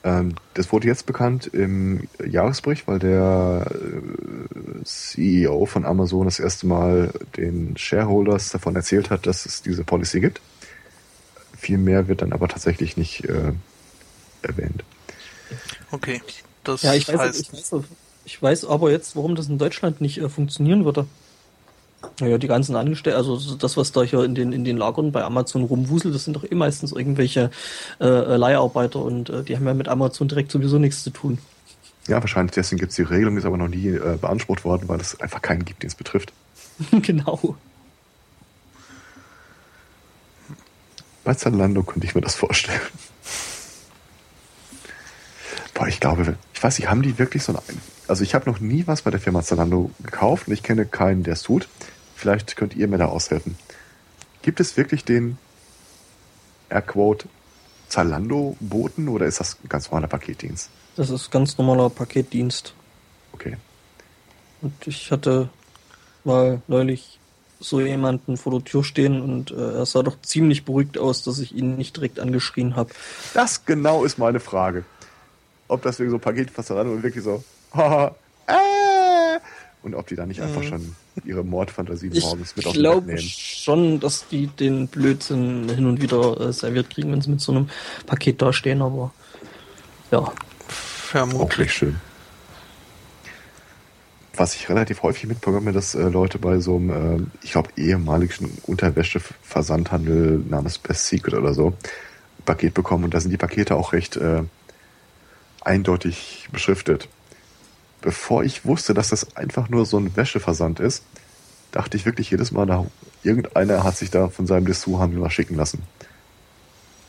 Ähm, das wurde jetzt bekannt im Jahresbericht, weil der äh, CEO von Amazon das erste Mal den Shareholders davon erzählt hat, dass es diese Policy gibt. Viel mehr wird dann aber tatsächlich nicht äh, erwähnt. Okay. Das Ja, ich weiß, heißt, ich, weiß, ich weiß aber jetzt, warum das in Deutschland nicht äh, funktionieren würde. Naja, die ganzen Angestellten, also so das, was da hier in den, in den Lagern bei Amazon rumwuselt, das sind doch eh meistens irgendwelche äh, äh, Leiharbeiter und äh, die haben ja mit Amazon direkt sowieso nichts zu tun. Ja, wahrscheinlich deswegen gibt es die Regelung, ist aber noch nie äh, beansprucht worden, weil es einfach keinen gibt, den es betrifft. <laughs> genau. Bei Zalando könnte ich mir das vorstellen. Boah, ich glaube, Ich weiß nicht, haben die wirklich so ein... Also ich habe noch nie was bei der Firma Zalando gekauft und ich kenne keinen, der es tut. Vielleicht könnt ihr mir da aushelfen. Gibt es wirklich den Airquote Zalando-Boten oder ist das ein ganz normaler Paketdienst? Das ist ganz normaler Paketdienst. Okay. Und ich hatte mal neulich so jemanden vor der Tür stehen und äh, er sah doch ziemlich beruhigt aus, dass ich ihn nicht direkt angeschrien habe. Das genau ist meine Frage. Ob das wirklich so Paketversand und wirklich so, haha, äh, und ob die da nicht einfach schon ihre Mordfantasie morgens ich mit auf Ich den Bett glaube schon, dass die den Blödsinn hin und wieder äh, serviert kriegen, wenn sie mit so einem Paket dastehen, aber ja. Auch Vermutlich. nicht schön. Was ich relativ häufig mitbekomme, dass äh, Leute bei so einem, äh, ich glaube, ehemaligen Unterwäsche-Versandhandel namens Best Secret oder so, Paket bekommen und da sind die Pakete auch recht äh, eindeutig beschriftet. Bevor ich wusste, dass das einfach nur so ein Wäscheversand ist, dachte ich wirklich jedes Mal, da irgendeiner hat sich da von seinem Dessous-Handel was schicken lassen.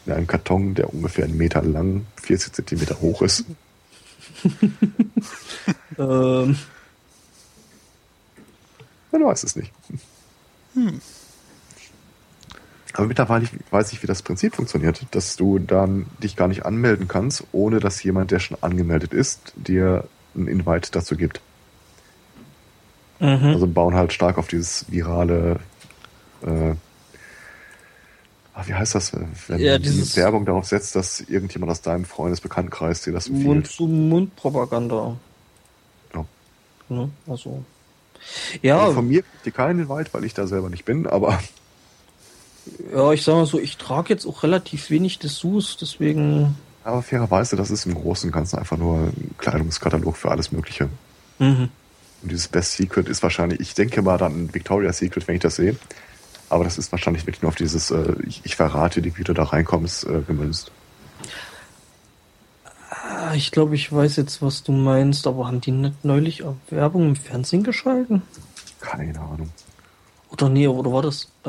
In einem Karton, der ungefähr einen Meter lang, 40 Zentimeter hoch ist. <laughs> Ähm, Man weiß es nicht. Aber mittlerweile weiß ich, wie das Prinzip funktioniert, dass du dann dich gar nicht anmelden kannst, ohne dass jemand, der schon angemeldet ist, dir einen Invite dazu gibt. mhm. Also bauen halt stark auf dieses virale, äh, ah, wie heißt das, wenn Ja, die dieses- Werbung darauf setzt, dass irgendjemand aus deinem Freundesbekanntenkreis dir das empfiehlt. Mund-zu-Mund-Propaganda. Ja. Ne? Also. Ja, Also von mir kriegt ihr keinen Invite, weil ich da selber nicht bin, aber ja, ich sag mal so, ich trage jetzt auch relativ wenig Dessous, deswegen. Aber fairerweise, das ist im Großen und Ganzen einfach nur ein Kleidungskatalog für alles Mögliche. Mhm. Und dieses Best Secret ist wahrscheinlich, ich denke mal dann ein Victoria's Secret, wenn ich das sehe. Aber das ist wahrscheinlich wirklich nur auf dieses, äh, ich, ich verrate dir, wie du da reinkommst, äh, gemünzt. Ah, Ich glaube, ich weiß jetzt, was du meinst, aber haben die nicht neulich auch Werbung im Fernsehen geschalten? Keine Ahnung. Oder nee, oder war das? Äh,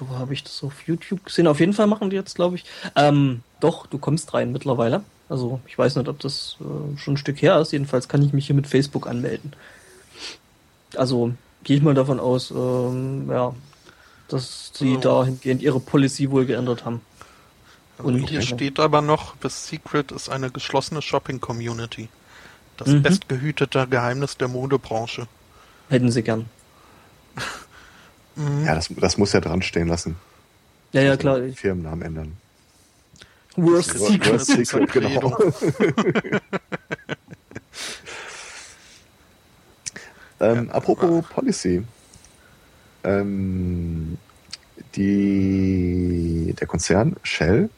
oder wo habe ich das auf YouTube gesehen? Auf jeden Fall machen die jetzt, glaube ich. Ähm, doch, du kommst rein mittlerweile. Also ich weiß nicht, ob das äh, schon ein Stück her ist. Jedenfalls kann ich mich hier mit Facebook anmelden. Also gehe ich mal davon aus, ähm, ja, dass sie Oh. dahingehend ihre Policy wohl geändert haben. Und- hier steht aber noch, Best Secret ist eine geschlossene Shopping-Community. Das Mhm. bestgehütete Geheimnis der Modebranche. Hätten sie gern. <laughs> Mhm. Ja, das, das muss ja dran stehen lassen. Ja, ja, Also klar. Firmennamen ändern. Worst Secret. Worst Secret, <laughs> genau. <laughs> Ähm, Ja, apropos Policy. Ähm, die, der Konzern Shell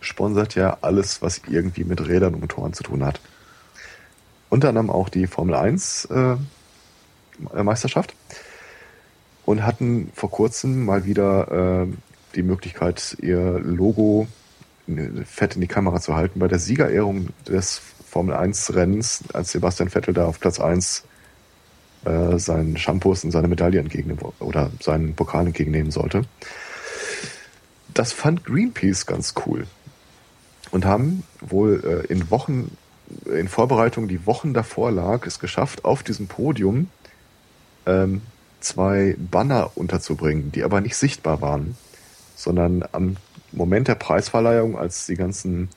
sponsert ja alles, was irgendwie mit Rädern und Motoren zu tun hat. Unter anderem auch die Formel 1 äh, Meisterschaft und hatten vor kurzem mal wieder äh, die Möglichkeit, ihr Logo in- fett in die Kamera zu halten bei der Siegerehrung des Formel 1 Rennens, als Sebastian Vettel da auf Platz 1 äh, seinen Shampoos und seine Medaille entgegennehmen oder seinen Pokal entgegennehmen sollte. Das fand Greenpeace ganz cool und haben wohl äh, in Wochen, in Vorbereitung, die Wochen davor lag, es geschafft, auf diesem Podium ähm, zwei Banner unterzubringen, die aber nicht sichtbar waren, sondern am Moment der Preisverleihung, als die ganzen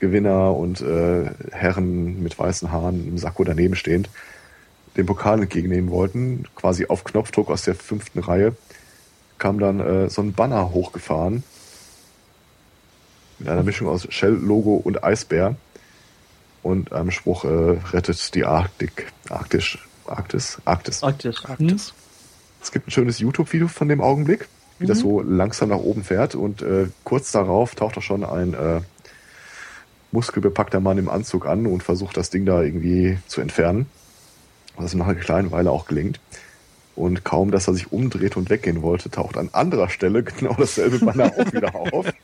Gewinner und äh, Herren mit weißen Haaren im Sakko daneben stehend den Pokal entgegennehmen wollten, quasi auf Knopfdruck aus der fünften Reihe, kam dann äh, so ein Banner hochgefahren. Mit einer Mischung aus Shell-Logo und Eisbär. Und einem Spruch äh, rettet die Arktik, Arktisch, Arktis, Arktis. Arktis. Arktis. Es gibt ein schönes YouTube-Video von dem Augenblick, wie das so langsam nach oben fährt und äh, kurz darauf taucht auch schon ein äh, muskelbepackter Mann im Anzug an und versucht das Ding da irgendwie zu entfernen. Was ihm nach einer kleinen Weile auch gelingt. Und kaum, dass er sich umdreht und weggehen wollte, taucht an anderer Stelle <laughs> genau dasselbe Banner auch wieder auf. <laughs>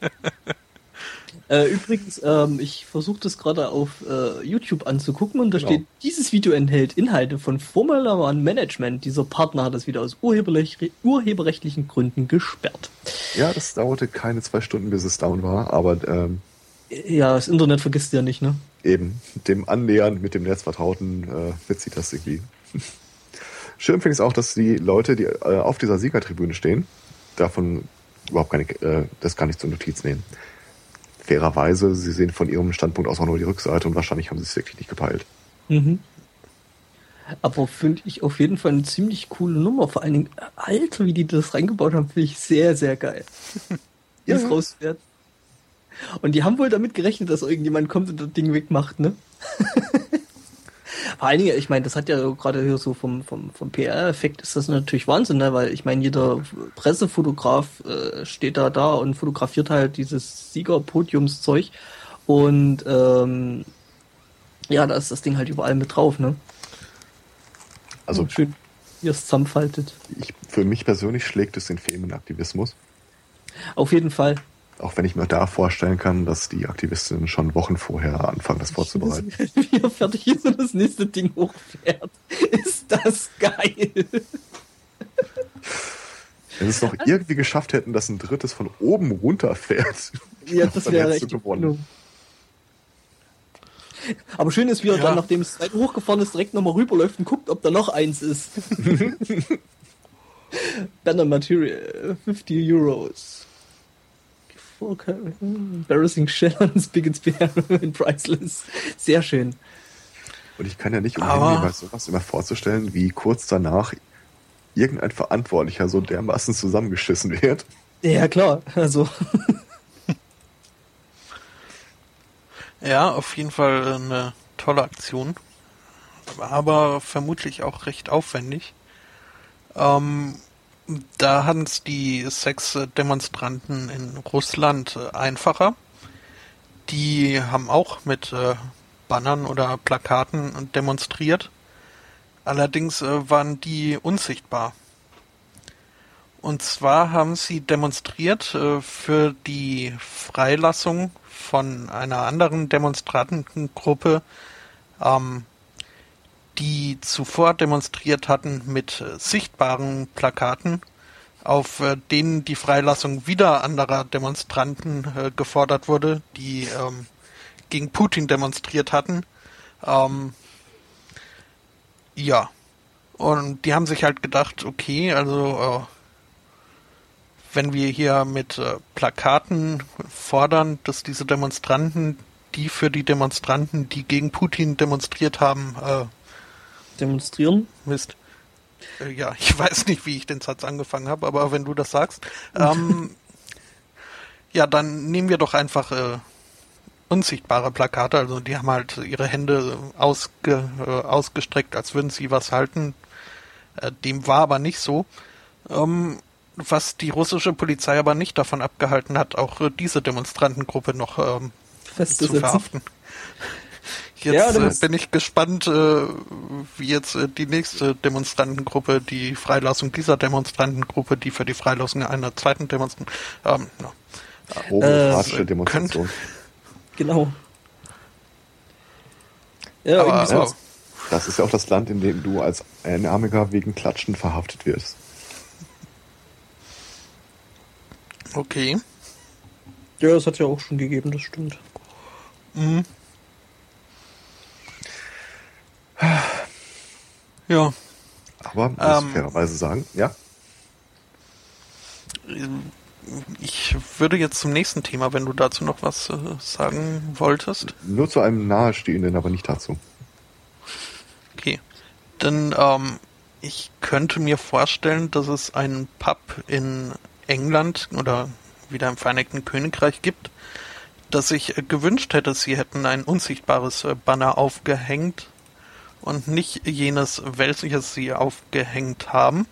Äh, übrigens, ähm, ich versuche das gerade auf äh, YouTube anzugucken und da genau. steht, dieses Video enthält Inhalte von Formula One Management. Dieser Partner hat das wieder aus urheberrechtlichen Gründen gesperrt. Ja, das dauerte keine zwei Stunden, bis es down war, aber ähm, ja, das Internet vergisst ja nicht, ne? Eben, dem Annähern mit dem Netz vertrauten äh, verzieht das irgendwie. <laughs> Schön finde ich es auch, dass die Leute, die äh, auf dieser Siegertribüne stehen, davon überhaupt keine, äh, das kann ich zur Notiz nehmen fairerweise, sie sehen von ihrem Standpunkt aus auch nur die Rückseite und wahrscheinlich haben sie es wirklich nicht gepeilt. Mhm. Aber finde ich auf jeden Fall eine ziemlich coole Nummer. Vor allen Dingen, Alter, wie die das reingebaut haben, finde ich sehr, sehr geil. <laughs> ja. Das rausfährt. Und die haben wohl damit gerechnet, dass irgendjemand kommt und das Ding wegmacht, ne? <laughs> Vor allen Dingen, ich meine, das hat ja gerade hier so vom, vom, vom PR-Effekt ist das natürlich Wahnsinn, ne? weil ich meine, jeder Pressefotograf äh, steht da da und fotografiert halt dieses Siegerpodiumszeug und ähm, ja, da ist das Ding halt überall mit drauf, ne? Also schön, wie es zusammenfaltet. Ich, für mich persönlich schlägt es den Femenaktivismus. Auf jeden Fall. Auch wenn ich mir da vorstellen kann, dass die Aktivistinnen schon Wochen vorher anfangen, das vorzubereiten. <laughs> Wie er fertig ist und das nächste Ding hochfährt. Ist das geil. Wenn es noch irgendwie geschafft hätten, dass ein drittes von oben runterfährt. <laughs> Ja, das wäre echt gewonnen. Aber schön ist, wie er ja. dann, nachdem es hochgefahren ist, direkt nochmal rüberläuft und guckt, ob da noch eins ist. <laughs> Banner Material, 50 Euros. Embarrassing Shell Big and Spare <laughs> in Priceless. Sehr schön. Und ich kann ja nicht umhin, mir sowas immer vorzustellen, wie kurz danach irgendein Verantwortlicher so dermaßen zusammengeschissen wird. Ja, klar. Also. ja, auf jeden Fall eine tolle Aktion. Aber vermutlich auch recht aufwendig. Ähm, da hatten es die Sexdemonstranten in Russland äh, einfacher. Die haben auch mit äh, Bannern oder Plakaten demonstriert. Allerdings äh, waren die unsichtbar. Und zwar haben sie demonstriert für die Freilassung von einer anderen Demonstrantengruppe, ähm, die zuvor demonstriert hatten mit äh, sichtbaren Plakaten, auf äh, denen die Freilassung wieder anderer Demonstranten äh, gefordert wurde, die ähm, gegen Putin demonstriert hatten. Ähm, ja. Und die haben sich halt gedacht, okay, also äh, wenn wir hier mit äh, Plakaten fordern, dass diese Demonstranten, die für die Demonstranten, die gegen Putin demonstriert haben, äh, demonstrieren. Mist. Äh, ja, ich weiß nicht, wie ich den Satz angefangen habe, aber wenn du das sagst, ähm, <laughs> ja, dann nehmen wir doch einfach äh, unsichtbare Plakate. Also die haben halt ihre Hände ausge, äh, ausgestreckt, als würden sie was halten. Äh, dem war aber nicht so. Ähm, was die russische Polizei aber nicht davon abgehalten hat, auch diese Demonstrantengruppe noch ähm, zu verhaften. Jetzt ja, äh, bin ich gespannt, äh, wie jetzt äh, die nächste Demonstrantengruppe, die Freilassung dieser Demonstrantengruppe, die für die Freilassung einer zweiten Demonstranten, ähm, no. Homokratische äh, Demonstration. Könnt, genau. Ja, aber, so. das, das ist ja auch das Land, in dem du als Einarmiger wegen Klatschen verhaftet wirst. Okay. Ja, das hat ja auch schon gegeben, das stimmt. Mhm. Ja. Aber muss ähm, fairerweise sagen, ja. Ich würde jetzt zum nächsten Thema, wenn du dazu noch was äh, sagen wolltest. Nur zu einem nahestehenden, aber nicht dazu. Okay. Denn ähm, ich könnte mir vorstellen, dass es einen Pub in England oder wieder im Vereinigten Königreich gibt, dass sich äh, gewünscht hätte, sie hätten ein unsichtbares äh, Banner aufgehängt, und nicht jenes, welches sie aufgehängt haben.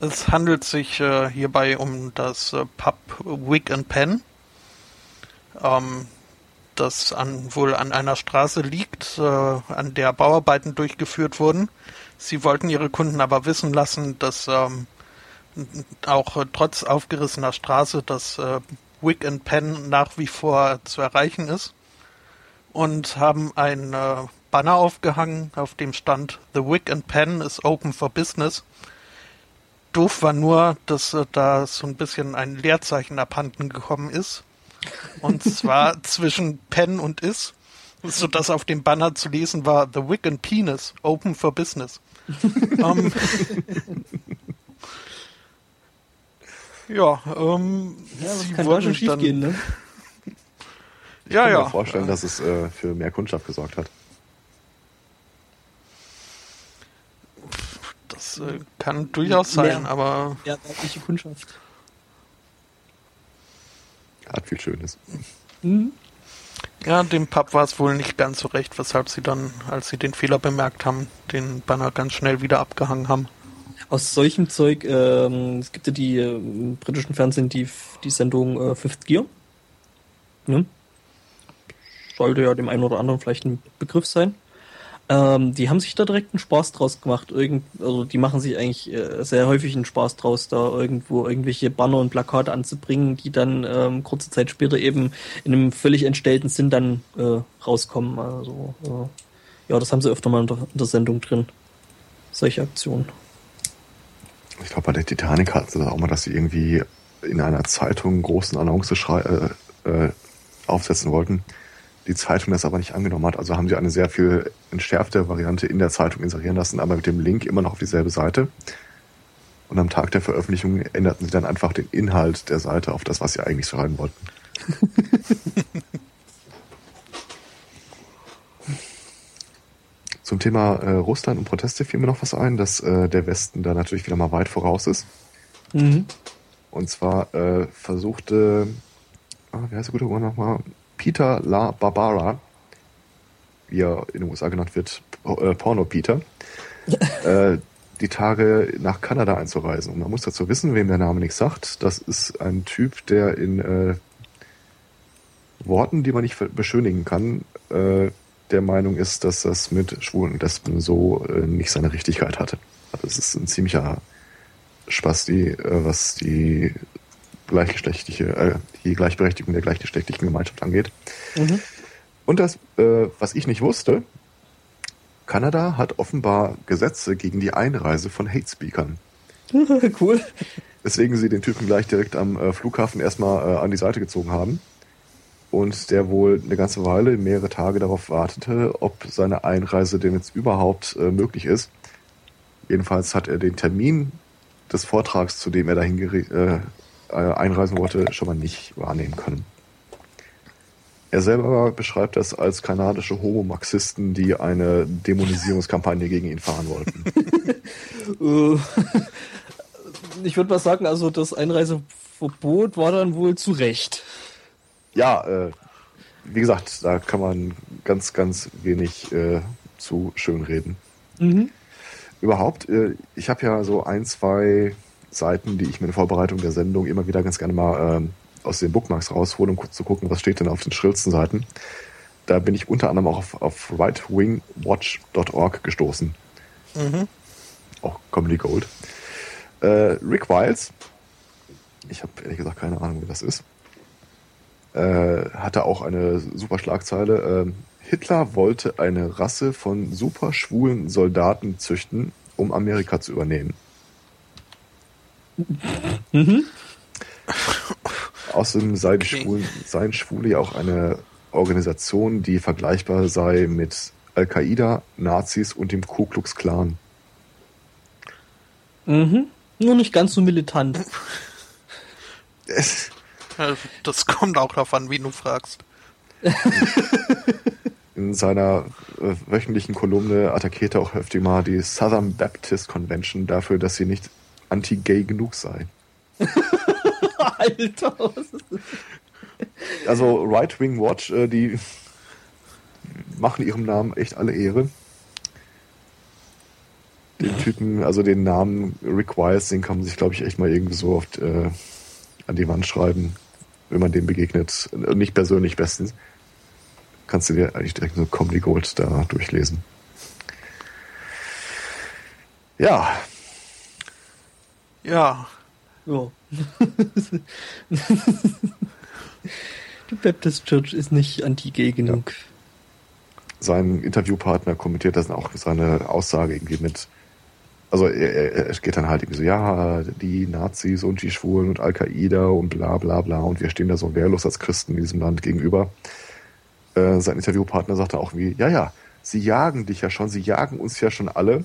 Es handelt sich äh, hierbei um das äh, Pub Wig and Pen, ähm, das an, wohl an einer Straße liegt, äh, an der Bauarbeiten durchgeführt wurden. Sie wollten ihre Kunden aber wissen lassen, dass ähm, auch trotz aufgerissener Straße das äh, Wick and Pen nach wie vor zu erreichen ist und haben ein äh, Banner aufgehangen, auf dem stand The Wick and Pen is open for business. Doof war nur, dass äh, da so ein bisschen ein Leerzeichen abhanden gekommen ist. Und <laughs> zwar zwischen Pen und is, so dass auf dem Banner zu lesen war The Wick and Penis open for business. um, <laughs> ja, ähm, Ja, das sie kann schon schief dann- gehen, ne? Ich Ja, kann ja. mir vorstellen, dass es äh, für mehr Kundschaft gesorgt hat. Das äh, kann durchaus sein, Mehr. aber Ja, weibliche Kundschaft. Hat viel Schönes. Mhm. ja, dem Pub war es wohl nicht ganz so recht, weshalb sie dann, als sie den Fehler bemerkt haben, den Banner ganz schnell wieder abgehangen haben. Aus solchem Zeug, ähm, es gibt ja die äh, im britischen Fernsehen die, die Sendung äh, Fifth Gear. Ne? Sollte ja dem einen oder anderen vielleicht ein Begriff sein. Ähm, die haben sich da direkt einen Spaß draus gemacht. Irgend, also die machen sich eigentlich äh, sehr häufig einen Spaß draus, da irgendwo irgendwelche Banner und Plakate anzubringen, die dann ähm, kurze Zeit später eben in einem völlig entstellten Sinn dann äh, rauskommen. Also äh, ja, das haben sie öfter mal in der, in der Sendung drin. Solche Aktionen. Ich glaube, bei der Titanic hatten sie das auch mal, dass sie irgendwie in einer Zeitung großen Annonce schrei äh, äh, aufsetzen wollten. Die Zeitung das aber nicht angenommen hat. Also haben sie eine sehr viel entschärfte Variante in der Zeitung inserieren lassen, aber mit dem Link immer noch auf dieselbe Seite. Und am Tag der Veröffentlichung änderten sie dann einfach den Inhalt der Seite auf das, was sie eigentlich schreiben wollten. <laughs> Zum Thema äh, Russland und Proteste fiel mir noch was ein, dass äh, der Westen da natürlich wieder mal weit voraus ist. Mhm. Und zwar äh, versuchte, ah, wie heißt der gute Mann nochmal? Peter La Barbara, wie er in den USA genannt wird, äh, Porno Peter, <laughs> äh, die Tage nach Kanada einzureisen. Und man muss dazu wissen, wem der Name nichts sagt. Das ist ein Typ, der in äh, Worten, die man nicht beschönigen kann, äh, der Meinung ist, dass das mit Schwulen und Lesben so äh, nicht seine Richtigkeit hatte. Also es ist ein ziemlicher Spasti, äh, was die gleichgeschlechtliche, äh, die Gleichberechtigung der gleichgeschlechtlichen Gemeinschaft angeht. Mhm. Und das, äh, was ich nicht wusste, Kanada hat offenbar Gesetze gegen die Einreise von Hate Speakern. <laughs> cool. Weswegen sie den Typen gleich direkt am äh, Flughafen erstmal äh, an die Seite gezogen haben. Und der wohl eine ganze Weile, mehrere Tage darauf wartete, ob seine Einreise denn jetzt überhaupt äh, möglich ist. Jedenfalls hat er den Termin des Vortrags, zu dem er dahin äh, einreisen wollte, schon mal nicht wahrnehmen können. Er selber beschreibt das als kanadische Homomarxisten, die eine Dämonisierungskampagne gegen ihn fahren wollten. <laughs> Äh, ich würde mal sagen, also das Einreiseverbot war dann wohl zu Recht. ja, äh, wie gesagt, da kann man ganz, ganz wenig äh, zu schön reden. Mhm. Überhaupt, äh, ich habe ja so ein, zwei Seiten, die ich mir in Vorbereitung der Sendung immer wieder ganz gerne mal ähm, aus den Bookmarks raushole, um kurz zu gucken, was steht denn auf den schrillsten Seiten. Da bin ich unter anderem auch auf, auf rightwingwatch.org gestoßen. Mhm. Auch Comedy Gold. Äh, Rick Wiles, ich habe ehrlich gesagt keine Ahnung, wer das ist, äh, hatte auch eine super Schlagzeile. ähm, Hitler wollte eine Rasse von super schwulen Soldaten züchten, um Amerika zu übernehmen. Mhm. Außerdem sei Okay. Schwulen, seien Schwule ja auch eine Organisation, die vergleichbar sei mit Al-Qaida, Nazis und dem Ku Klux Klan. Mhm. Nur nicht ganz so militant. Es, das kommt auch darauf an, wie du fragst. <laughs> in seiner äh, wöchentlichen Kolumne attackiert er auch häufig mal die Southern Baptist Convention dafür, dass sie nicht anti-gay genug sei. <laughs> Alter, was ist das? Also Right Wing Watch, äh, die machen ihrem Namen echt alle Ehre. Den Typen, also den Namen Rick Wiles, den kann man sich, glaube ich, echt mal irgendwie so oft äh, an die Wand schreiben, wenn man dem begegnet. Äh, Nicht persönlich bestens. Kannst du dir eigentlich direkt so Comedy Gold da durchlesen. Ja, Ja, Ja. <laughs> Die Baptist Church ist nicht anti-gay genug. Ja. Sein Interviewpartner kommentiert das auch seine Aussage irgendwie mit, also er, er geht dann halt irgendwie so, ja, die Nazis und die Schwulen und Al-Qaida und bla bla bla und wir stehen da so wehrlos als Christen in diesem Land gegenüber. Äh, sein Interviewpartner sagte auch wie, ja, ja, sie jagen dich ja schon, sie jagen uns ja schon alle.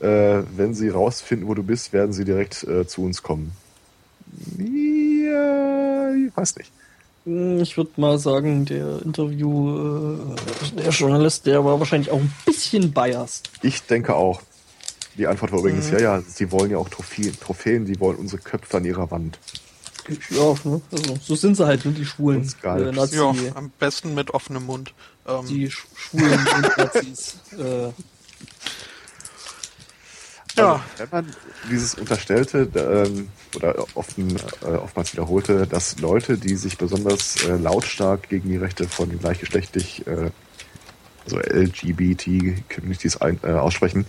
Äh, wenn sie rausfinden, wo du bist, werden sie direkt äh, zu uns kommen. Ja, ich weiß nicht. Hm, ich würde mal sagen, der Interview, äh, der Journalist, der war wahrscheinlich auch ein bisschen biased. Ich denke auch. Die Antwort war übrigens, mhm. ja, ja, sie wollen ja auch Trophäen, Trophäen, sie wollen unsere Köpfe an ihrer Wand. Ja, ne? also, so sind sie halt, ne, die Schwulen. Äh, Nazi, ja, am besten mit offenem Mund. Ähm. Die Schwulen und Nazis. <laughs> äh, ja. Also, wenn man dieses unterstellte ähm, oder offen, äh, oftmals wiederholte, dass Leute, die sich besonders äh, lautstark gegen die Rechte von gleichgeschlechtlich, äh, also LGBT-Communities äh, aussprechen,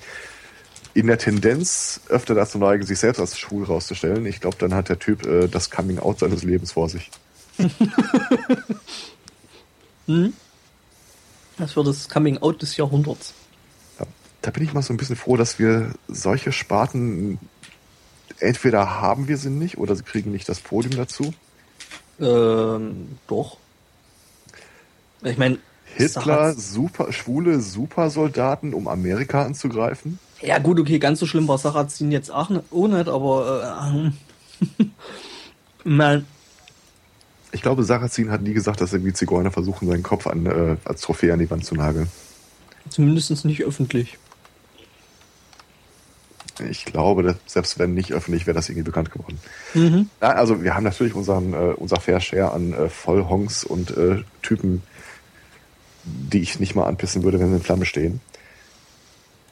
in der Tendenz öfter dazu neigen, sich selbst als schwul rauszustellen. Ich glaube, dann hat der Typ äh, das Coming Out seines Lebens vor sich. <laughs> hm? Das wird das Coming Out des Jahrhunderts da bin ich mal so ein bisschen froh, dass wir solche Sparten entweder haben wir sie nicht oder sie kriegen nicht das Podium dazu. Ähm, doch. Ich meine. Hitler, super, schwule Supersoldaten, um Amerika anzugreifen? Ja, gut, okay, ganz so schlimm war Sarrazin jetzt auch nicht, aber. Äh, <laughs> mal. Ich glaube, Sarrazin hat nie gesagt, dass irgendwie Zigeuner versuchen, seinen Kopf an, äh, als Trophäe an die Wand zu nageln. Zumindest nicht öffentlich. Ich glaube, dass selbst wenn nicht öffentlich, wäre das irgendwie bekannt geworden. Mhm. Ja, also wir haben natürlich unseren, äh, unser Fair Share an äh, Vollhongs und äh, Typen, die ich nicht mal anpissen würde, wenn sie in Flamme stehen.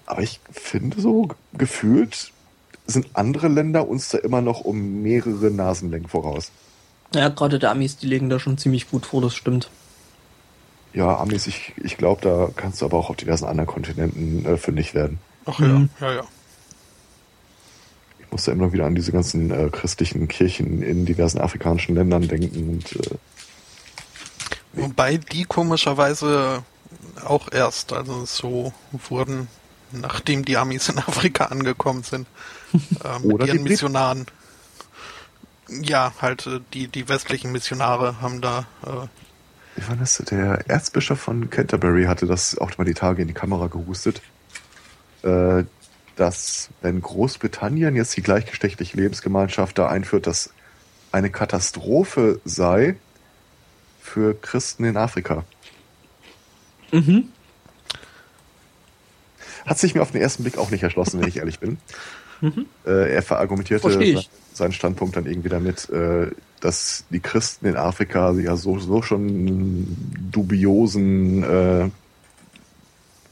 Aber ich finde so gefühlt sind andere Länder uns da immer noch um mehrere Nasenlängen voraus. Ja, gerade der Amis, die legen da schon ziemlich gut vor, das stimmt. Ja, Amis, ich, ich glaube, da kannst du aber auch auf diversen anderen Kontinenten äh, fündig werden. Ach ja, mhm. ja, ja muss da immer wieder an diese ganzen äh, christlichen Kirchen in diversen afrikanischen Ländern denken. Und, äh, Wobei die komischerweise auch erst, also so wurden, nachdem die Amis in Afrika angekommen sind, <laughs> äh, mit Oder ihren Missionaren. Ja, halt äh, die, die westlichen Missionare haben da. Äh, Wie war das? Der Erzbischof von Canterbury hatte das auch mal die Tage in die Kamera gehustet. Äh, dass wenn Großbritannien jetzt die gleichgeschlechtliche Lebensgemeinschaft da einführt, dass eine Katastrophe sei für Christen in Afrika. Mhm. Hat sich mir auf den ersten Blick auch nicht erschlossen, wenn ich ehrlich bin. Mhm. Äh, er verargumentierte seinen Standpunkt dann irgendwie damit, äh, dass die Christen in Afrika ja so, so schon dubiosen äh,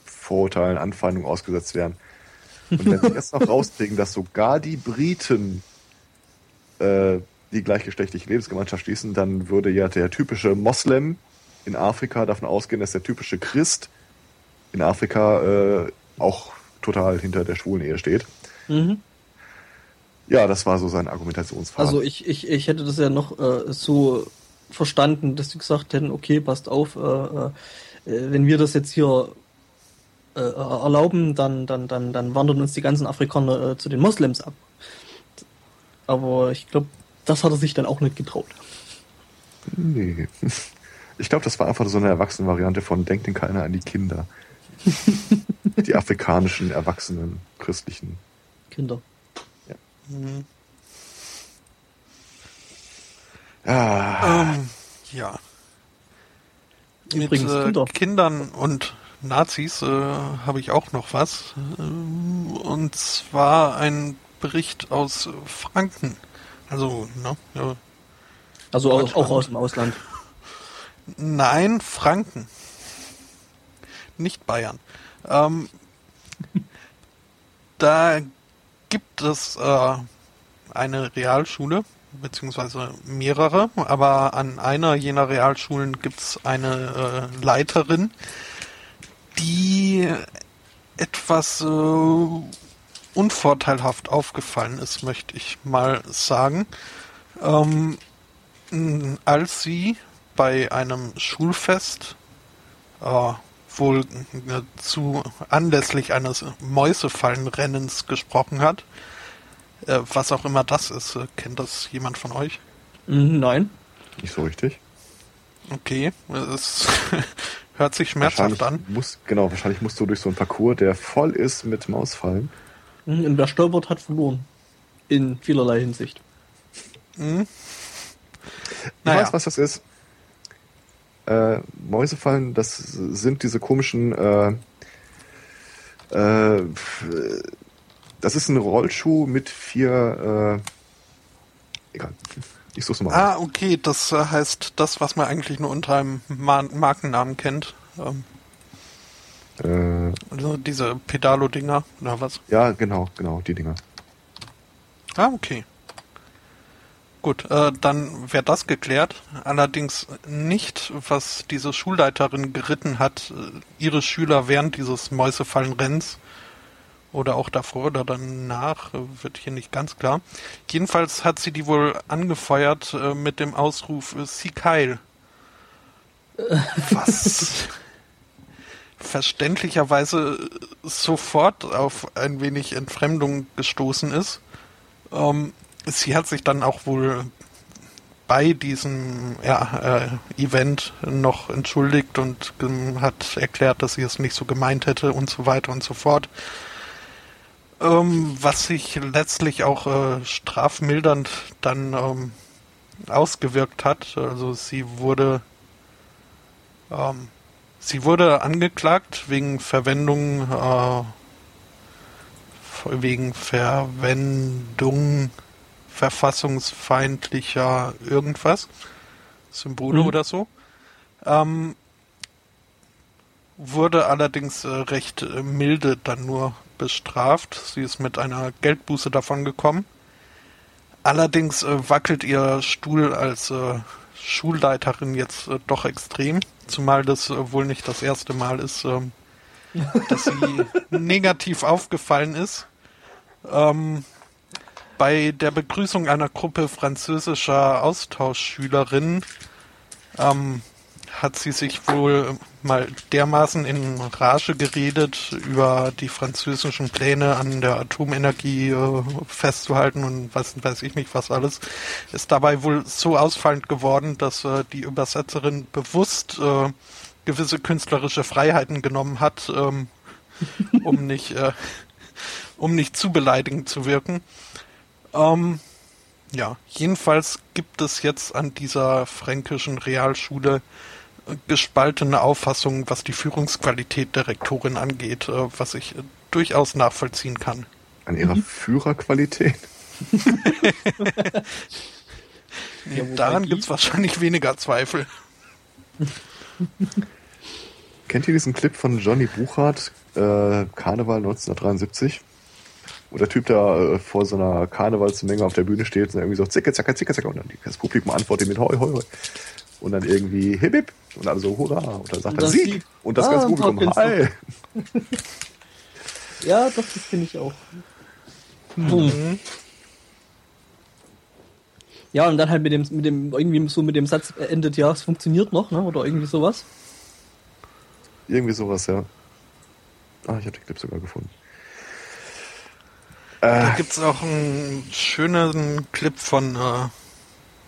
Vorurteilen, Anfeindungen ausgesetzt wären und wenn sie jetzt noch rauskriegen, dass sogar die Briten äh, die gleichgeschlechtliche Lebensgemeinschaft schließen, dann würde ja der typische Moslem in Afrika davon ausgehen, dass der typische Christ in Afrika äh, auch total hinter der schwulen Ehe steht. Mhm. Ja, das war so sein Argumentationsfall. Also ich, ich, ich hätte das ja noch äh, so verstanden, dass sie gesagt hätten, okay, passt auf, äh, äh, wenn wir das jetzt hier äh, erlauben, dann, dann, dann, dann wandern uns die ganzen Afrikaner äh, zu den Moslems ab. Aber ich glaube, das hat er sich dann auch nicht getraut. Nee. <laughs> Ich glaube, das war einfach so eine Erwachsenenvariante von Denkt denn keiner an die Kinder. <laughs> die afrikanischen, erwachsenen, christlichen Kinder. Ja. Mhm. Ah. Ähm, ja. Übrigens, Mit äh, Kinder. Kindern und Nazis äh, habe ich auch noch was. Äh, und zwar ein Bericht aus Franken. Also, ne? Ja, also auch, auch aus dem Ausland. Nein, Franken. Nicht Bayern. Ähm, <laughs> da gibt es äh, eine Realschule, beziehungsweise mehrere, aber an einer jener Realschulen gibt es eine äh, Leiterin, die etwas äh, unvorteilhaft aufgefallen ist, möchte ich mal sagen. Ähm, als sie bei einem Schulfest äh, wohl äh, zu anlässlich eines Mäusefallenrennens gesprochen hat. Äh, was auch immer das ist. Äh, kennt das jemand von euch? Nein. Nicht so richtig. Okay, es <laughs> hört sich schmerzhaft an. Muss, genau, wahrscheinlich musst du durch so einen Parcours, der voll ist mit Mausfallen. Mhm, und wer stolpert, hat verloren. In vielerlei Hinsicht. Mhm. Ich naja. weiß, was das ist. Äh, Mäusefallen, das sind diese komischen. Äh, äh, das ist ein Rollschuh mit vier. Äh, egal. Ich such's mal. Ah, okay, das äh, heißt das, was man eigentlich nur unter einem Mar Markennamen kennt. Ähm, äh, also diese Pedalo-Dinger, oder was? Ja, genau, genau, die Dinger. Ah, okay. Gut, äh, dann wäre das geklärt. Allerdings nicht, was diese Schulleiterin geritten hat, äh, ihre Schüler während dieses Mäusefallenrenns oder auch davor oder danach, äh, wird hier nicht ganz klar. Jedenfalls hat sie die wohl angefeuert äh, mit dem Ausruf äh, Sieg Heil. Was verständlicherweise sofort auf ein wenig Entfremdung gestoßen ist. Ähm, sie hat sich dann auch wohl bei diesem ja, äh, Event noch entschuldigt und hat erklärt, dass sie es nicht so gemeint hätte und so weiter und so fort. Ähm, was sich letztlich auch äh, strafmildernd dann ähm, ausgewirkt hat. Also sie wurde ähm, sie wurde angeklagt wegen Verwendung äh, wegen Verwendung verfassungsfeindlicher irgendwas, Symbole mhm. oder so. Ähm, wurde allerdings äh, recht äh, milde dann nur bestraft. Sie ist mit einer Geldbuße davon gekommen. Allerdings äh, wackelt ihr Stuhl als äh, Schulleiterin jetzt äh, doch extrem, zumal das äh, wohl nicht das erste Mal ist, ähm, <laughs> dass sie negativ aufgefallen ist. Ähm, bei der Begrüßung einer Gruppe französischer Austauschschülerinnen ähm, hat sie sich wohl mal dermaßen in Rage geredet, über die französischen Pläne an der Atomenergie äh, festzuhalten und was weiß ich nicht was alles, ist dabei wohl so ausfallend geworden, dass äh, die Übersetzerin bewusst äh, gewisse künstlerische Freiheiten genommen hat, ähm, um <laughs> nicht äh, um nicht zu beleidigend zu wirken. Ähm, ja, jedenfalls gibt es jetzt an dieser fränkischen Realschule gespaltene Auffassungen, was die Führungsqualität der Rektorin angeht, äh, was ich äh, durchaus nachvollziehen kann. An ihrer mhm. Führerqualität? nee, <laughs> ja, daran gibt es wahrscheinlich weniger Zweifel. <laughs> Kennt ihr diesen Clip von Johnny Buchhardt, äh, Karneval 1973? Wo der Typ da äh, vor so einer Karnevalsmenge auf der Bühne steht und irgendwie so zicke, zacke, zicke, zacke und dann das Publikum antwortet mit hoi, hoi, hoi und dann irgendwie hip hip und alle so hurra und dann sagt und er Sieg. Sieg und das ah, ganze Publikum hi. <laughs> ja, doch, das finde ich auch. Mhm. Ja, und dann halt mit dem, mit dem, irgendwie so mit dem Satz endet, ja, es funktioniert noch, ne? Oder irgendwie sowas. Irgendwie sowas, ja. Ah, ich habe den Clip sogar gefunden. Da äh, gibt es auch einen schönen Clip von äh,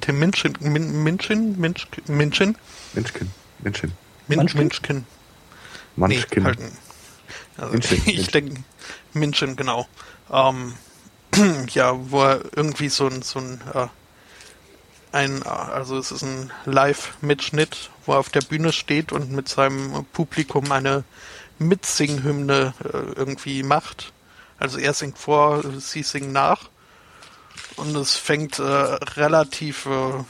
Tim Minchin, Min, Minchin, Minchin, Minchin? Minchkin, Minchin. Min, Minchkin. Munchkin. Nee, halt, also Minchin, <laughs> ich denke, Minchin, genau. Ähm, <clears throat> ja, wo er irgendwie so ein, so ein, äh, ein, also es ist ein Live-Mitschnitt, wo er auf der Bühne steht und mit seinem Publikum eine Mitsinghymne äh, irgendwie macht. Also er singt vor, sie singen nach und es fängt äh, relativ äh,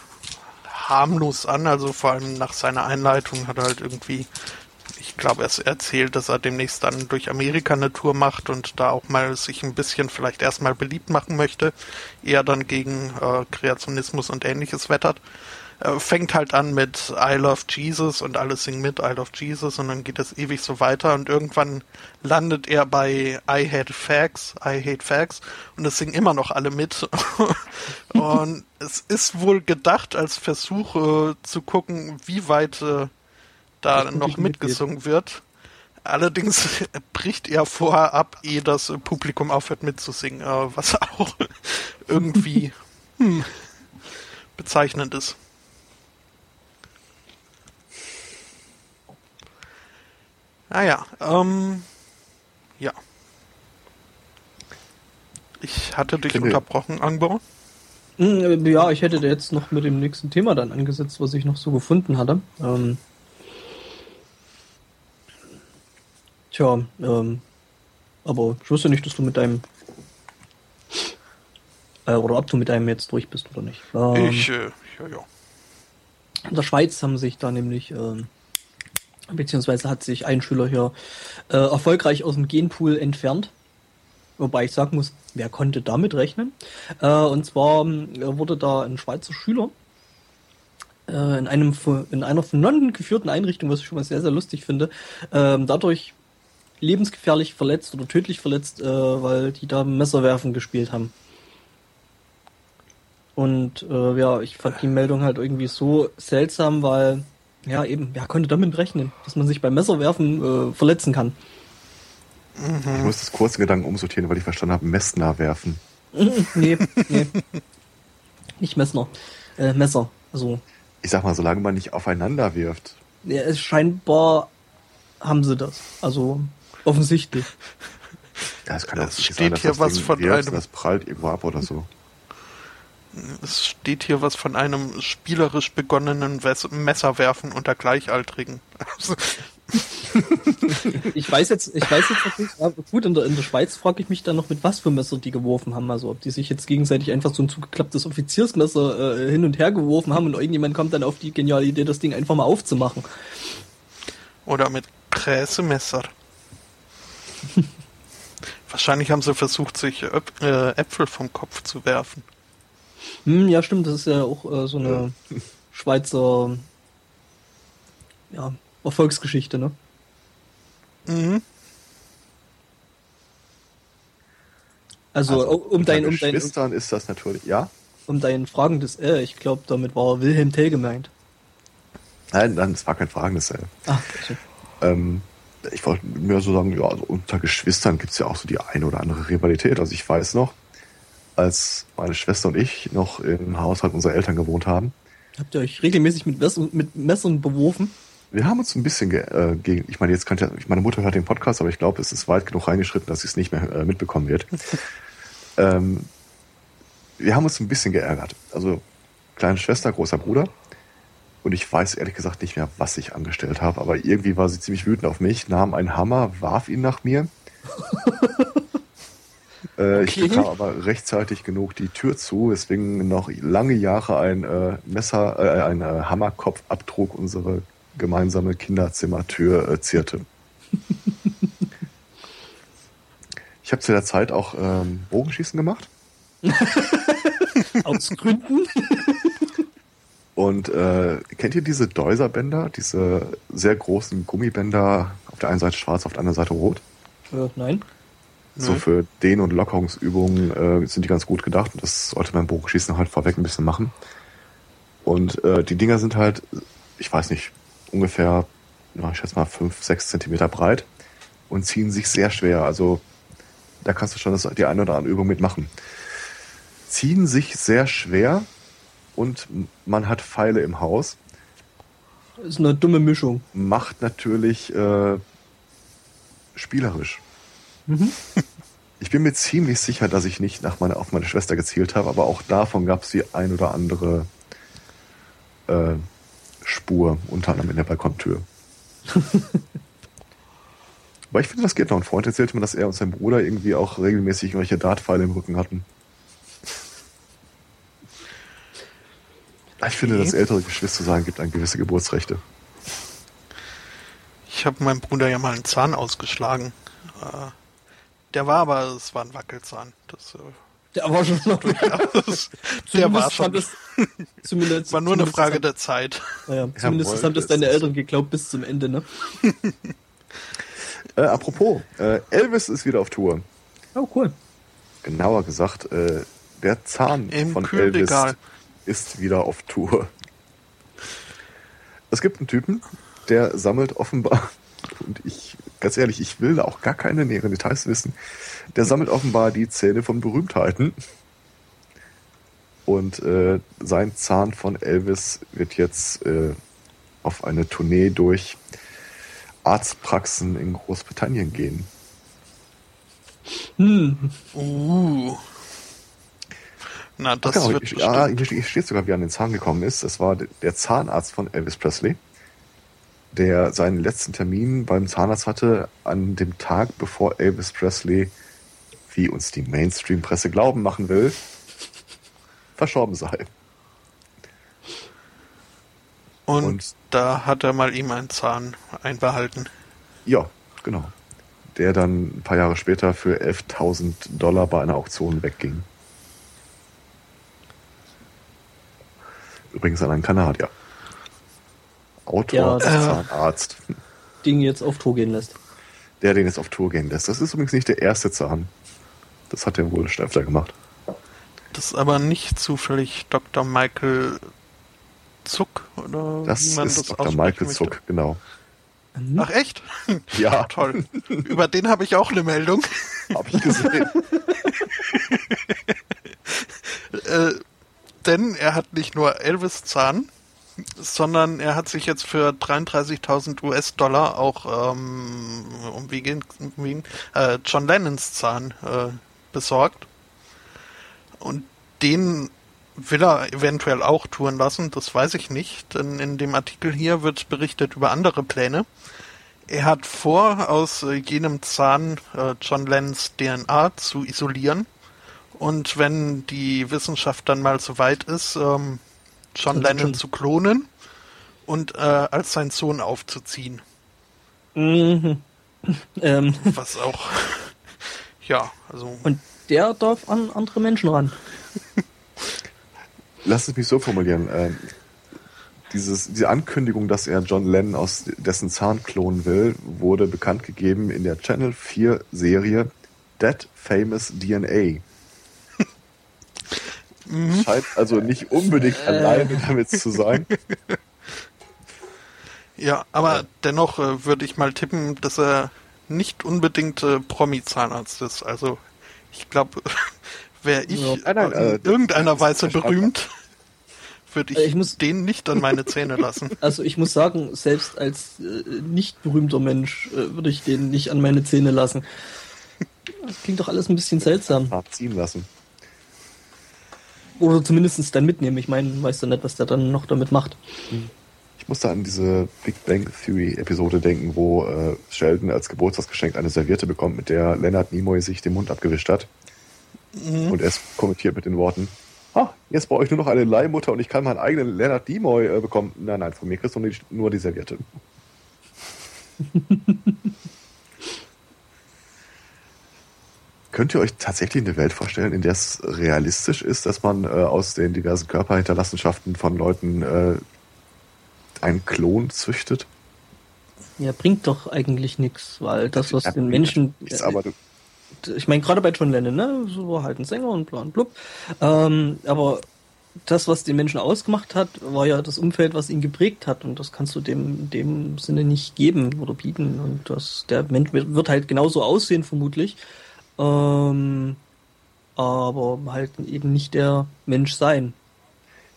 harmlos an, also vor allem nach seiner Einleitung hat er halt irgendwie, ich glaube, er erzählt, dass er demnächst dann durch Amerika eine Tour macht und da auch mal sich ein bisschen vielleicht erstmal beliebt machen möchte, eher dann gegen äh, Kreationismus und ähnliches wettert. Äh, fängt halt an mit I love Jesus und alle singen mit I love Jesus und dann geht es ewig so weiter und irgendwann landet er bei I hate facts, I hate facts und es singen immer noch alle mit. <laughs> und es ist wohl gedacht als Versuch äh, zu gucken, wie weit äh, da noch mitgesungen wird. Allerdings <laughs> bricht er vorher ab, ehe das Publikum aufhört mitzusingen, äh, was <laughs> auch irgendwie hm, bezeichnend ist. Naja, ah ähm, ja. Ich hatte dich Finde unterbrochen, Angbo. Hm, ja, ich hätte jetzt noch mit dem nächsten Thema dann angesetzt, was ich noch so gefunden hatte. Ähm, tja, ähm, aber ich wusste nicht, dass du mit deinem äh, oder ob du mit deinem jetzt durch bist oder nicht. Ähm, ich, äh, ja, ja. In der Schweiz haben sich da nämlich ähm, beziehungsweise hat sich ein Schüler hier äh, erfolgreich aus dem Genpool entfernt. Wobei ich sagen muss, wer konnte damit rechnen? Äh, und zwar äh, wurde da ein Schweizer Schüler äh, in einem in einer von Nonnen geführten Einrichtung, was ich schon mal sehr, sehr lustig finde, ähm, dadurch lebensgefährlich verletzt oder tödlich verletzt, äh, weil die da Messerwerfen gespielt haben. Und äh, ja, ich fand die Meldung halt irgendwie so seltsam, weil ja, eben. Wer konnte damit rechnen, dass man sich beim Messerwerfen äh, verletzen kann? Mhm. Ich muss das kurze Gedanken umsortieren, weil ich verstanden habe, Messner werfen. <laughs> nee, nee. Nicht Messner. Äh, Messer. Also. Ich sag mal, solange man nicht aufeinander wirft. Ja, es scheinbar haben sie das. Also offensichtlich. Ja, es kann auch steht sein, dass hier das was Ding von wirft, einem... das prallt irgendwo ab oder so. Es steht hier was von einem spielerisch begonnenen Messerwerfen unter Gleichaltrigen. ich weiß jetzt, ich weiß jetzt nicht, aber gut, in der, in der Schweiz frage ich mich dann noch, mit was für Messer die geworfen haben. Also ob die sich jetzt gegenseitig einfach so ein zugeklapptes Offiziersmesser äh, hin und her geworfen haben und irgendjemand kommt dann auf die geniale Idee, das Ding einfach mal aufzumachen. Oder mit Gräsemesser. <laughs> Wahrscheinlich haben sie versucht, sich äh, Äpfel vom Kopf zu werfen. Hm, ja, stimmt, das ist ja auch äh, so eine ja. Schweizer ja, Erfolgsgeschichte, ne? Mhm. Also, also um dein, um dein, Geschwistern ist das natürlich, ja? Um dein fragendes Äh, ich glaube, damit war Wilhelm Tell gemeint. Nein, nein, es war kein fragendes L. Ach, okay. ähm, ich wollte mir so sagen, ja, also unter Geschwistern gibt es ja auch so die eine oder andere Rivalität. Also ich weiß noch, als meine Schwester und ich noch im Haushalt unserer Eltern gewohnt haben. Habt ihr euch regelmäßig mit, Messern, mit Messern beworfen? Wir haben uns ein bisschen äh, gegen. Ich meine, jetzt kann ja, meine Mutter hört den Podcast, aber ich glaube, es ist weit genug reingeschritten, dass sie es nicht mehr äh, mitbekommen wird. <laughs> ähm, wir haben uns ein bisschen geärgert. Also kleine Schwester, großer Bruder. Und ich weiß ehrlich gesagt nicht mehr, was ich angestellt habe, aber irgendwie war sie ziemlich wütend auf mich, nahm einen Hammer, warf ihn nach mir. <laughs> Äh, okay. Ich bekam aber rechtzeitig genug die Tür zu, weswegen noch lange Jahre ein äh, Messer, äh, ein äh, Hammerkopfabdruck unsere gemeinsame Kinderzimmertür äh, zierte. <laughs> ich habe zu der Zeit auch ähm, Bogenschießen gemacht. Aus Gründen. <laughs> Und äh, kennt ihr diese Deuserbänder, diese sehr großen Gummibänder, auf der einen Seite schwarz, auf der anderen Seite rot? Äh, nein. So für Dehn- und Lockerungsübungen äh, sind die ganz gut gedacht. Das sollte man beim Bogenschießen halt vorweg ein bisschen machen. Und äh, die Dinger sind halt, ich weiß nicht, ungefähr, na, ich schätze mal fünf, sechs Zentimeter breit und ziehen sich sehr schwer. Also da kannst du schon das, die eine oder andere Übung mitmachen. Ziehen sich sehr schwer und man hat Pfeile im Haus. Das ist eine dumme Mischung. Macht natürlich äh, spielerisch. Mhm. <laughs> Ich bin mir ziemlich sicher, dass ich nicht nach meine, auf meine Schwester gezielt habe, aber auch davon gab es die ein oder andere äh, Spur, unter anderem in der Balkontür. <laughs> aber ich finde, das geht noch. Ein Freund erzählte mir, dass er und sein Bruder irgendwie auch regelmäßig irgendwelche Dartpfeile im Rücken hatten. Ich finde, dass ältere Geschwister sein gibt an gewisse Geburtsrechte. Ich habe meinem Bruder ja mal einen Zahn ausgeschlagen. Äh, der war aber, es war ein Wackelzahn. Das äh, Der war schon noch. Durchaus. <laughs> Der war schon. es- <laughs> zumindest, War nur eine Frage haben- der Zeit. Ja, zumindest haben das deine Eltern geglaubt bis zum Ende, ne? Äh, apropos, äh, Elvis ist wieder auf Tour. Oh, cool. Genauer gesagt, äh, der Zahn Im von Kühlregal. Elvis ist wieder auf Tour. Es gibt einen Typen, der sammelt offenbar, <laughs> und ich, ganz ehrlich, ich will da auch gar keine näheren Details wissen, der sammelt offenbar die Zähne von Berühmtheiten. Und äh, sein Zahn von Elvis wird jetzt äh, auf eine Tournee durch Arztpraxen in Großbritannien gehen. Hm. Uh. Na, das Ach, genau, wird ich, ja, hier steht- hier steht sogar, wie er an den Zahn gekommen ist. Das war der Zahnarzt von Elvis Presley, der seinen letzten Termin beim Zahnarzt hatte an dem Tag, bevor Elvis Presley, wie uns die Mainstream-Presse glauben machen will, verstorben sei. und, und- da hat er mal ihm einen Zahn einbehalten. Ja, genau. Der dann ein paar Jahre später für 11.000 Dollar bei einer Auktion wegging. Übrigens an einen Kanadier. Autor, Ja, das- Zahnarzt. Ding jetzt auf Tour gehen lässt. der den jetzt auf Tour gehen lässt. Das ist übrigens nicht der erste Zahn. Das hat er wohl schon öfter gemacht. Das ist aber nicht zufällig Dr. Michael Zuck oder Das wie man ist das Dr. Michael möchte. Zuck, genau. Ach echt? Ja. <laughs> Toll. Über den habe ich auch eine Meldung. <laughs> Hab ich gesehen. <laughs> Äh, denn er hat nicht nur Elvis Zahn, sondern er hat sich jetzt für 33.000 US-Dollar auch um, um wie wie, äh, John Lennons Zahn äh, besorgt. Und den will er eventuell auch touren lassen, das weiß ich nicht, denn in dem Artikel hier wird berichtet über andere Pläne. Er hat vor, aus äh, jenem Zahn äh, John Lennons DNA zu isolieren und wenn die Wissenschaft dann mal so weit ist, ähm, John Dann Lennon zu klonen und äh, als sein Sohn aufzuziehen. Mhm. <laughs> Ähm, Was auch, <laughs> ja, also und der darf an andere Menschen ran. <laughs> Lass es mich so formulieren. Ähm, dieses, diese Ankündigung, dass er John Lennon aus dessen Zahn klonen will, wurde bekannt gegeben in der Channel 4 Serie Dead Famous DNA. Scheint also nicht unbedingt alleine damit zu sein. <laughs> ja, aber dennoch äh, würde ich mal tippen, dass er nicht unbedingt äh, Promi-Zahnarzt ist. Also ich glaube, <laughs> wäre ich Ja. Nein, nein, in äh, irgendeiner Weise berühmt, <laughs> würde ich, Äh, ich muss- den nicht an meine Zähne lassen. Also ich muss sagen, selbst als äh, nicht berühmter Mensch äh, würde ich den nicht an meine Zähne lassen. Das klingt doch alles ein bisschen seltsam. Abziehen lassen. Oder zumindest dann mitnehmen. Ich meine, weißt du nicht, was der dann noch damit macht. Ich musste an diese Big Bang Theory Episode denken, wo äh, Sheldon als Geburtstagsgeschenk eine Serviette bekommt, mit der Leonard Nimoy sich den Mund abgewischt hat. Und er kommentiert mit den Worten, ah, jetzt brauche ich nur noch eine Leihmutter und ich kann meinen eigenen Leonard Nimoy äh, bekommen. Nein, nein, von mir kriegst du nur die, nur die Serviette. <laughs> Könnt ihr euch tatsächlich eine Welt vorstellen, in der es realistisch ist, dass man äh, aus den diversen Körperhinterlassenschaften von Leuten äh, einen Klon züchtet? Ja, bringt doch eigentlich nichts, weil das, was Ja, den Menschen. Nichts, aber du, ich meine, gerade bei John Lennon, ne? So war halt ein Sänger und bla und blub. Ähm, aber das, was den Menschen ausgemacht hat, war ja das Umfeld, was ihn geprägt hat. Und das kannst du dem, dem Sinne nicht geben oder bieten. Und das, der Mensch wird halt genauso aussehen, vermutlich. Ähm, aber halt eben nicht der Mensch sein.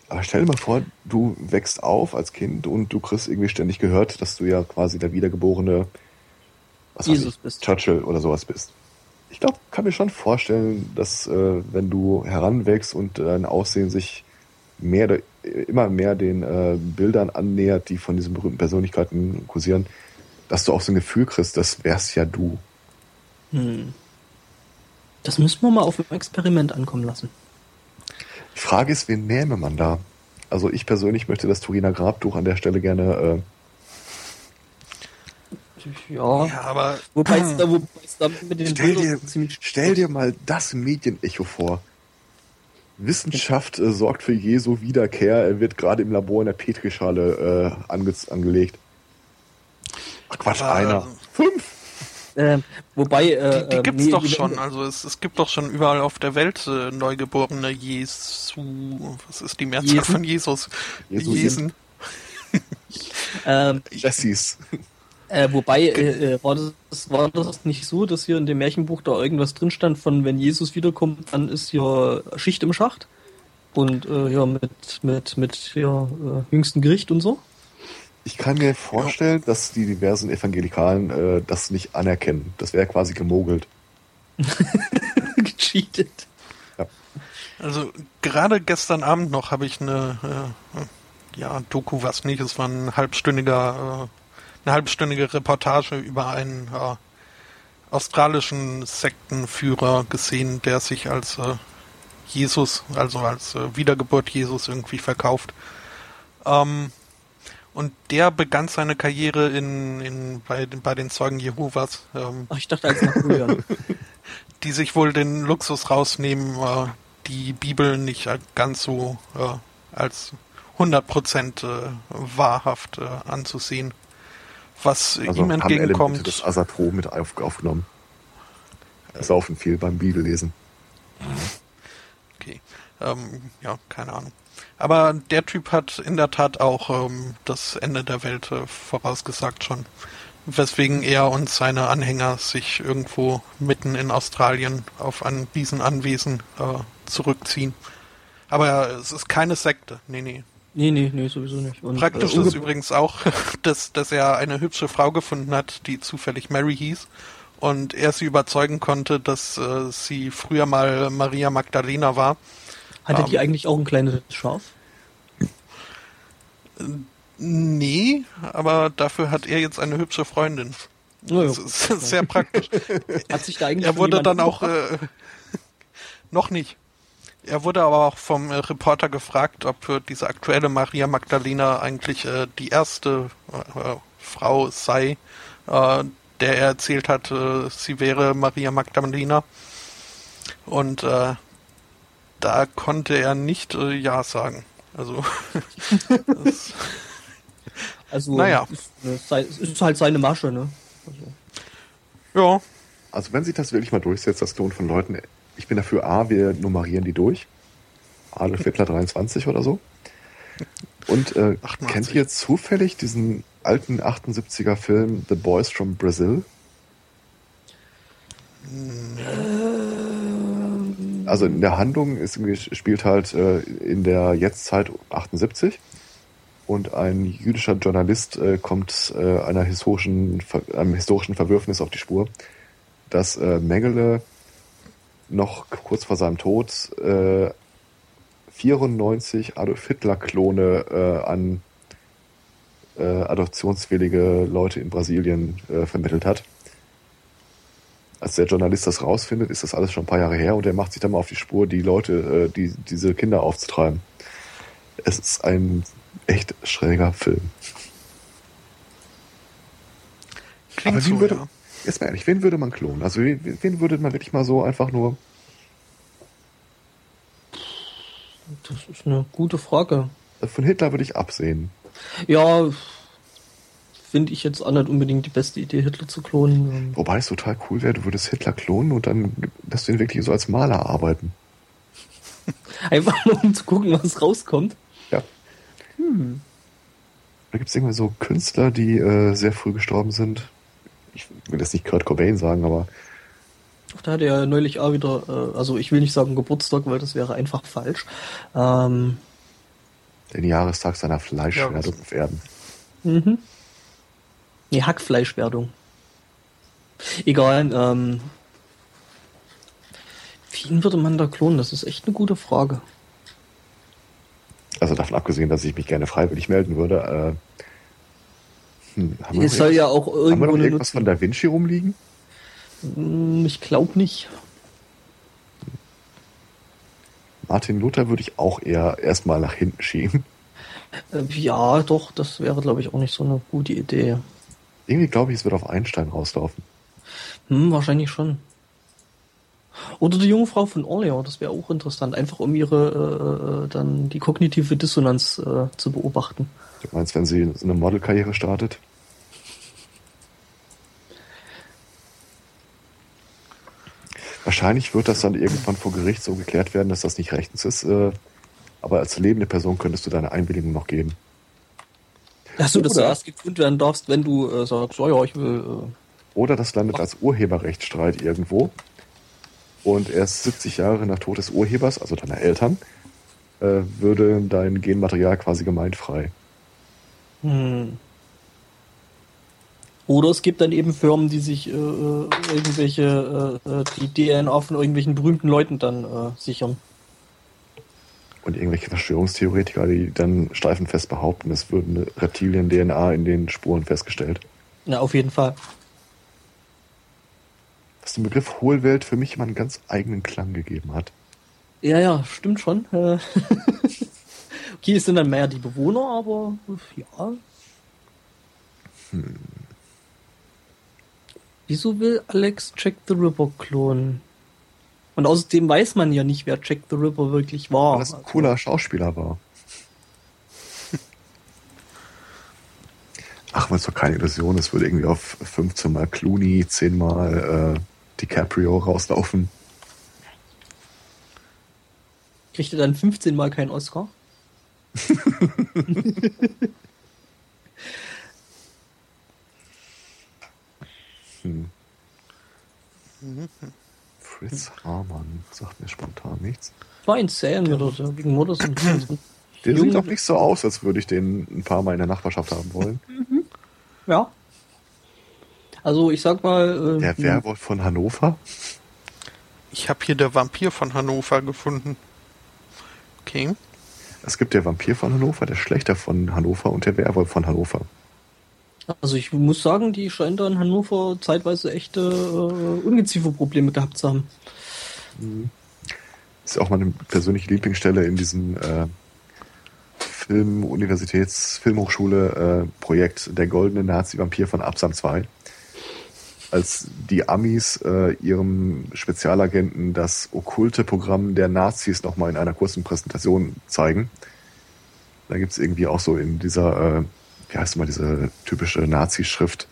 aber stell dir mal vor, du wächst auf als Kind und du kriegst irgendwie ständig gehört, dass du ja quasi der wiedergeborene was Jesus ich, bist. Churchill oder sowas bist. Ich glaube, kann mir schon vorstellen, dass äh, wenn du heranwächst und dein Aussehen sich mehr oder- immer mehr den äh, Bildern annähert, die von diesen berühmten Persönlichkeiten kursieren, dass du auch so ein Gefühl kriegst, das wär's ja du. Hm. Das müssen wir mal auf ein Experiment ankommen lassen. Die Frage ist, wen nähme man da? Also ich persönlich möchte das Turiner Grabtuch an der Stelle gerne äh, Ja. Ja, aber Wobei es da, wobei es da mit den Stell dir, ziemlich stell dir mal das Medienecho vor. Wissenschaft äh, sorgt für Jesu Wiederkehr. Er wird gerade im Labor in der Petrischale äh, ange angelegt. Ach Quatsch, Aber, einer. Fünf. Äh, wobei, äh, Die, die ähm, gibt's nee, doch die- schon. Also es, es gibt doch schon überall auf der Welt äh, neugeborene Jesu. Was ist die Mehrzahl Jesen? von Jesus? Jesusen. Jesen. <laughs> Ähm, Jessies. äh, wobei, äh, äh, war, das, war das nicht so, dass hier in dem Märchenbuch da irgendwas drin stand von, wenn Jesus wiederkommt, dann ist hier Schicht im Schacht? Und äh, ja, mit, mit, mit ja, äh, jüngsten Gericht und so? Ich kann mir vorstellen, dass die diversen Evangelikalen äh, das nicht anerkennen. Das wäre quasi gemogelt. <laughs> Gecheatet. Also gerade gestern Abend noch habe ich eine äh, ja Doku, was nicht, es war ein halbstündiger, äh, eine halbstündige Reportage über einen äh, australischen Sektenführer gesehen, der sich als äh, Jesus, also als äh, Wiedergeburt Jesus irgendwie verkauft. Ähm, und der begann seine Karriere in, in bei, den- bei den Zeugen Jehovas. Ähm, Ach, ich dachte als Napoleon. <laughs> die sich wohl den Luxus rausnehmen, äh, die Bibel nicht äh, ganz so äh, als 100% äh, wahrhaft äh, anzusehen. Was Also ihm haben Elemente entgegenkommt, des Asatro mit auf, aufgenommen. Saufen viel beim Bibellesen. okay, ähm, ja, keine Ahnung. Aber der Typ hat in der Tat auch ähm, das Ende der Welt äh, vorausgesagt schon. Weswegen er und seine Anhänger sich irgendwo mitten in Australien auf ein Riesenanwesen äh, zurückziehen. Aber es ist keine Sekte. Nee, nee. nee, nee, nee, sowieso nicht. Und, Praktisch äh, ist übrigens auch, <laughs> dass, dass er eine hübsche Frau gefunden hat, die zufällig Mary hieß. Und er sie überzeugen konnte, dass äh, sie früher mal Maria Magdalena war. Hatte die ähm, eigentlich auch ein kleines Schaf? Nee, aber dafür hat er jetzt eine hübsche Freundin. Naja, Das ist sehr praktisch. Hat sich da eigentlich Er wurde dann auch äh, <laughs> noch nicht. Er wurde aber auch vom äh, Reporter gefragt, ob äh, diese aktuelle Maria Magdalena eigentlich äh, die erste äh, äh, Frau sei, äh, der er erzählt hat, sie wäre Maria Magdalena. Und da konnte er nicht äh, ja sagen. Also <laughs> das, Also, naja. Ist, sei- es ist halt seine Masche, ne? Also, ja, Also wenn sich das wirklich mal durchsetzt, das Klon von Leuten, ich bin dafür A, wir nummerieren die durch. Adolf Hitler 23 oder so. Und äh, 88. kennt ihr zufällig diesen alten 78er Film The Boys from Brazil? Also in der Handlung ist, spielt halt äh, in der Jetztzeit 78 und ein jüdischer Journalist äh, kommt äh, einer historischen, einem historischen Verwürfnis auf die Spur, dass äh, Mengele noch kurz vor seinem Tod äh, 94 Adolf Hitler-Klone äh, an äh, adoptionswillige Leute in Brasilien äh, vermittelt hat. Als der Journalist das rausfindet, ist das alles schon ein paar Jahre her und er macht sich dann mal auf die Spur, die Leute, äh, die, diese Kinder aufzutreiben. Es ist ein echt schräger Film. klingt Aber wie so, würde, ja. jetzt mal ehrlich, wen würde man klonen? Also wen, wen würde man wirklich mal so einfach nur das ist eine gute Frage. von Hitler würde ich absehen. Ja, finde ich jetzt auch nicht unbedingt die beste Idee, Hitler zu klonen. Wobei es total cool wäre, du würdest Hitler klonen und dann lässt du ihn wirklich so als Maler arbeiten. <laughs> Einfach nur um zu gucken, was rauskommt. Ja. Da gibt es irgendwie so Künstler, die äh, sehr früh gestorben sind. Ich will jetzt nicht Kurt Cobain sagen, aber Da hatte er ja neulich auch wieder, äh, also ich will nicht sagen Geburtstag, weil das wäre einfach falsch. Ähm, den Jahrestag seiner Fleischwerdung Ja, auf Erden. mhm. Nee, Hackfleischwerdung. Egal, ähm, wen würde man da klonen? Das ist echt eine gute Frage. Also davon abgesehen, dass ich mich gerne freiwillig melden würde. Äh, hm, haben wir Es soll ja auch haben wir irgendwo noch irgendwas von Da Vinci rumliegen? Hm, Ich glaube nicht. Martin Luther würde ich auch eher erstmal nach hinten schieben. Äh, Ja, doch, das wäre, glaube ich, auch nicht so eine gute Idee. Irgendwie glaube ich, es wird auf Einstein rauslaufen. Hm, wahrscheinlich schon. Oder die junge Frau von Orleans, das wäre auch interessant, einfach um ihre äh, dann die kognitive Dissonanz äh, zu beobachten. Du meinst, wenn sie eine Modelkarriere startet? Wahrscheinlich wird das dann irgendwann vor Gericht so geklärt werden, dass das nicht rechtens ist. Äh, aber als lebende Person könntest du deine Einwilligung noch geben. Achso, dass du Oder- erst gegründet werden darfst, wenn du äh, sagst, ja, ja, ich will. Äh, Oder das landet als Urheberrechtsstreit irgendwo. Und erst 70 Jahre nach Tod des Urhebers, also deiner Eltern, äh, würde dein Genmaterial quasi gemeinfrei. Hm. Oder es gibt dann eben Firmen, die sich äh, äh, irgendwelche äh, die DNA von irgendwelchen berühmten Leuten dann sichern. Und irgendwelche Verschwörungstheoretiker, die dann streifenfest behaupten, es würde eine Reptilien-DNA in den Spuren festgestellt. Ja, auf jeden Fall. Was dem Begriff Hohlwelt für mich immer einen ganz eigenen Klang gegeben hat. Ja, ja, stimmt schon. Äh, <laughs> okay, es sind dann mehr die Bewohner, aber ja. Wieso will Alex Jack the Ripper klonen? Und außerdem weiß man ja nicht, wer Jack the Ripper wirklich war. Weil das ein cooler Schauspieler war. <laughs> Ach, weil es doch keine Illusion ist, würde irgendwie auf 15 Mal Clooney, 10 Mal äh, DiCaprio rauslaufen. Kriegt er dann 15 Mal keinen Oscar? <laughs> Hm. Fritz Hamann sagt mir spontan nichts. War insane oder so, wegen Mutters und Der sieht auch nicht so aus, als würde ich den ein paar Mal in der Nachbarschaft haben wollen. <laughs> Ja. Also ich sag mal, äh, Der Werwolf von Hannover? Ich habe hier der Vampir von Hannover gefunden. Okay. Es gibt der Vampir von Hannover, der Schlechter von Hannover und der Werwolf von Hannover. Also ich muss sagen, die scheinen da in Hannover zeitweise echte äh, Ungezieferprobleme gehabt zu haben. ist ja auch meine persönliche Lieblingsstelle in diesem äh, Film, Universitäts, Filmhochschule äh, Projekt Der goldene Nazi-Vampir von Absam 2. Als die Amis äh, ihrem Spezialagenten das okkulte Programm der Nazis nochmal in einer kurzen Präsentation zeigen. Da gibt's irgendwie auch so in dieser, äh, wie heißt immer diese typische Nazi-Schrift,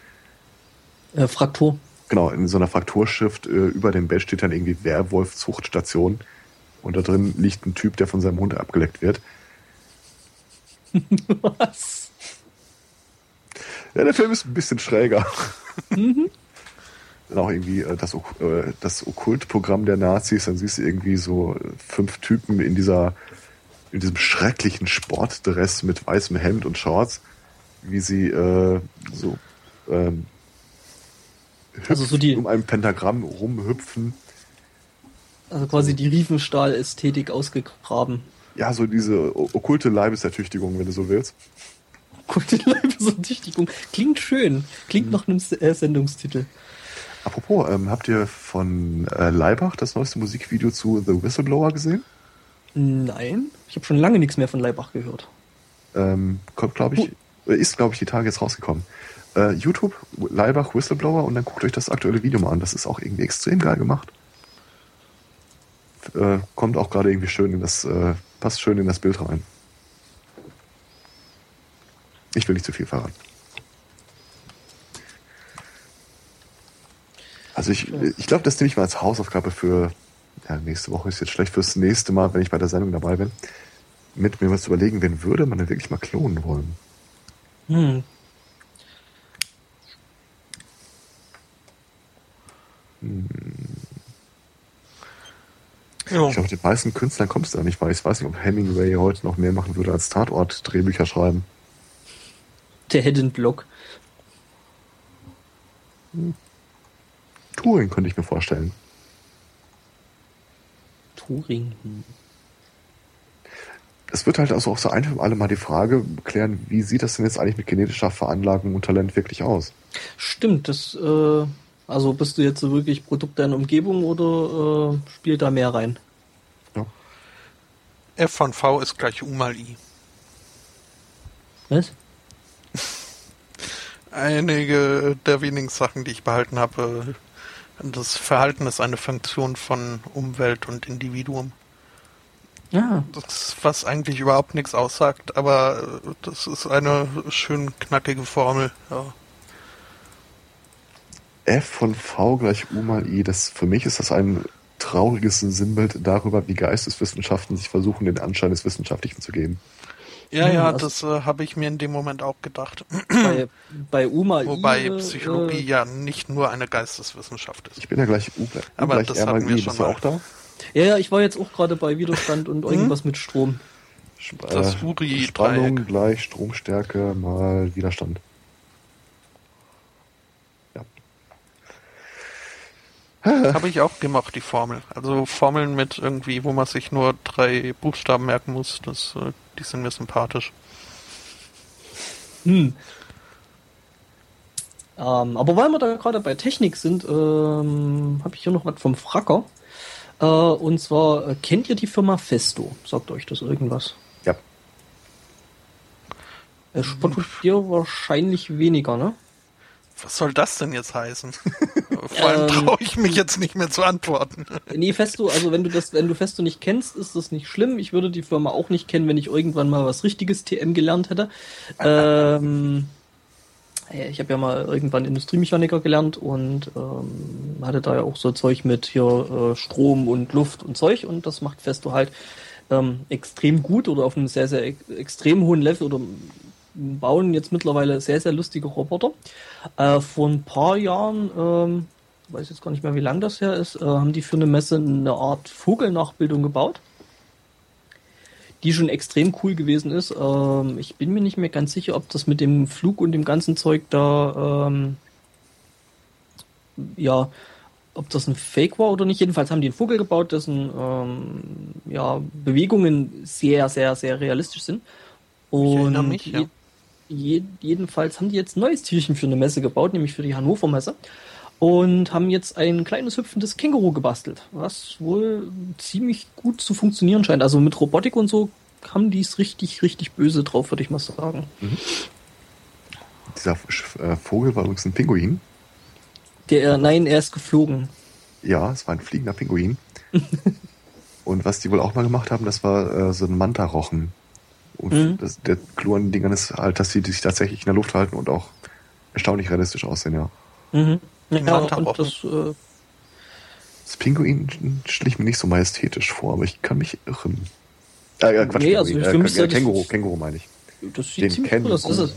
Äh, Fraktur. Genau, in so einer Frakturschrift äh, über dem Bett steht dann irgendwie Werwolf-Zuchtstation. Und da drin liegt ein Typ, der von seinem Hund abgeleckt wird. <laughs> Was? Ja, der Film ist ein bisschen schräger. <laughs> Dann auch irgendwie äh, das, äh, das Okkultprogramm der Nazis. Dann siehst du irgendwie so äh, fünf Typen in dieser, in diesem schrecklichen Sportdress mit weißem Hemd und Shorts, wie sie äh, so, ähm, Also so die- um ein Pentagramm rumhüpfen. Also quasi die Riefenstahl-Ästhetik ausgegraben. Ja, so diese okkulte Leibesertüchtigung, wenn du so willst. Gute <laughs> Leibesertüchtigung. Klingt schön. Klingt nach einem äh, Sendungstitel. Apropos, ähm, habt ihr von äh, Leibach das neueste Musikvideo zu The Whistleblower gesehen? Nein, ich habe schon lange nichts mehr von Leibach gehört. Ähm, kommt, glaube ich, ist, glaube ich, die Tage jetzt rausgekommen. Äh, YouTube, Leibach, Whistleblower und dann guckt euch das aktuelle Video mal an. Das ist auch irgendwie extrem geil gemacht. Äh, kommt auch gerade irgendwie schön in das, äh, passt schön in das Bild rein. Ich will nicht zu viel verraten. Also ich, ich glaube, das nehme ich mal als Hausaufgabe für, ja, nächste Woche ist jetzt schlecht, fürs nächste Mal, wenn ich bei der Sendung dabei bin, mit mir was zu überlegen, wen würde man denn wirklich mal klonen wollen? Hm. Ja. Ich glaube, den meisten Künstlern kommst du da nicht, weil ich weiß nicht, ob Hemingway heute noch mehr machen würde als Tatort-Drehbücher schreiben. Der Hidden Block. Touring könnte ich mir vorstellen. Turing. Hm. Es wird halt also auch so ein für alle mal die Frage klären, wie sieht das denn jetzt eigentlich mit genetischer Veranlagung und Talent wirklich aus? Stimmt, das, äh, also bist du jetzt so wirklich Produkt deiner Umgebung oder äh, spielt da mehr rein? Ja. F von V ist gleich U mal I. Was? <laughs> Einige der wenigen Sachen, die ich behalten habe, Das Verhalten ist eine Funktion von Umwelt und Individuum. Ja. Das, was eigentlich überhaupt nichts aussagt, aber äh, das ist eine schön knackige Formel. Ja. F von V gleich U mal I. Das, für mich ist das ein trauriges Sinnbild darüber, wie Geisteswissenschaften sich versuchen, den Anschein des Wissenschaftlichen zu geben. Ja, ja, also- das äh, habe ich mir in dem Moment auch gedacht. Bei, bei Uma Wobei I, Psychologie Äh, ja nicht nur eine Geisteswissenschaft ist. Ich bin ja gleich U, gleich- U Aber gleich das R mal I. schon Bist du mal. auch da? Ja, ja, ich war jetzt auch gerade bei Widerstand und irgendwas mit Strom. Sp- Das äh, Uri-Dreieck. Spannung gleich Stromstärke mal Widerstand. Ja. Habe ich auch gemacht, die Formel. Also Formeln mit irgendwie, wo man sich nur drei Buchstaben merken muss, das, äh, die sind mir sympathisch. Hm. Ähm, aber weil wir da gerade bei Technik sind, ähm, habe ich hier noch was vom Fracker. Äh, und zwar, äh, kennt ihr die Firma Festo? Sagt euch das irgendwas? Ja. Äh, Spott dir wahrscheinlich weniger, ne? Was soll das denn jetzt heißen? <laughs> Vor allem Ähm. traue ich mich jetzt nicht mehr zu antworten. Nee, Festo, also wenn du das, wenn du Festo nicht kennst, ist das nicht schlimm. Ich würde die Firma auch nicht kennen, wenn ich irgendwann mal was richtiges TM gelernt hätte. <laughs> ähm, ich habe ja mal irgendwann Industriemechaniker gelernt und ähm, hatte da ja auch so Zeug mit hier äh, Strom und Luft und Zeug und das macht Festo halt ähm, extrem gut oder auf einem sehr, sehr ex extrem hohen Level oder bauen jetzt mittlerweile sehr, sehr lustige Roboter. Äh, vor ein paar Jahren, ähm, weiß jetzt gar nicht mehr, wie lang das her ist, äh, haben die für eine Messe eine Art Vogelnachbildung gebaut, die schon extrem cool gewesen ist. Ähm, ich bin mir nicht mehr ganz sicher, ob das mit dem Flug und dem ganzen Zeug da, ähm, ja, ob das ein Fake war oder nicht. Jedenfalls haben die einen Vogel gebaut, dessen ähm, ja, Bewegungen sehr, sehr, sehr realistisch sind. Und mich, ja. je, jedenfalls haben die jetzt ein neues Tierchen für eine Messe gebaut, nämlich für die Hannover Messe. Und haben jetzt ein kleines hüpfendes Känguru gebastelt, was wohl ziemlich gut zu funktionieren scheint. Also mit Robotik und so haben die es richtig, richtig böse drauf, würde ich mal sagen. Dieser Sch- äh, Vogel war übrigens ein Pinguin. Der, nein, er ist geflogen. Ja, es war ein fliegender Pinguin. <laughs> und was die wohl auch mal gemacht haben, das war äh, so ein Mantarochen. Und Mhm. das, der Clou an den Dingern ist halt, dass die sich tatsächlich in der Luft halten und auch erstaunlich realistisch aussehen, ja. Mhm. Ja, Rochen. das, äh, Das Pinguin schlich mir nicht so majestätisch vor, aber ich kann mich irren. Äh, äh, Quatsch, Nee, also für mich äh, Känguru, Känguru meine ich. das sieht Den ziemlich kennen cool aus. Das ist,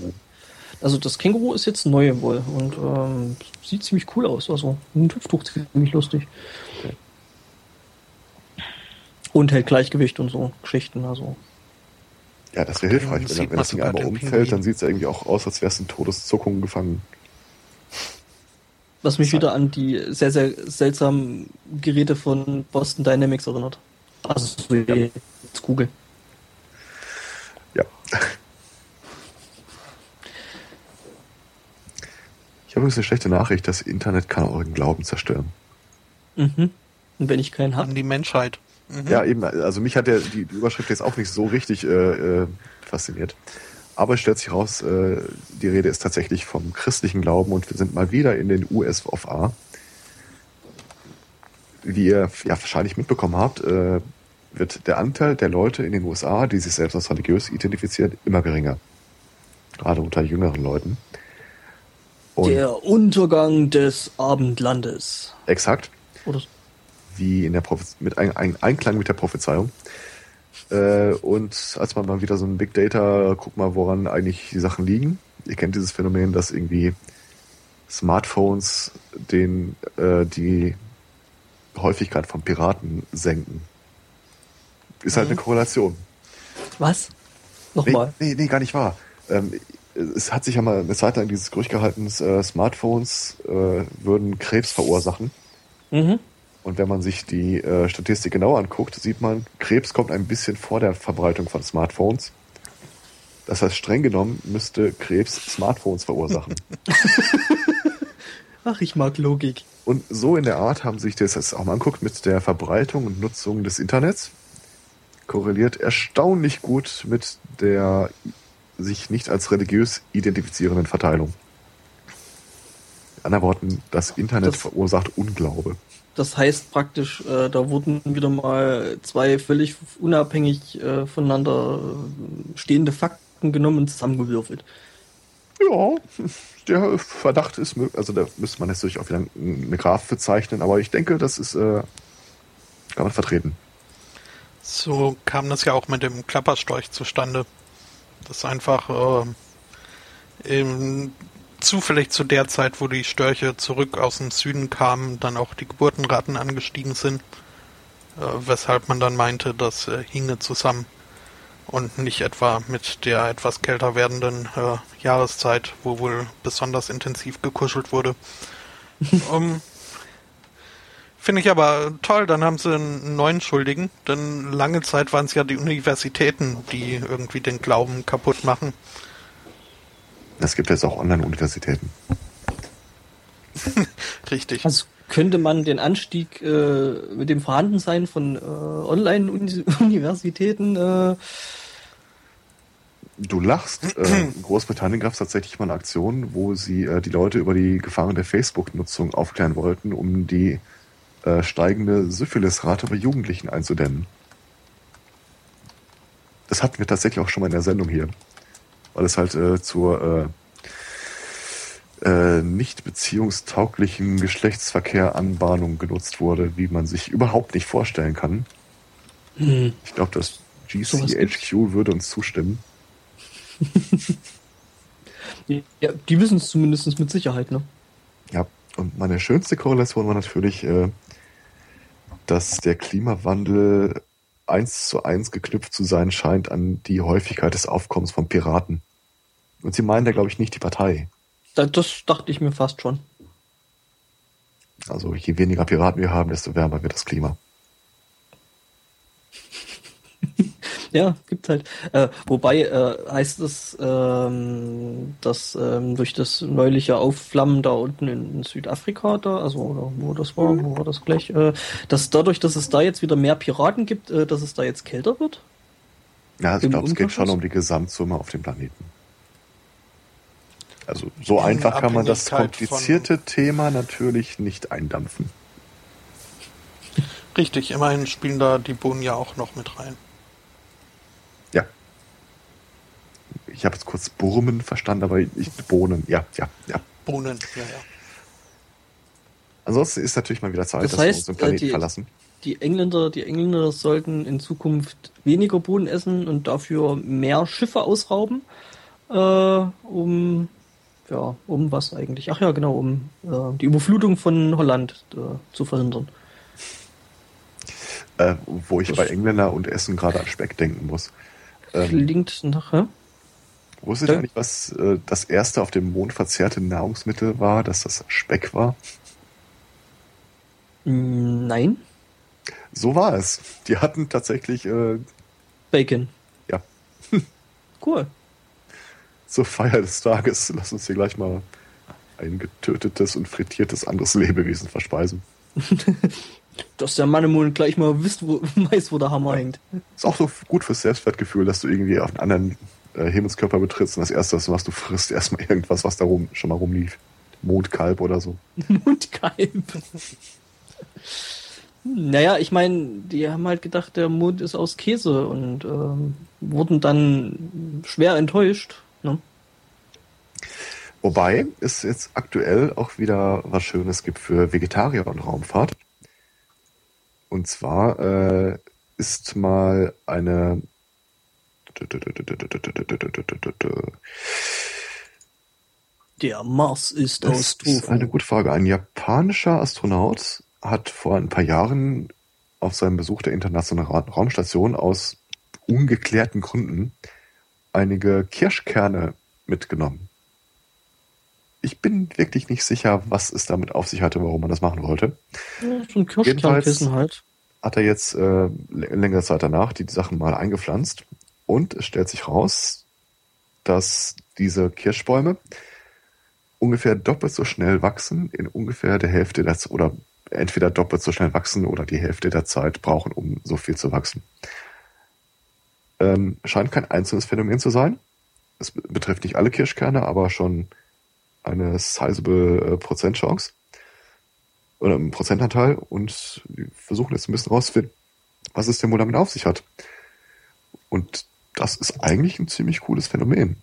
also das Känguru ist jetzt neu wohl und ähm, sieht ziemlich cool aus. Also ein Hüfttuch ziemlich lustig. Okay. Und hält Gleichgewicht und so Geschichten. Also Ja, das wäre hilfreich. Wenn, wenn das Ding einmal umfällt, Pinguin. dann sieht es ja irgendwie auch aus, als wäre es in Todeszuckungen gefangen. Was mich wieder an die sehr, sehr seltsamen Geräte von Boston Dynamics erinnert. Also so jetzt Google. Ja. Ich habe übrigens eine schlechte Nachricht. Das Internet kann euren Glauben zerstören. Mhm. Und wenn ich keinen habe. An die Menschheit. Mhm. Ja, eben. Also mich hat der, die, die Überschrift jetzt auch nicht so richtig äh, äh, fasziniert. Aber es stellt sich raus, äh, die Rede ist tatsächlich vom christlichen Glauben und wir sind mal wieder in den US of A. Wie ihr ja wahrscheinlich mitbekommen habt, äh, wird der Anteil der Leute in den USA, die sich selbst als religiös identifizieren, immer geringer. Gerade unter jüngeren Leuten. Und Der Untergang des Abendlandes. exakt. Oder wie in der Prophe mit ein, ein Einklang mit der Prophezeiung. Äh, und als man mal wieder so ein Big Data, guck mal, woran eigentlich die Sachen liegen. Ihr kennt dieses Phänomen, dass irgendwie Smartphones den äh, die Häufigkeit von Piraten senken. Ist halt Mhm. eine Korrelation. Was? Nee, Nochmal. nee, nee, gar nicht wahr. Ähm, es hat sich ja mal eine Zeit lang dieses Gerücht gehalten, äh, Smartphones äh, würden Krebs verursachen. Mhm. Und wenn man sich die äh, Statistik genau anguckt, sieht man, Krebs kommt ein bisschen vor der Verbreitung von Smartphones. Das heißt, streng genommen müsste Krebs Smartphones verursachen. <laughs> Ach, ich mag Logik. und so in der Art haben sich das jetzt auch mal anguckt mit der Verbreitung und Nutzung des Internets. Korreliert erstaunlich gut mit der sich nicht als religiös identifizierenden Verteilung. anderen Worten, das Internet Das- verursacht Unglaube. Das heißt praktisch, äh, da wurden wieder mal zwei völlig unabhängig äh, voneinander äh, stehende Fakten genommen und zusammengewürfelt. Ja, der Verdacht ist möglich. Also da müsste man natürlich auch wieder eine Graph bezeichnen, aber ich denke, das ist, äh, kann man vertreten. So kam das ja auch mit dem Klapperstorch zustande. Das einfach äh, eben zufällig zu der Zeit, wo die Störche zurück aus dem Süden kamen, dann auch die Geburtenraten angestiegen sind, äh, weshalb man dann meinte, das äh, hinge zusammen und nicht etwa mit der etwas kälter werdenden äh, Jahreszeit, wo wohl besonders intensiv gekuschelt wurde. um, <laughs> Finde ich aber toll, dann haben sie einen neuen Schuldigen, denn lange Zeit waren es ja die Universitäten, die irgendwie den Glauben kaputt machen. Es gibt jetzt auch Online-Universitäten. <laughs> Richtig. Also könnte man den Anstieg äh, mit dem Vorhandensein von äh, Online-Universitäten äh, Du lachst. Äh, <clears throat> Großbritannien gab es tatsächlich mal eine Aktion, wo sie äh, die Leute über die Gefahren der Facebook-Nutzung aufklären wollten, um die äh, steigende Syphilis-Rate bei Jugendlichen einzudämmen. Das hatten wir tatsächlich auch schon mal in der Sendung hier, weil es halt äh, zur äh, äh, nicht beziehungstauglichen Geschlechtsverkehr-Anbahnung genutzt wurde, wie man sich überhaupt nicht vorstellen kann. hm, Ich glaube, das? GCHQ würde uns zustimmen. <laughs> ja, die wissen es zumindest mit Sicherheit, ne? Ja, und meine schönste Korrelation war natürlich, äh, dass der Klimawandel eins zu eins geknüpft zu sein scheint an die Häufigkeit des Aufkommens von Piraten. Und sie meinen da, glaube ich, nicht die Partei. Da, das dachte ich mir fast schon. Also je weniger Piraten wir haben, desto wärmer wird das Klima. <laughs> Ja, gibt halt. Äh, wobei äh, heißt es, ähm, dass ähm, durch das neuliche Aufflammen da unten in Südafrika, da, also oder wo das war, wo war das gleich, äh, dass dadurch, dass es da jetzt wieder mehr Piraten gibt, äh, dass es da jetzt kälter wird? Ja, also ich glaube, es geht schon um die Gesamtsumme auf dem Planeten. Also so einfach kann man das komplizierte Thema natürlich nicht eindampfen. Richtig, immerhin spielen da die Bohnen ja auch noch mit rein. Ich habe jetzt kurz Burmen verstanden, aber ich Bohnen. Ja, ja, ja. Bohnen, ja, ja. Ansonsten ist natürlich mal wieder Zeit, Das dass wir heißt, unseren äh, Planeten die- verlassen. Die Engländer, die Engländer sollten in Zukunft weniger Bohnen essen und dafür mehr Schiffe ausrauben, äh, um ja, um was eigentlich? Ach ja, genau, um äh, die Überflutung von Holland äh, zu verhindern. Äh, wo ich Das- bei Engländer und Essen gerade an Speck denken muss. Ähm, Klingt nach, hä? Wusstet ihr Ja. eigentlich, was äh, das erste auf dem Mond verzehrte Nahrungsmittel war, dass das Speck war? Mm, Nein, So war es. Die hatten tatsächlich äh, Bacon. Ja. <laughs> Cool. zur Feier des Tages, lass uns hier gleich mal ein getötetes und frittiertes anderes Lebewesen verspeisen. <laughs> Dass der Mann im Mond gleich mal wisst, wo, <laughs> weiß, wo der Hammer hängt. Ist auch so gut fürs Selbstwertgefühl, dass du irgendwie auf einen anderen äh, Himmelskörper betrittst und das erste, was du machst, du frisst erstmal <laughs> irgendwas, was da rum, schon mal rumlief. Mondkalb oder so. <laughs> Mondkalb. Naja, ich meine, die haben halt gedacht, der Mond ist aus Käse und ähm, wurden dann schwer enttäuscht. Ne? Wobei es jetzt aktuell auch wieder was Schönes gibt für Vegetarier und Raumfahrt. Und zwar äh, ist mal eine Der Mars ist Das aus ist Tofu. eine gute Frage. Ein japanischer Astronaut hat vor ein paar Jahren auf seinem Besuch der Internationalen Ra- Raumstation aus ungeklärten Gründen einige Kirschkerne mitgenommen. Ich bin wirklich nicht sicher, was es damit auf sich hatte, warum man das machen wollte. Ja, so ein Kirschkernkissen halt. Hat er jetzt äh, lä- längere Zeit danach die Sachen mal eingepflanzt und es stellt sich raus, dass diese Kirschbäume ungefähr doppelt so schnell wachsen in ungefähr der Hälfte der oder entweder doppelt so schnell wachsen oder die Hälfte der Zeit brauchen, um so viel zu wachsen. Ähm, scheint kein einzelnes Phänomen zu sein. Es be- betrifft nicht alle Kirschkerne, aber schon eine sizable äh, Prozentchance oder einen Prozentanteil und wir versuchen jetzt ein bisschen rauszufinden, was es denn wohl damit auf sich hat. Und das ist eigentlich ein ziemlich cooles Phänomen.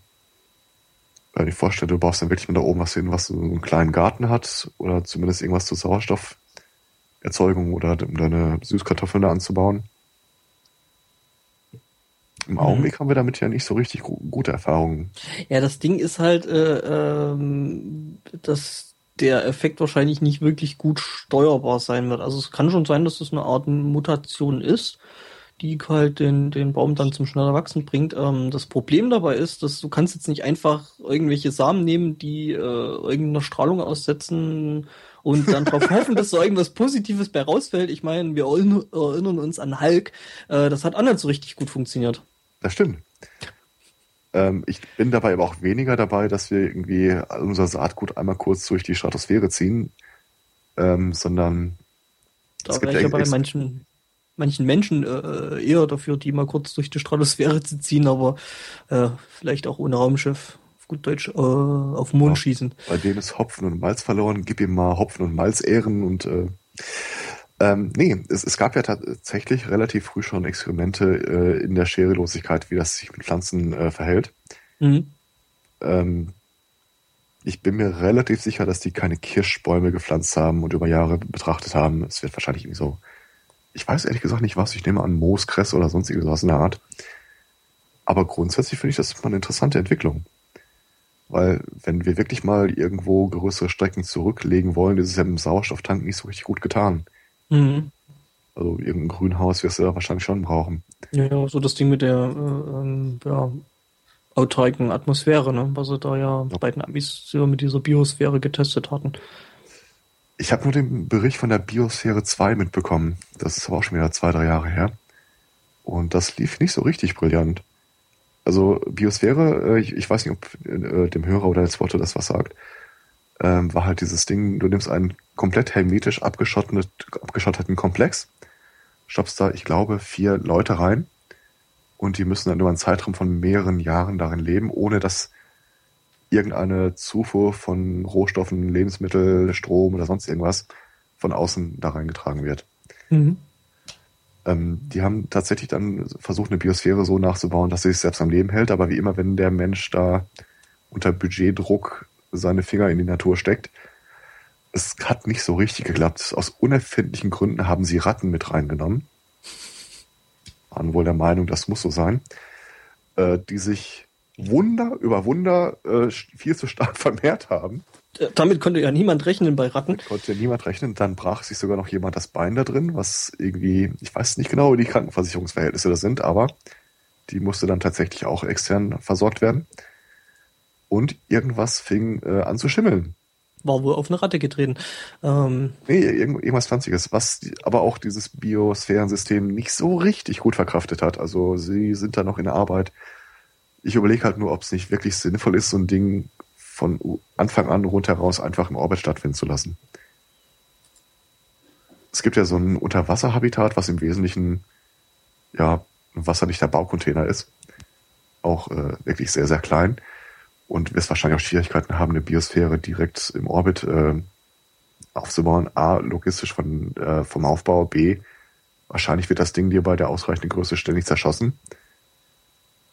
Wenn ich vorstelle, du baust dann wirklich mal da oben was hin, was so einen kleinen Garten hat oder zumindest irgendwas zur Sauerstofferzeugung oder um deine Süßkartoffeln da anzubauen. Im mhm. Augenblick haben wir damit ja nicht so richtig gute Erfahrungen. Ja, das Ding ist halt, äh, ähm, dass der Effekt wahrscheinlich nicht wirklich gut steuerbar sein wird. Also es kann schon sein, dass es eine Art Mutation ist, die halt den, den Baum dann zum schneller wachsen bringt. Ähm, das Problem dabei ist, dass du kannst jetzt nicht einfach irgendwelche Samen nehmen, die äh, irgendeiner Strahlung aussetzen und dann darauf <laughs> hoffen, dass da irgendwas Positives bei rausfällt. Ich meine, wir erinnern uns an Hulk. Äh, das hat auch nicht so richtig gut funktioniert. Das stimmt. Ähm, ich bin dabei aber auch weniger dabei, dass wir irgendwie unser Saatgut einmal kurz durch die Stratosphäre ziehen, ähm, sondern da wäre ich ja bei manchen, manchen Menschen äh, eher dafür, die mal kurz durch die Stratosphäre zu ziehen, aber äh, vielleicht auch ohne Raumschiff, auf gut Deutsch, äh, auf den Mond ja, schießen. Bei denen ist Hopfen und Malz verloren, gib ihm mal Hopfen und Malz Ehren und äh, ähm, nee, es, es gab ja tatsächlich relativ früh schon Experimente äh, in der Schwerelosigkeit, wie das sich mit Pflanzen äh, verhält. Mhm. Ähm, ich bin mir relativ sicher, dass die keine Kirschbäume gepflanzt haben und über Jahre betrachtet haben. Es wird wahrscheinlich irgendwie so, ich weiß ehrlich gesagt nicht was, ich nehme an Mooskress oder sonst irgendwas in der Art. Aber grundsätzlich finde ich das mal eine interessante Entwicklung. Weil wenn wir wirklich mal irgendwo größere Strecken zurücklegen wollen, ist es ja im Sauerstofftank nicht so richtig gut getan. Mhm. Also irgendein Grünhaus wirst du da wahrscheinlich schon brauchen. Ja, so das Ding mit der äh, ähm, ja, autarken Atmosphäre, ne? was sie da ja, ja. bei den Amis mit dieser Biosphäre getestet hatten. Ich habe nur den Bericht von der Biosphäre 2 mitbekommen. Das ist aber auch schon wieder zwei, drei Jahre her. Und das lief nicht so richtig brillant. Also Biosphäre, äh, ich, weiß nicht, ob äh, dem Hörer oder als Worte das was sagt ähm, war halt dieses Ding, du nimmst einen komplett hermetisch abgeschotteten Komplex, stoppst da, ich glaube, vier Leute rein und die müssen dann über einen Zeitraum von mehreren Jahren darin leben, ohne dass irgendeine Zufuhr von Rohstoffen, Lebensmittel, Strom oder sonst irgendwas von außen da reingetragen wird. Mhm. Ähm, die haben tatsächlich dann versucht, eine Biosphäre so nachzubauen, dass sie sich selbst am Leben hält, aber wie immer, wenn der Mensch da unter Budgetdruck seine Finger in die Natur steckt. Es hat nicht so richtig geklappt. Aus unerfindlichen Gründen haben sie Ratten mit reingenommen. Waren wohl der Meinung, das muss so sein. Äh, die sich Wunder über Wunder äh, viel zu stark <laughs> vermehrt haben. Äh, damit konnte ja niemand rechnen bei Ratten. Damit konnte ja niemand rechnen. Dann brach sich sogar noch jemand das Bein da drin, was irgendwie, ich weiß nicht genau, wie die Krankenversicherungsverhältnisse da sind, aber die musste dann tatsächlich auch extern versorgt werden und irgendwas fing äh, an zu schimmeln. War wohl auf eine Ratte getreten. Ähm. Nee, irgendwas Pflanziges, was aber auch dieses Biosphärensystem nicht so richtig gut verkraftet hat. Also sie sind da noch in der Arbeit. Ich überlege halt nur, ob es nicht wirklich sinnvoll ist, so ein Ding von Anfang an rundheraus einfach im Orbit stattfinden zu lassen. Es gibt ja so ein Unterwasserhabitat, was im Wesentlichen ja ein wasserdichter Baucontainer ist. Auch äh, wirklich sehr, sehr klein und wirst wahrscheinlich auch Schwierigkeiten haben, eine Biosphäre direkt im Orbit äh, aufzubauen. A, logistisch von, äh, vom Aufbau, B, wahrscheinlich wird das Ding dir bei der ausreichenden Größe ständig zerschossen.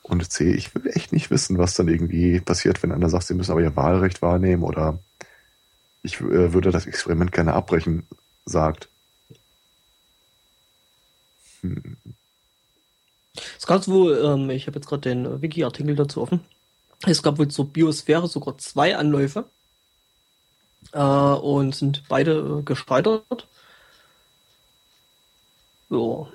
Und C, ich will echt nicht wissen, was dann irgendwie passiert, wenn einer sagt, sie müssen aber ihr Wahlrecht wahrnehmen oder ich äh, würde das Experiment gerne abbrechen, sagt. Hm. Es gab wohl, ähm, ich habe jetzt gerade den Wiki-Artikel dazu offen. Es gab wohl zur Biosphäre sogar zwei Anläufe äh, und sind beide äh, gescheitert. Ja.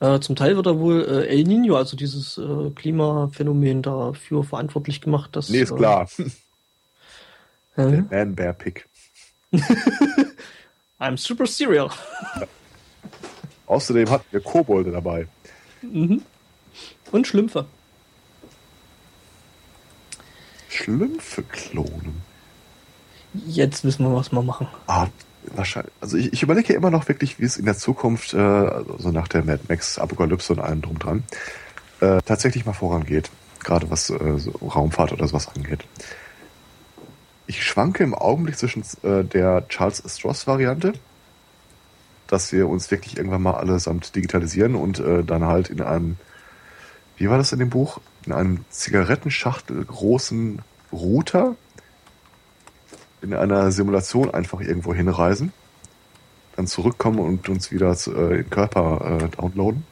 Äh, zum Teil wird da wohl äh, El Nino, also dieses äh, Klimaphänomen, dafür verantwortlich gemacht, dass. Nee, ist äh, klar. Der Man Bear Pick. I'm super serial. Ja. <laughs> Außerdem hatten wir Kobolde dabei. Mhm. Und Schlümpfe. Schlümpfe klonen. Jetzt wissen wir, was wir machen. Ah, wahrscheinlich. Also ich, ich überlege immer noch wirklich, wie es in der Zukunft, äh, also nach der Mad Max Apokalypse und allem drum dran, äh, tatsächlich mal vorangeht. gerade was äh, so Raumfahrt oder sowas angeht. Ich schwanke im Augenblick zwischen äh, der Charles Stross-Variante, dass wir uns wirklich irgendwann mal allesamt digitalisieren und äh, dann halt in einem, wie war das in dem Buch? In einem Zigarettenschachtel großen Router in einer Simulation einfach irgendwo hinreisen, dann zurückkommen und uns wieder zu, äh, den Körper äh, downloaden.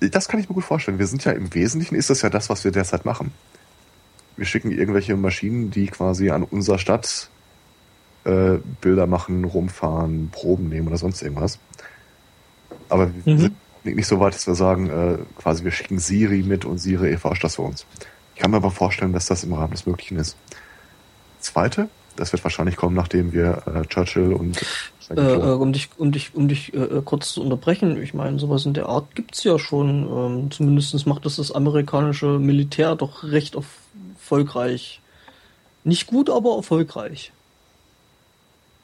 Das kann ich mir gut vorstellen. Wir sind ja im Wesentlichen ist das ja das, was wir derzeit machen. Wir schicken irgendwelche Maschinen, die quasi an unserer Stadt äh, Bilder machen, rumfahren, Proben nehmen oder sonst irgendwas. Aber wir Mhm. sind nicht so weit, dass wir sagen, äh, quasi wir schicken Siri mit und Siri erforscht das für uns. Ich kann mir aber vorstellen, dass das im Rahmen des Möglichen ist. Zweite, das wird wahrscheinlich kommen, nachdem wir äh, Churchill und Äh, äh, um dich, um dich, um dich äh, kurz zu unterbrechen, ich meine, sowas in der Art gibt's ja schon. Ähm, zumindest macht das das amerikanische Militär doch recht erfolgreich. Nicht gut, aber erfolgreich.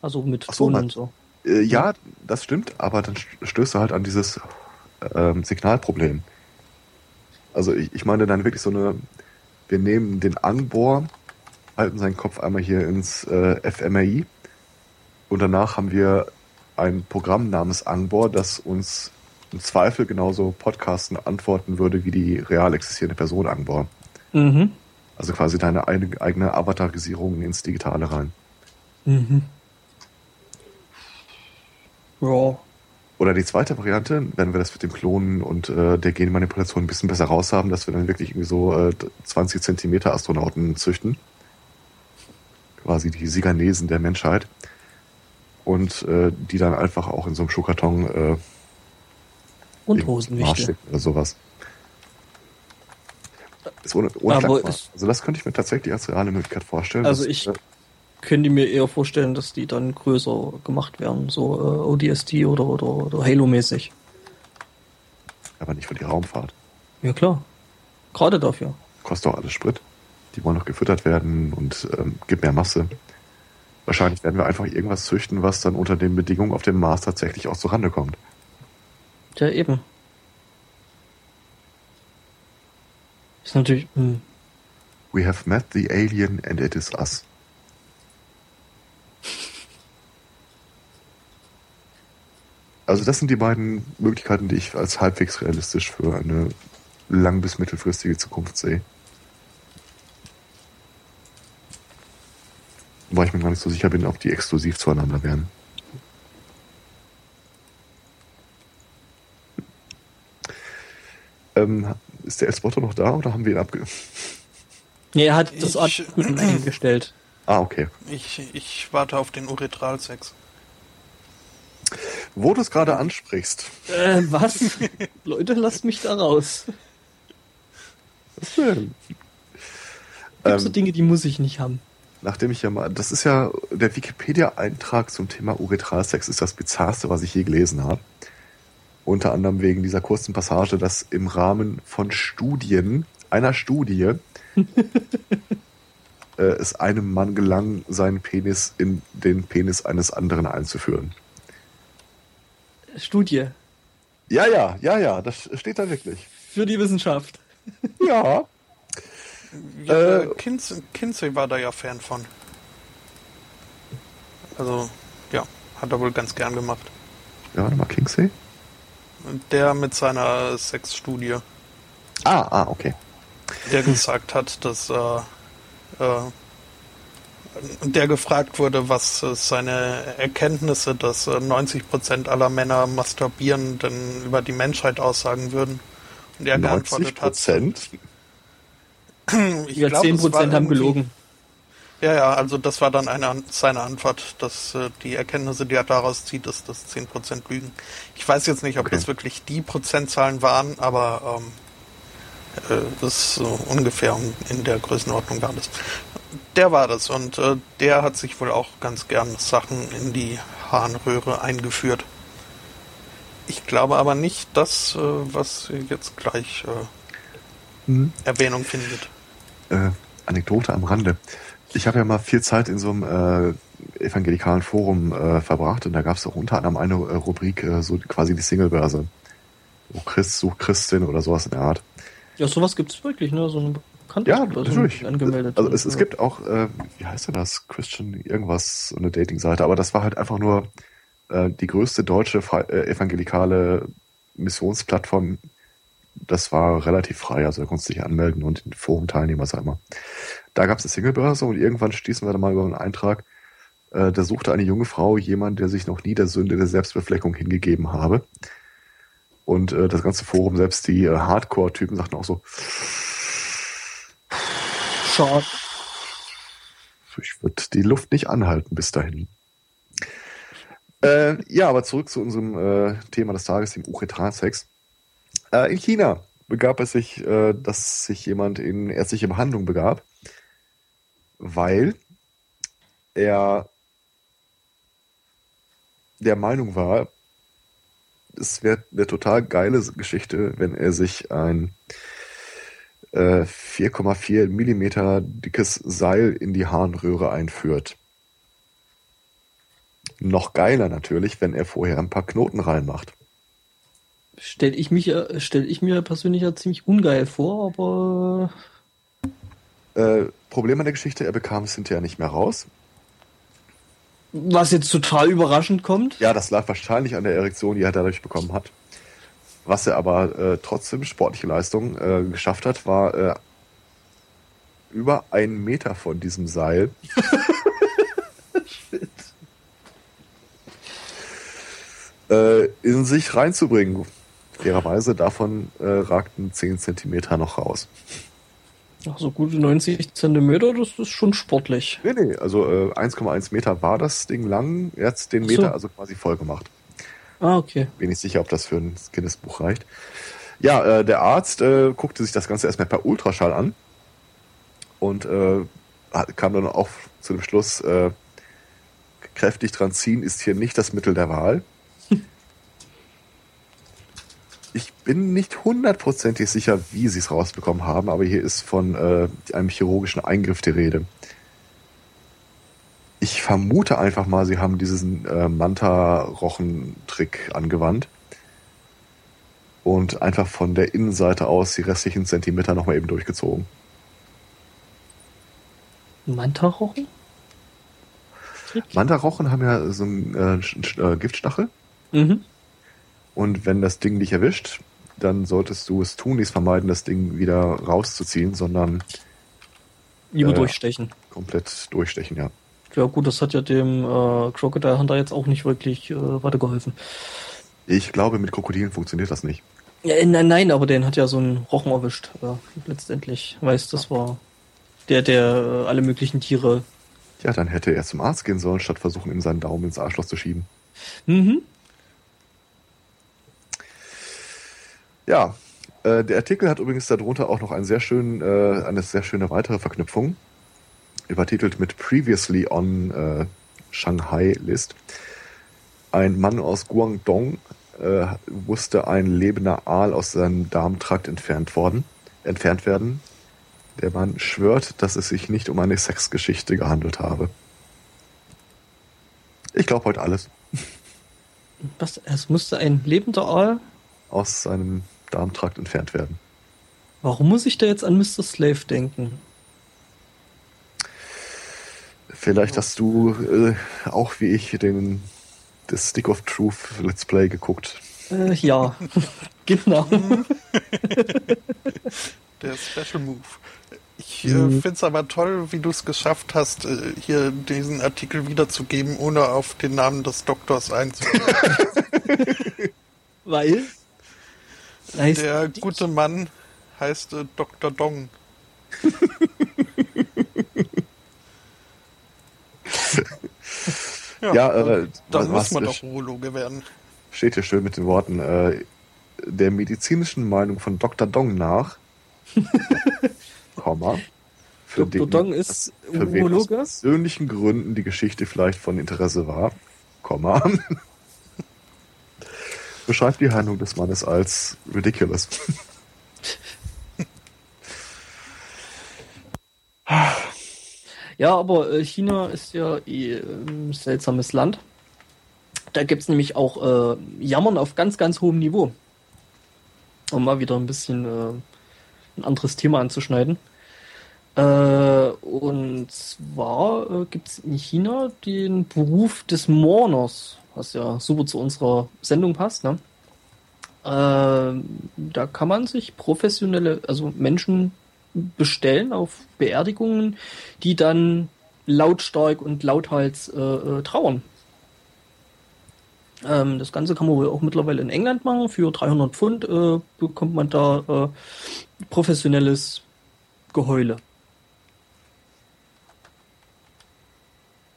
Also mit so, Drohnen man- und so. Äh, ja, das stimmt, aber dann st- stößt du halt an dieses ähm, Signalproblem. Also ich, ich meine dann wirklich so eine, wir nehmen den Anbohr, halten seinen Kopf einmal hier ins äh, fMRI und danach haben wir ein Programm namens Angbor, das uns im Zweifel genauso Podcasten antworten würde wie die real existierende Person Angbor. Mhm. Also quasi deine eine, eigene Avatarisierung ins Digitale rein. Mhm. Ja. Oder die zweite Variante, wenn wir das mit dem Klonen und äh, der Genmanipulation ein bisschen besser raus haben, dass wir dann wirklich irgendwie so äh, 20 Zentimeter Astronauten züchten. Quasi die Siganesen der Menschheit. Und äh, die dann einfach auch in so einem Schuhkarton äh, Und Hosenwichte. oder sowas. Ist ohne, ohne Aber ist- Also das könnte ich mir tatsächlich als reale Möglichkeit vorstellen. Also dass, ich- äh, Könnte mir eher vorstellen, dass die dann größer gemacht werden, so äh, ODST oder, oder, oder Halo-mäßig. aber nicht für die Raumfahrt. Ja klar. Gerade dafür. kostet auch alles Sprit. Die wollen noch gefüttert werden und ähm, gibt mehr Masse. Wahrscheinlich werden wir einfach irgendwas züchten, was dann unter den Bedingungen auf dem Mars tatsächlich auch zurande kommt. Ja, eben. Ist natürlich. Hm. We have met the alien and it is us. Also das sind die beiden Möglichkeiten, die ich als halbwegs realistisch für eine lang- bis mittelfristige Zukunft sehe. Wobei ich mir gar nicht so sicher bin, ob die exklusiv zueinander wären. Ähm, ist der Elspoto noch da oder haben wir ihn abge... Nee, er hat das Ich- Atmen eingestellt. Ah, okay. Ich, ich warte auf den Uretralsex. Wo du es gerade ansprichst. Äh, was? <laughs> Leute, lasst mich da raus. Was denn? Gibt so Ähm, Dinge, die muss ich nicht haben. Nachdem ich ja mal, das ist ja der Wikipedia-Eintrag zum Thema Uretralsex ist das bizarrste, was ich je gelesen habe. Unter anderem wegen dieser kurzen Passage, dass im Rahmen von Studien, einer Studie, <laughs> äh, es einem Mann gelang, seinen Penis in den Penis eines anderen einzuführen. Studie. Ja, ja, ja, ja, das steht da wirklich. Für die Wissenschaft. Ja. <laughs> Ja, Äh, äh, Kinsey, Kinsey war da ja Fan von. Also, ja, hat er wohl ganz gern gemacht. Ja, warte mal, Kingsley? Der mit seiner Sexstudie, Ah, ah, okay. der gesagt hat, dass äh, äh, der gefragt wurde, was äh, seine Erkenntnisse, dass äh, 90% aller Männer masturbieren, denn über die Menschheit aussagen würden. Und er 90 geantwortet hat, Prozent? Ich Ja, glaub, 10% es war haben gelogen. Ja, ja, also das war dann eine, seine Antwort, dass äh, die Erkenntnisse, die er daraus zieht, ist, dass 10% lügen. Ich weiß jetzt nicht, ob Okay. das wirklich die Prozentzahlen waren, aber ähm, äh, das ist so ungefähr in der Größenordnung war das. Der war das und äh, der hat sich wohl auch ganz gern Sachen in die Harnröhre eingeführt. Ich glaube aber nicht das, äh, was jetzt gleich äh, Hm. Erwähnung findet. Äh, Anekdote am Rande. Ich habe ja mal viel Zeit in so einem äh, evangelikalen Forum äh, verbracht und da gab es auch unter anderem eine äh, Rubrik, äh, so quasi die Singlebörse. So Christ sucht Christin oder sowas in der Art. Ja, sowas gibt es wirklich, ne? So eine bekannte Ja, natürlich. angemeldet. Also es, es gibt auch, äh, wie heißt denn das? Christian irgendwas, so eine Dating-Seite, aber das war halt einfach nur äh, die größte deutsche fre- äh, evangelikale Missionsplattform. Das war relativ frei, also da konntest du dich anmelden und in Forum teilnehmen, was auch immer. Da gab es eine Singlebörse und irgendwann stießen wir dann mal über einen Eintrag, äh, da suchte eine junge Frau jemand, der sich noch nie der Sünde der Selbstbefleckung hingegeben habe. Und äh, das ganze Forum, selbst die äh, Hardcore-Typen sagten auch so, Schade. Ich würde die Luft nicht anhalten bis dahin. Äh, ja, aber zurück zu unserem äh, Thema des Tages, dem Uretralsex. Äh, in China begab es sich, äh, dass sich jemand in ärztliche Behandlung begab, weil er der Meinung war, es wäre eine total geile Geschichte, wenn er sich ein äh, 4,4 Millimeter dickes Seil in die Harnröhre einführt. Noch geiler natürlich, wenn er vorher ein paar Knoten reinmacht. Stell ich, mich, ja- stell ich mir persönlich ja ziemlich ungeil vor, aber Äh, Problem an der Geschichte, er bekam es hinterher nicht mehr raus. was jetzt total überraschend kommt. Ja, das lag wahrscheinlich an der Erektion, die er dadurch bekommen hat. Was er aber äh, trotzdem sportliche Leistung äh, geschafft hat, war äh, über einen Meter von diesem Seil <laughs> äh, in sich reinzubringen. Fairerweise davon äh, ragten 10 Zentimeter noch raus. Ach, so gute 90 Zentimeter, das ist schon sportlich. Nee, nee, also äh, 1,1 Meter war das Ding lang, er hat den Ach so. Meter also quasi voll gemacht. Ah, okay. Bin nicht sicher, ob das für ein Guinness-Buch reicht. Ja, äh, der Arzt äh, guckte sich das Ganze erstmal per Ultraschall an und äh, kam dann auch zu dem Schluss, äh, kräftig dran ziehen ist hier nicht das Mittel der Wahl. Ich bin nicht hundertprozentig sicher, wie sie es rausbekommen haben, aber hier ist von äh, einem chirurgischen Eingriff die Rede. Ich vermute einfach mal, sie haben diesen äh, Manta-Rochen-Trick angewandt und einfach von der Innenseite aus die restlichen Zentimeter nochmal eben durchgezogen. Manta-Rochen? Manta-Rochen haben ja so einen äh, äh, Giftstachel Mhm. Und wenn das Ding dich erwischt, dann solltest du es tunlichst vermeiden, das Ding wieder rauszuziehen, sondern Lieber Äh. durchstechen. komplett durchstechen, ja. Ja gut, das hat ja dem äh, Crocodile Hunter jetzt auch nicht wirklich äh, weitergeholfen. Ich glaube, mit Krokodilen funktioniert das nicht. Ja, äh, nein, nein, aber den hat ja so ein Rochen erwischt, ja, letztendlich. Weißt, das war der, der äh, alle möglichen Tiere. Ja, dann hätte er zum Arzt gehen sollen, statt versuchen, ihm seinen Daumen ins Arschloch zu schieben. Mhm. Ja, äh, der Artikel hat übrigens darunter auch noch einen sehr schönen, äh, eine sehr schöne weitere Verknüpfung, übertitelt mit Previously on äh, Shanghai List. Ein Mann aus Guangdong äh, musste ein lebender Aal aus seinem Darmtrakt entfernt worden, entfernt werden. Der Mann schwört, dass es sich nicht um eine Sexgeschichte gehandelt habe. Ich glaube heute alles Was? Es musste ein lebender Aal. aus seinem Darmtrakt entfernt werden. Warum muss ich da jetzt an Mr. Slave denken? Vielleicht hast du äh, auch wie ich den das Stick of Truth Let's Play geguckt. Äh, ja, <laughs> genau. <laughs> Der Special Move. Ich äh, Mhm. finde es aber toll, wie du es geschafft hast, äh, hier diesen Artikel wiederzugeben, ohne auf den Namen des Doktors einzugehen. <laughs> Weil? Heißt, Der gute Mann heißt äh, Dr. Dong. <laughs> Ja, äh, Dann muss man doch Urologe werden. Steht hier schön mit den Worten äh, der medizinischen Meinung von Dr. Dong nach. <laughs> Komma. Für Dr. den- Dong ist für wen aus persönlichen Gründen die Geschichte vielleicht von Interesse war. Komma. <laughs> Beschreibt die Handlung des Mannes als ridiculous. Ja, aber äh, China ist ja eh ein seltsames Land. Da gibt's nämlich auch äh, Jammern auf ganz, ganz hohem Niveau. Um mal wieder ein bisschen äh, ein anderes Thema anzuschneiden. Äh, und zwar äh, gibt es in China den Beruf des Mourners, was ja super zu unserer Sendung passt. Ne? Äh, da kann man sich professionelle, also Menschen bestellen auf Beerdigungen, die dann lautstark und lauthals äh, äh, trauern. Ähm, das Ganze kann man wohl auch mittlerweile in England machen. Für 300 Pfund äh, bekommt man da äh, professionelles Geheule.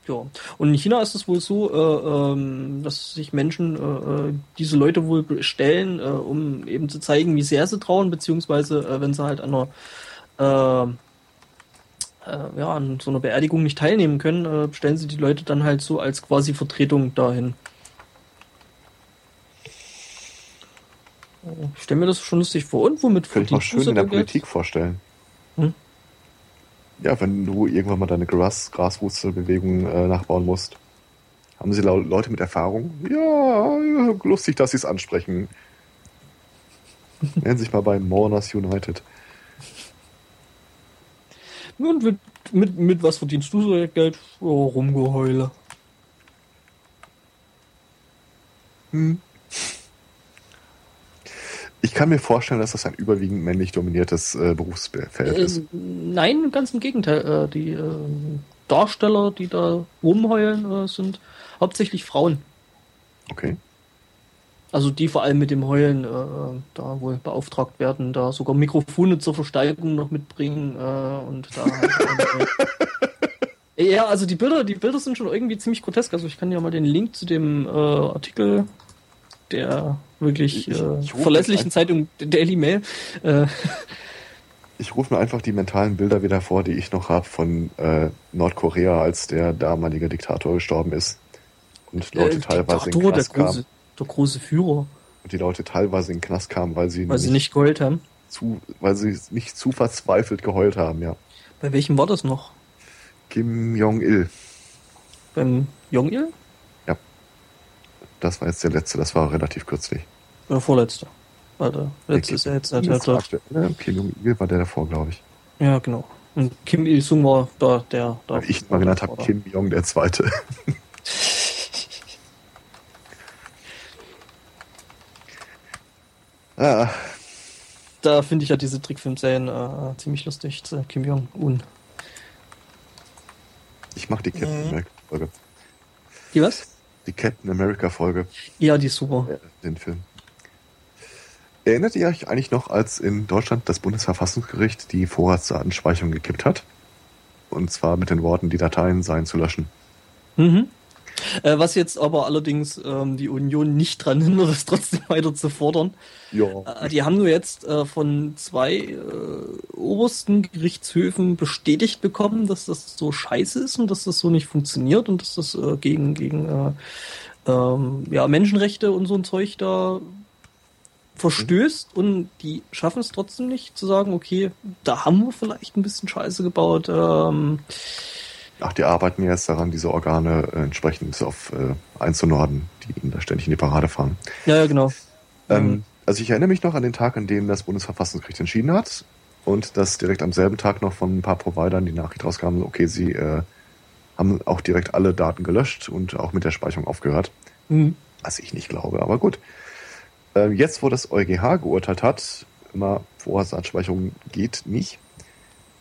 Ja. Und in China ist es wohl so, äh, ähm, dass sich Menschen äh, äh, diese Leute wohl bestellen, äh, um eben zu zeigen, wie sehr sie trauen, beziehungsweise äh, wenn sie halt an einer äh, ja, an so einer Beerdigung nicht teilnehmen können, stellen sie die Leute dann halt so als quasi Vertretung dahin. Ich stelle mir das schon lustig vor. Und womit Könnte ich mir schön in der Politik vorstellen. Hm? Ja, wenn du irgendwann mal deine Gras Graswurzelbewegung äh, nachbauen musst. Haben sie Leute mit Erfahrung? Ja, lustig, dass sie es ansprechen. Nennen sich mal bei Mourners United. Und mit, mit, mit was verdienst du so Geld? Oh, Rumgeheule. Hm. Ich kann mir vorstellen, dass das ein überwiegend männlich dominiertes äh, Berufsfeld äh, ist. Nein, ganz im Gegenteil. Äh, die äh, Darsteller, die da rumheulen, äh, sind hauptsächlich Frauen. Okay. Also die vor allem mit dem Heulen äh, da wohl beauftragt werden, da sogar Mikrofone zur Versteigerung noch mitbringen und da halt, <laughs> Ja, also die Bilder, die Bilder sind schon irgendwie ziemlich grotesk. Also ich kann ja mal den Link zu dem Artikel der wirklich ich, äh, ich verlässlichen Zeitung Daily Mail. Äh. Ich rufe mir einfach die mentalen Bilder wieder vor, die ich noch habe von äh, Nordkorea, als der damalige Diktator gestorben ist. Und Leute äh, teilweise Diktator, in den Knast der große, kamen. Der große Führer. Und die Leute teilweise in den Knast kamen, weil sie, weil nicht, sie nicht geheult haben. Zu, weil sie nicht zu verzweifelt geheult haben, ja. Bei welchem war das noch? Kim Jong-il. Beim Jong-il? Das war jetzt der letzte, das war relativ kürzlich. Oder vorletzte. Warte, letzte ist ja jetzt der dritte. Ja, Kim Jong-il war der davor, glaube ich. Ja, genau. Und Kim Il-sung war da, der da. Ich mal genannt habe, Kim Jong der Zweite. <laughs> ah. Da finde ich ja diese Trickfilmserien äh, ziemlich lustig. Kim Jong-un. Ich mag die Captain mhm. Folge. Die was? Die Captain America Folge. Ja, die ist super. Den Film. Erinnert ihr euch eigentlich noch, als in Deutschland das Bundesverfassungsgericht die Vorratsdatenspeicherung gekippt hat? Und zwar mit den Worten, die Dateien seien zu löschen. Mhm. Äh, was jetzt aber allerdings ähm, die Union nicht dran hindert, <laughs> es trotzdem weiter zu fordern. Ja. Äh, die haben nur jetzt äh, von zwei äh, obersten Gerichtshöfen bestätigt bekommen, dass das so scheiße ist und dass das so nicht funktioniert und dass das äh, gegen, gegen äh, ähm, ja, Menschenrechte und so ein Zeug da verstößt mhm. und die schaffen es trotzdem nicht zu sagen, okay, da haben wir vielleicht ein bisschen Scheiße gebaut. Ähm, Ach, die arbeiten jetzt daran, diese Organe äh, entsprechend auf äh, einzunorden, die ihnen da ständig in die Parade fahren. Ja, ja genau. Ähm, mhm. Also ich erinnere mich noch an den Tag, an dem das Bundesverfassungsgericht entschieden hat und dass direkt am selben Tag noch von ein paar Providern die Nachricht rauskam, okay, sie äh, haben auch direkt alle Daten gelöscht und auch mit der Speicherung aufgehört. Mhm. Was ich nicht glaube, aber gut. Äh, jetzt, wo das EuGH geurteilt hat, immer Vorratsdatenspeicherung geht nicht,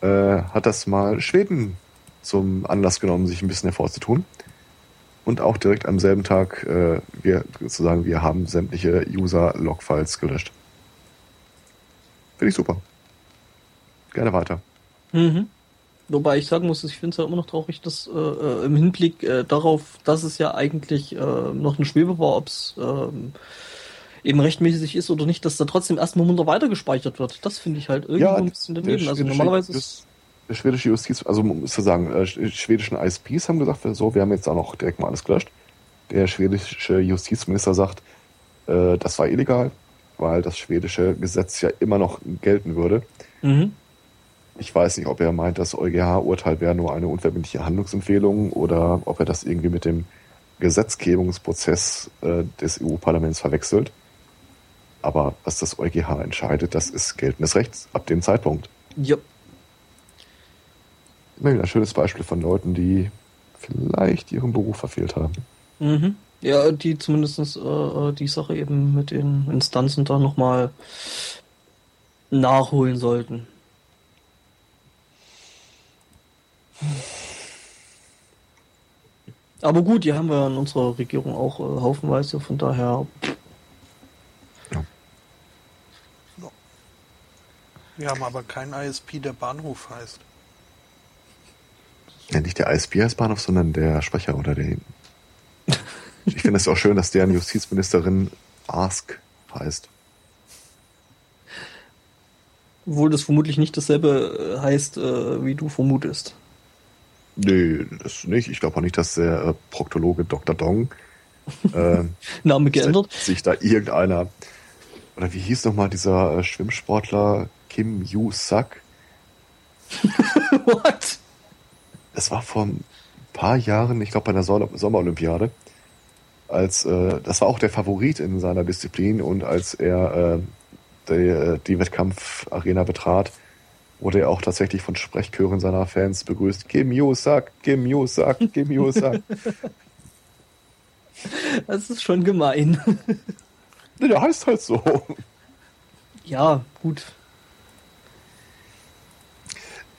äh, hat das mal Schweden zum Anlass genommen, sich ein bisschen hervorzutun. Und auch direkt am selben Tag, äh, wir sozusagen, wir haben sämtliche User-Log-Files gelöscht. Finde ich super. Gerne weiter. Mhm. Wobei ich sagen muss, ich finde es ja immer noch traurig, dass äh, äh, im Hinblick äh, darauf, dass es ja eigentlich äh, noch eine Schwebe war, ob es ähm, eben rechtmäßig ist oder nicht, dass da trotzdem erstmal munter weitergespeichert wird. Das finde ich halt irgendwie ja, ein bisschen daneben. Also normalerweise ist schwedische Justiz, also muss ich sagen, äh, schwedischen ISPs haben gesagt, so, wir haben jetzt auch noch direkt mal alles gelöscht. Der schwedische Justizminister sagt, äh, das war illegal, weil das schwedische Gesetz ja immer noch gelten würde. Mhm. Ich weiß nicht, ob er meint, das EuGH-Urteil wäre nur eine unverbindliche Handlungsempfehlung oder ob er das irgendwie mit dem Gesetzgebungsprozess äh, des EU-Parlaments verwechselt. Aber was das EuGH entscheidet, das ist geltendes Recht ab dem Zeitpunkt. Ja. Immer wieder ein schönes Beispiel von Leuten, die vielleicht ihren Beruf verfehlt haben. Mhm. Ja, die zumindest äh, die Sache eben mit den Instanzen da nochmal nachholen sollten. Aber gut, die haben wir in unserer Regierung auch äh, haufenweise, von daher. Ja. Wir haben aber keinen ISP, der Bahnhof heißt. Ja, nicht der ISP heißt Bahnhof, sondern der Sprecher oder der. Ich finde es auch schön, dass deren Justizministerin Ask heißt. Obwohl das vermutlich nicht dasselbe äh, heißt, äh, wie du vermutest. Nee, das nicht. Ich glaube auch nicht, dass der äh, Proktologe Dr. Dong äh, <laughs> Name geändert sich da irgendeiner oder wie hieß nochmal dieser Schwimmsportler Kim Yu Sak? <laughs> What? Es war vor ein paar Jahren, ich glaube bei der Sommerolympiade, als äh, das war auch der Favorit in seiner Disziplin und als er äh, die, äh, die Wettkampfarena betrat, wurde er auch tatsächlich von Sprechchören seiner Fans begrüßt. Kim Yu-Sak, Kim Yu-Sak, Kim Yu-Sak. <laughs> Das ist schon gemein. Der heißt halt so. Ja, gut.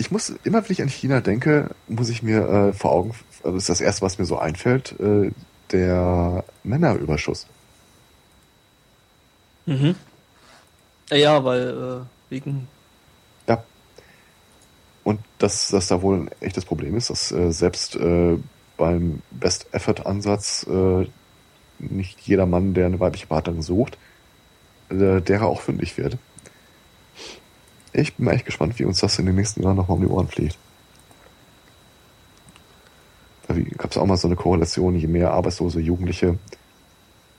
Ich muss, immer wenn ich an China denke, muss ich mir äh, vor Augen, also das ist das erste, was mir so einfällt, äh, der Männerüberschuss. Mhm. Ja, weil äh, wegen. Ja. Und dass das da wohl ein echtes Problem ist, dass äh, selbst äh, beim Best-Effort-Ansatz äh, nicht jeder Mann, der eine weibliche Partnerin sucht, äh, derer auch fündig wird. Ich bin mal echt gespannt, wie uns das in den nächsten Jahren nochmal um die Ohren fliegt. Da gab es auch mal so eine Korrelation, je mehr arbeitslose Jugendliche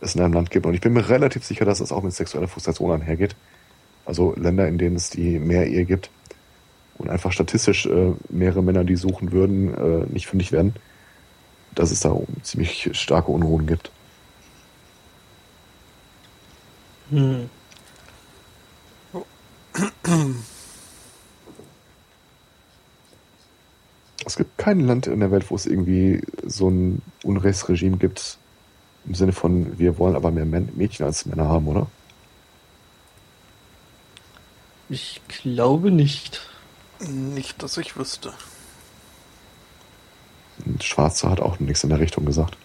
es in einem Land gibt. Und ich bin mir relativ sicher, dass es auch mit sexueller Frustration einhergeht. Also Länder, in denen es die mehr Ehe gibt und einfach statistisch äh, mehrere Männer, die suchen würden, äh, nicht fündig werden, dass es da ziemlich starke Unruhen gibt. Hm. Es gibt kein Land in der Welt, wo es irgendwie so ein Unrechtsregime gibt, im Sinne von, wir wollen aber mehr Mädchen als Männer haben, oder? Ich glaube nicht. Nicht, dass ich wüsste. Ein Schwarzer hat auch nichts in der Richtung gesagt.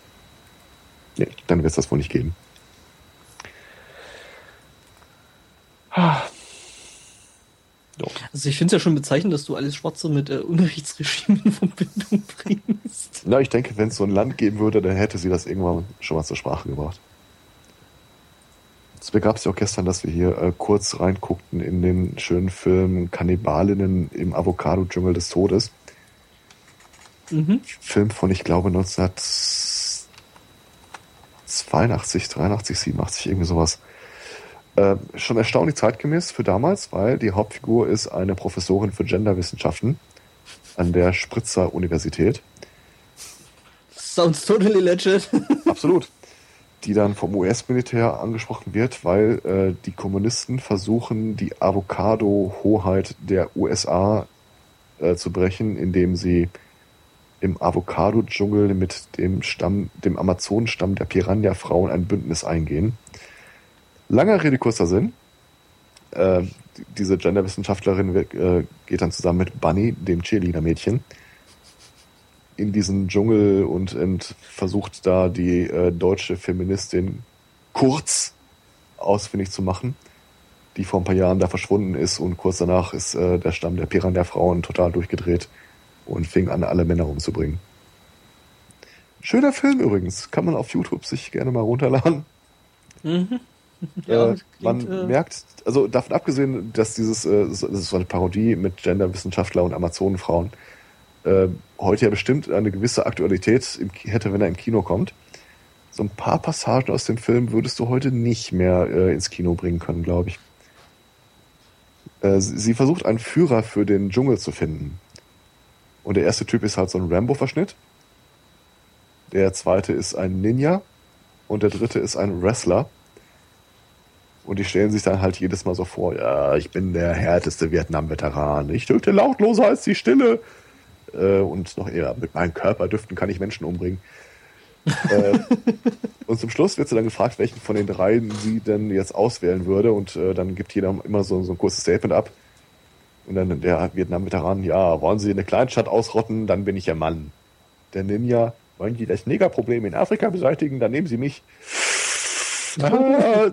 Nee, dann wird es das wohl nicht geben. Ah. Also ich finde es ja schon bezeichnend, dass du alles Schwarze mit äh, Unrechtsregimen in Verbindung <laughs> bringst. Na, ich denke, wenn es so ein Land geben würde, dann hätte sie das irgendwann schon mal zur Sprache gebracht. Es begab sich auch gestern, dass wir hier äh, kurz reinguckten in den schönen Film Kannibalinnen im Avocado-Dschungel des Todes. Mhm. Film von, ich glaube, 1982, 83, 87, irgendwie sowas. Äh, schon erstaunlich zeitgemäß für damals, weil die Hauptfigur ist eine Professorin für Genderwissenschaften an der Spritzer Universität. Sounds totally legit. <laughs> Absolut. Die dann vom US-Militär angesprochen wird, weil äh, die Kommunisten versuchen, die Avocado-Hoheit der USA äh, zu brechen, indem sie im Avocado-Dschungel mit dem Stamm, dem Amazonenstamm der Piranha-Frauen ein Bündnis eingehen. Langer Rede, kurzer Sinn. Äh, diese Genderwissenschaftlerin äh, geht dann zusammen mit Bunny, dem Cheerleader-Mädchen, in diesen Dschungel und, und versucht da die äh, deutsche Feministin Kurz ausfindig zu machen, die vor ein paar Jahren da verschwunden ist und kurz danach ist äh, der Stamm der Piranha-Frauen total durchgedreht und fing an, alle Männer umzubringen. Schöner Film übrigens, kann man auf YouTube sich gerne mal runterladen. Mhm. Ja, äh, man klingt, äh... merkt, also davon abgesehen, dass dieses, äh, das ist so eine Parodie mit Genderwissenschaftler und Amazonenfrauen, äh, heute ja bestimmt eine gewisse Aktualität im, hätte, wenn er im Kino kommt. So ein paar Passagen aus dem Film würdest du heute nicht mehr äh, ins Kino bringen können, glaube ich. Äh, sie versucht einen Führer für den Dschungel zu finden. Und der erste Typ ist halt so ein Rambo-Verschnitt. Der zweite ist ein Ninja. Und der dritte ist ein Wrestler. Und die stellen sich dann halt jedes Mal so vor, ja, ich bin der härteste Vietnam-Veteran, ich töte lautloser als die Stille. Äh, und noch eher, mit meinen Körperdüften kann ich Menschen umbringen. äh, <laughs> und zum Schluss wird sie dann gefragt, welchen von den dreien sie denn jetzt auswählen würde. Und äh, dann gibt jeder immer so, so ein kurzes Statement ab. Und dann der Vietnam-Veteran, ja, wollen Sie eine Kleinstadt ausrotten, dann bin ich Ihr Mann. Der Ninja, wollen Sie das Negerproblem in Afrika beseitigen, dann nehmen Sie mich. Ah,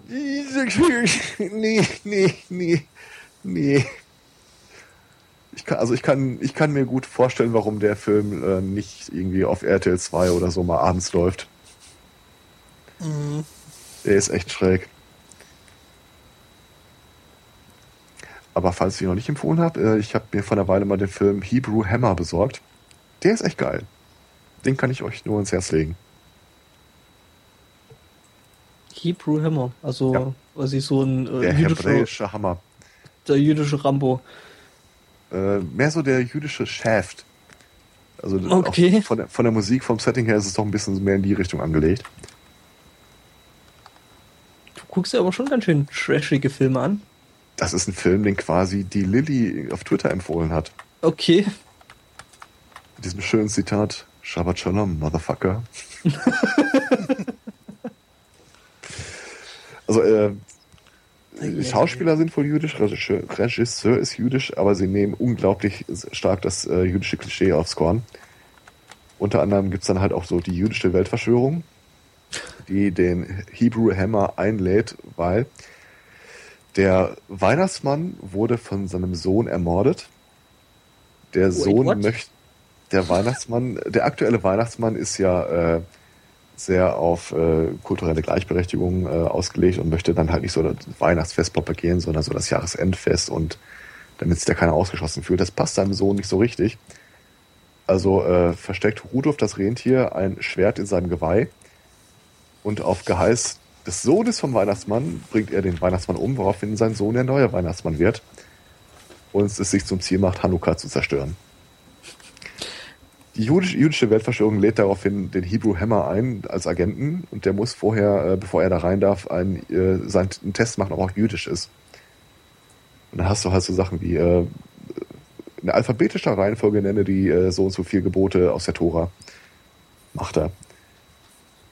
nee, nee, nee, nee. Ich kann, also ich kann, ich kann mir gut vorstellen, warum der Film äh, nicht irgendwie auf RTL 2 oder so mal abends läuft. Mhm. Der ist echt schräg. Aber falls ich ihn noch nicht empfohlen habe, äh, ich habe mir vor einer Weile mal den Film Hebrew Hammer besorgt. Der ist echt geil. Den kann ich euch nur ins Herz legen. Hebrew Hammer, also ja. quasi so ein äh, der hebräische Hammer. Der jüdische Rambo. Äh, mehr so der jüdische Shaft. Also okay. von, der, von der Musik, vom Setting her ist es doch ein bisschen mehr in die Richtung angelegt. Du guckst ja aber schon ganz schön trashige Filme an. Das ist ein Film, den quasi die Lilly auf Twitter empfohlen hat. Okay. Mit diesem schönen Zitat, Shabbat Shalom, Motherfucker. <laughs> <laughs> also, äh, Schauspieler sind wohl jüdisch, Regisseur ist jüdisch, aber sie nehmen unglaublich stark das äh, jüdische Klischee aufs Korn. Unter anderem gibt's dann halt auch so die jüdische Weltverschwörung, die den Hebrew Hammer einlädt, weil der Weihnachtsmann wurde von seinem Sohn ermordet. Der Wait, Sohn möchte, der Weihnachtsmann, der aktuelle Weihnachtsmann ist ja äh, sehr auf äh, kulturelle Gleichberechtigung äh, ausgelegt und möchte dann halt nicht so das Weihnachtsfest propagieren, sondern so das Jahresendfest und damit sich da keiner ausgeschlossen fühlt. Das passt seinem Sohn nicht so richtig. Also äh, versteckt Rudolf das Rentier ein Schwert in seinem Geweih und auf Geheiß des Sohnes vom Weihnachtsmann bringt er den Weihnachtsmann um, woraufhin sein Sohn der neue Weihnachtsmann wird und es sich zum Ziel macht, Hanukkah zu zerstören. Die jüdische, Weltverschwörung lädt daraufhin den Hebrew Hammer ein als Agenten und der muss vorher, äh, bevor er da rein darf, einen, äh, seinen einen Test machen, ob er auch jüdisch ist. Und dann hast du halt so Sachen wie äh, eine alphabetische Reihenfolge nenne die so und so vier Gebote aus der Tora. Macht er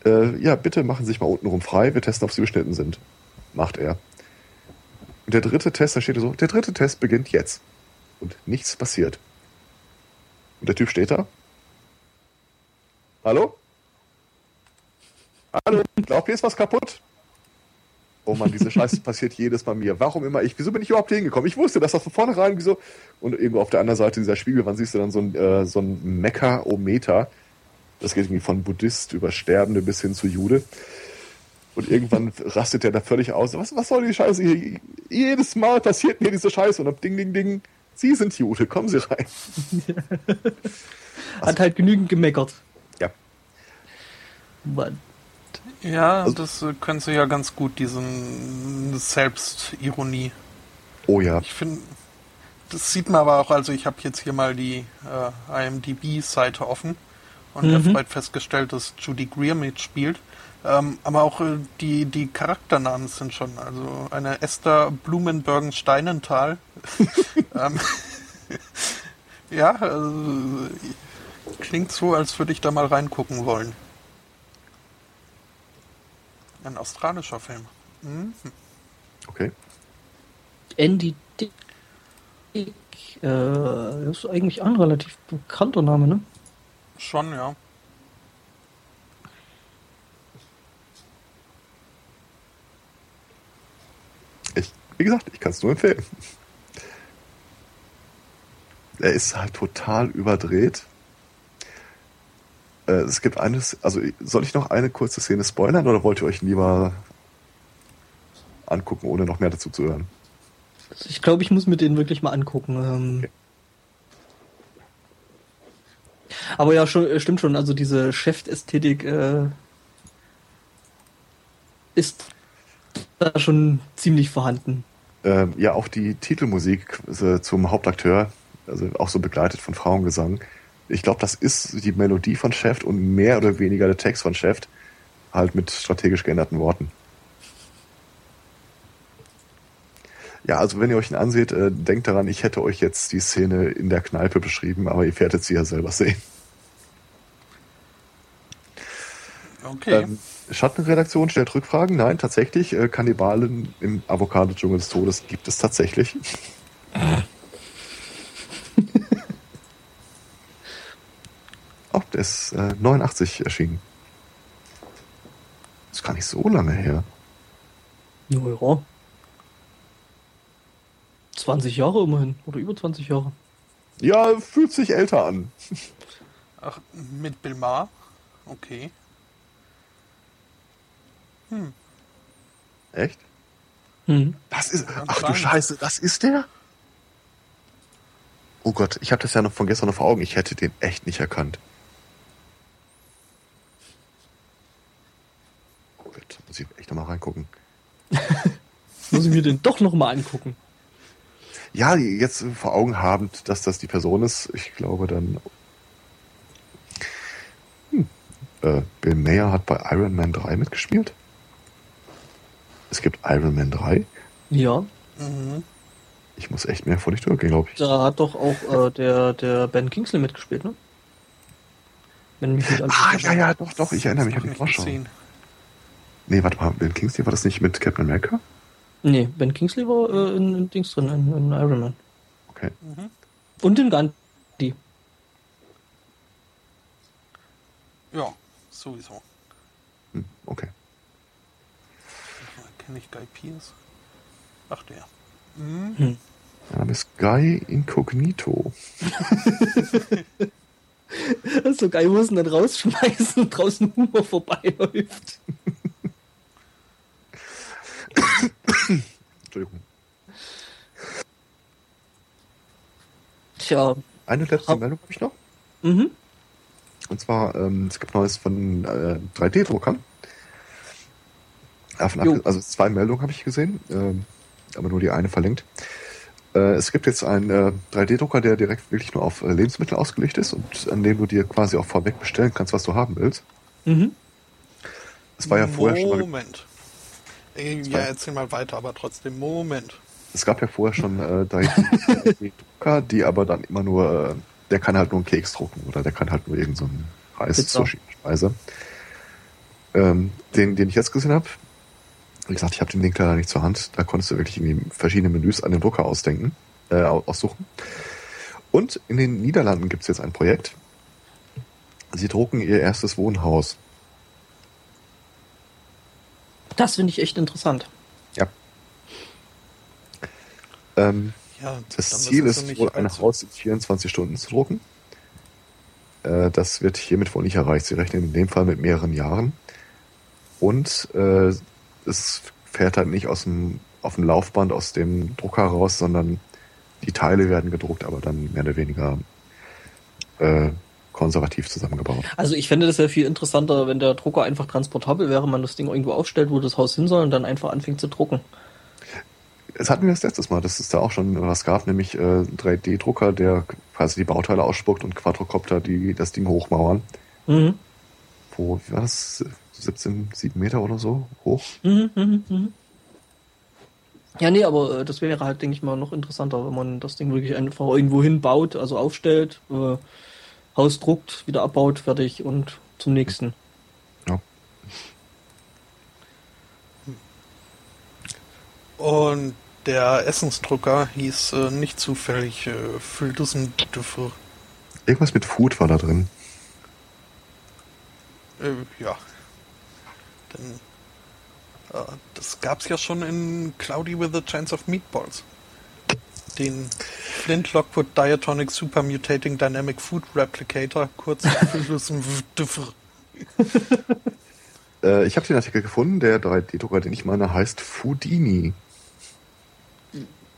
ja, bitte machen Sie sich mal untenrum frei, wir testen, ob Sie beschnitten sind. Macht er. Und der dritte Test, da steht so, der dritte Test beginnt jetzt. Und nichts passiert. Und der Typ steht da. Hallo? Hallo? Glaubt ihr, ist was kaputt? Oh man, diese Scheiße <laughs> passiert jedes Mal mir. Warum immer ich? Wieso bin ich überhaupt hier hingekommen? Ich wusste, dass das von vornherein wieso. Und irgendwo auf der anderen Seite dieser Spiegelwand siehst du dann so ein, äh, so ein Mecha-O-Meter das geht irgendwie von Buddhist über Sterbende bis hin zu Jude. Und irgendwann rastet er da völlig aus. Was, was soll die Scheiße hier? Jedes Mal passiert mir diese Scheiße und dann ding, ding, ding. Sie sind Jude, kommen Sie rein. <laughs> Hat halt genügend gemeckert. Ja. Mann. Ja, also, das äh, können Sie ja ganz gut, diesen Selbstironie. Oh ja. Ich finde, das sieht man aber auch, also ich habe jetzt hier mal die äh, IMDb-Seite offen und mhm. erfreut festgestellt, dass Judy Greer mitspielt. Ähm, aber auch äh, die, die Charakternamen sind schon, also eine Esther Blumenbergen-Steinenthal. <laughs> ähm, <laughs> ja, also, klingt so, als würde ich da mal reingucken wollen. Ein australischer Film. Mhm. Okay. Andy Dick äh, ist eigentlich ein relativ bekannter Name, ne? Schon, ja. Ich, wie gesagt, ich kann es nur empfehlen. Er ist halt total überdreht. Äh, es gibt eines, also soll ich noch eine kurze Szene spoilern oder wollt ihr euch lieber angucken, ohne noch mehr dazu zu hören? Ich glaube, ich muss mir den wirklich mal angucken. Ähm, okay. Aber ja, schon, stimmt schon, also diese Chef-Ästhetik äh, ist da schon ziemlich vorhanden. Ähm, ja, auch die Titelmusik äh, zum Hauptakteur, also auch so begleitet von Frauengesang. Ich glaube, das ist die Melodie von Chef und mehr oder weniger der Text von Chef, halt mit strategisch geänderten Worten. Ja, also wenn ihr euch ihn anseht, äh, denkt daran, ich hätte euch jetzt die Szene in der Kneipe beschrieben, aber ihr werdet sie ja selber sehen. Okay. Ähm, Schattenredaktion stellt Rückfragen. Nein, tatsächlich, äh, Kannibalen im Avocado-Dschungel des Todes gibt es tatsächlich. Oh, der ist äh, 89 erschienen. Das ist gar nicht so lange her. Ja. 20 Jahre immerhin. Oder über 20 Jahre. Ja, fühlt sich älter an. <laughs> Ach, mit Bill Maher? Okay. Echt? Hm. Das ist. Ach du. Scheiße, das ist der? Oh Gott, ich habe das ja noch von gestern noch vor Augen. Ich hätte den echt nicht erkannt. Muss ich echt nochmal reingucken. <laughs> Muss ich mir den doch nochmal angucken. Ja, jetzt vor Augen habend, dass das die Person ist, ich glaube dann. Hm. Äh, Bill Mayer hat bei Iron Man 3 mitgespielt. Es gibt Iron Man 3. Ja. Mhm. Ich muss echt mehr vor die Tür gehen, glaube ich. Da hat doch auch äh, der, der Ben Kingsley mitgespielt, ne? Wenn mich nicht alles Ah, ja, ja, doch, doch, ich erinnere mich an Hab die nicht Vorschau. gesehen. Nee, warte mal, Ben Kingsley war das nicht mit Captain America? Nee, Ben Kingsley war äh, in, in Dings drin, in, in Iron Man. Okay. Und in Gandhi. Ja, sowieso. Hm, okay. Kenne ich Guy Pierce? Ach, der. Mhm. Der Name ist Guy Incognito. <laughs> Das ist so geil, wo es ihn dann rausschmeißen und draußen Humor vorbeiläuft. <laughs> Entschuldigung. Tja. Eine letzte Hab- Meldung habe ich noch. Mhm. Und zwar, ähm, es gibt Neues von äh, 3D-Druckern. Davon Jo. abge- Also zwei Meldungen habe ich gesehen, ähm, aber nur die eine verlinkt. Äh, es gibt jetzt einen äh, 3D-Drucker, der direkt wirklich nur auf äh, Lebensmittel ausgelegt ist und an dem du dir quasi auch vorweg bestellen kannst, was du haben willst. Mhm. Es war ja vorher schon mal, Moment. Äh, Ja, erzähl mal weiter, aber trotzdem, Moment. es gab ja vorher schon äh, 3D-Drucker, <laughs> die aber dann immer nur, äh, der kann halt nur einen Keks drucken oder der kann halt nur irgendeinen so einen Reis Pizza. zur Speise. Ähm, den, den ich jetzt gesehen habe, wie gesagt, ich habe den Link leider nicht zur Hand, da konntest du wirklich irgendwie verschiedene Menüs an den Drucker ausdenken, äh, au- aussuchen. Und in den Niederlanden gibt es jetzt ein Projekt. Sie drucken ihr erstes Wohnhaus. Das finde ich echt interessant. Ja. Ähm, Ja, Das Ziel ist wohl, ein Haus in 24 Stunden zu drucken. Äh, das wird hiermit wohl nicht erreicht. Sie rechnen in dem Fall mit mehreren Jahren. Und äh, es fährt halt nicht aus dem, auf dem Laufband aus dem Drucker raus, sondern die Teile werden gedruckt, aber dann mehr oder weniger äh, konservativ zusammengebaut. Also ich fände das ja viel interessanter, wenn der Drucker einfach transportabel wäre, man das Ding irgendwo aufstellt, wo das Haus hin soll und dann einfach anfängt zu drucken. Es hatten wir das letztes Mal, dass es da auch schon was gab, nämlich äh, 3D-Drucker, der quasi die Bauteile ausspuckt und Quadrocopter, die das Ding hochmauern. Mhm. Wo, wie war das? 17, 7 Meter oder so hoch? Mhm, mhm, mhm. Ja, nee, aber äh, das wäre halt, denke ich mal, noch interessanter, wenn man das Ding wirklich einfach irgendwo hinbaut, also aufstellt, äh, Haus druckt, wieder abbaut, fertig und zum nächsten. Ja. Und der Essensdrucker hieß äh, nicht zufällig äh, Fülldusen Düffel. Irgendwas mit Food war da drin. Äh, ja. Denn äh, das gab's ja schon in Cloudy with a Chance of Meatballs. Den Flint Lockwood Diatonic Super Mutating Dynamic Food Replicator, kurz. <laughs> Äh, ich habe den Artikel gefunden, der 3D-Drucker, den ich meine, heißt Foodini.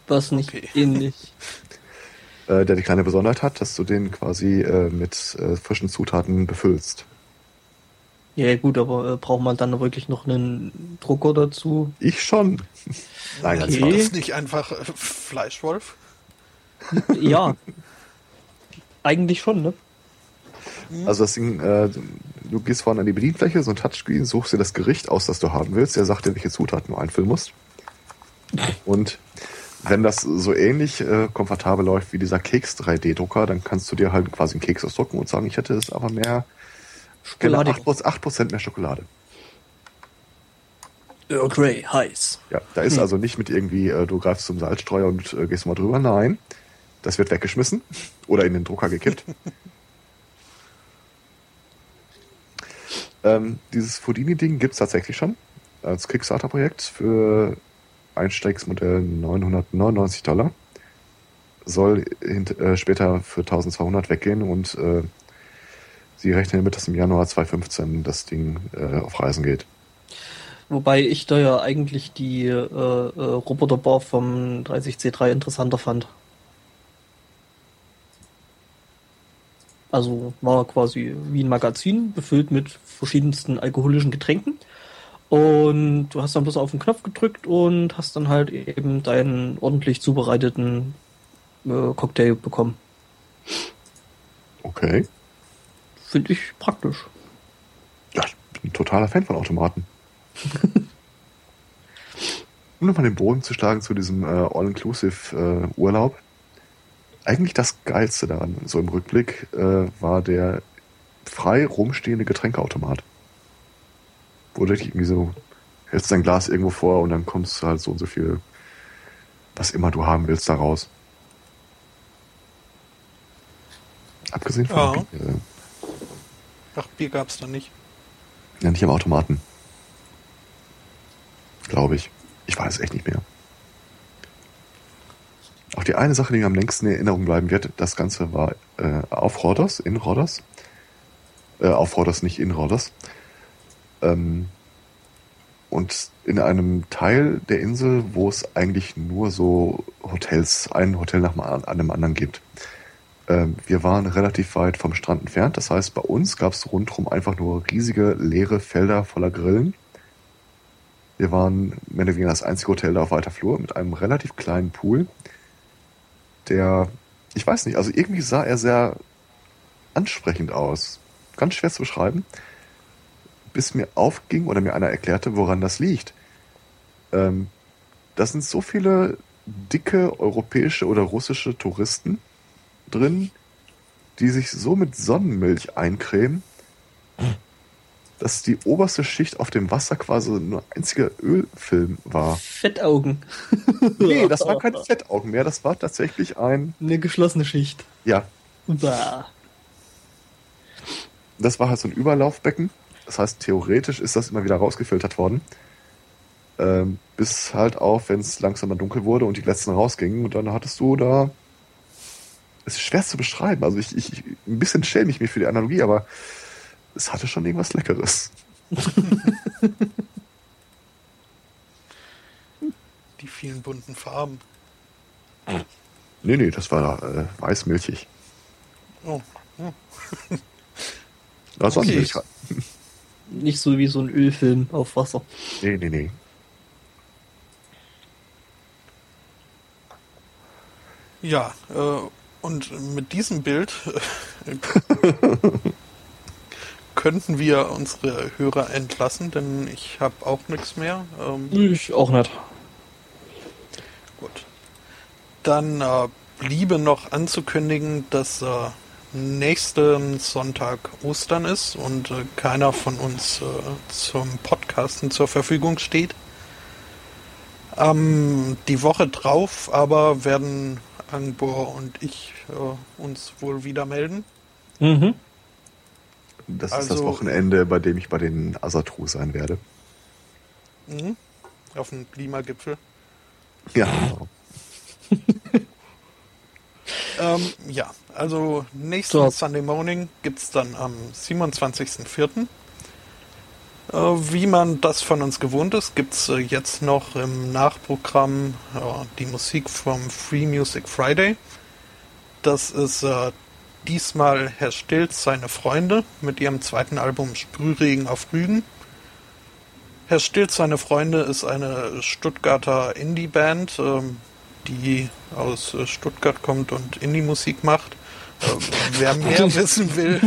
Was nicht Okay. ähnlich. Äh, der die kleine Besonderheit hat, dass du den quasi äh, mit äh, frischen Zutaten befüllst. Ja, gut, aber äh, braucht man dann wirklich noch einen Drucker dazu? Ich schon. <laughs> Nein, ganz Okay. War das nicht einfach äh, Fleischwolf? <laughs> Ja. Eigentlich schon, ne? Also das Ding, äh, du gehst vorne an die Bedienfläche, so ein Touchscreen, suchst dir das Gericht aus, das du haben willst. Der sagt dir, welche Zutaten du einfüllen musst. Und wenn das so ähnlich äh, komfortabel läuft wie dieser Keks 3D-Drucker, dann kannst du dir halt quasi einen Keks ausdrucken und sagen, ich hätte es aber mehr gerne 8%, 8 mehr Schokolade. Earl Grey, heiß. Ja, da ist hm. also nicht mit irgendwie, äh, du greifst zum Salzstreuer und äh, gehst mal drüber. Nein, das wird weggeschmissen <laughs> oder in den Drucker gekippt. <laughs> ähm, dieses Fudini-Ding gibt es tatsächlich schon als Kickstarter-Projekt für Einsteigsmodell 999 Dollar. Soll äh, später für 1200 weggehen und äh, sie rechnen damit, dass im Januar 2015 das Ding äh, auf Reisen geht. Wobei ich da ja eigentlich die äh, äh, Roboterbar vom 30C3 interessanter fand. Also war quasi wie ein Magazin, befüllt mit verschiedensten alkoholischen Getränken. Und du hast dann bloß auf den Knopf gedrückt und hast dann halt eben deinen ordentlich zubereiteten äh, Cocktail bekommen. Okay. Finde ich praktisch. Ja, ich bin ein totaler Fan von Automaten. <laughs> um nochmal den Boden zu schlagen zu diesem äh, All-Inclusive äh, Urlaub. Eigentlich das Geilste daran, so im Rückblick, äh, war der frei rumstehende Getränkeautomat wo du irgendwie so hältst dein Glas irgendwo vor und dann kommst du halt so und so viel, was immer du haben willst, da raus. Abgesehen von ja. Ach, Bier gab's da nicht. Ja, nicht am Automaten. Glaube ich. Ich weiß echt nicht mehr. Auch die eine Sache, die mir am längsten in Erinnerung bleiben wird, das Ganze war äh, auf Rhodos, in Rhodos. Äh, auf Rhodos, nicht in Rhodos. Ähm, und in einem Teil der Insel, wo es eigentlich nur so Hotels, ein Hotel nach einem anderen gibt. Ähm, wir waren relativ weit vom Strand entfernt. Das heißt, bei uns gab es rundherum einfach nur riesige leere Felder voller Grillen. Wir waren mehr oder weniger das einzige Hotel da auf weiter Flur mit einem relativ kleinen Pool, der, ich weiß nicht, also irgendwie sah er sehr ansprechend aus. Ganz schwer zu beschreiben bis mir aufging oder mir einer erklärte, woran das liegt. Ähm, da sind so viele dicke europäische oder russische Touristen drin, die sich so mit Sonnenmilch eincremen, dass die oberste Schicht auf dem Wasser quasi nur einziger Ölfilm war. Fettaugen. nee, das war keine Fettaugen mehr, das war tatsächlich ein. Eine geschlossene Schicht. Ja. Bah. Das war halt so ein Überlaufbecken das heißt, theoretisch ist das immer wieder rausgefiltert worden. Ähm, bis halt auf, wenn es langsam mal dunkel wurde und die letzten rausgingen. Und dann hattest du da. Es ist schwer zu beschreiben. Also ich, ich ein bisschen schäme ich mich für die Analogie, aber es hatte schon irgendwas Leckeres. <laughs> die vielen bunten Farben. Nee, nee, das war äh, weißmilchig. Oh. oh. Da ist okay. Nicht so wie so ein Ölfilm auf Wasser. Nee, nee, nee. Ja, äh, und mit diesem Bild äh, <laughs> könnten wir unsere Hörer entlassen, denn ich habe auch nichts mehr. Ähm, ich auch nicht. Gut. Dann äh, bliebe noch anzukündigen, dass äh, nächsten Sonntag Ostern ist und äh, keiner von uns äh, zum Podcasten zur Verfügung steht. Ähm, die Woche drauf aber werden Angbor und ich äh, uns wohl wieder melden. Mhm. Das ist also, das Wochenende, bei dem ich bei den Asatru sein werde. Mhm. Auf dem Klimagipfel. Ja. <laughs> ähm, ja, also nächsten so. Sunday Morning gibt es dann am 27.04. Äh, wie man das von uns gewohnt ist, gibt es äh, jetzt noch im Nachprogramm die Musik vom Free Music Friday. Das ist äh, diesmal Herr Stilz, seine Freunde, mit ihrem zweiten Album Sprühregen auf Rügen. Herr Stilz, seine Freunde ist eine Stuttgarter Indie-Band, ähm, die aus Stuttgart kommt und Indie-Musik macht. Wer <laughs> mehr wissen will,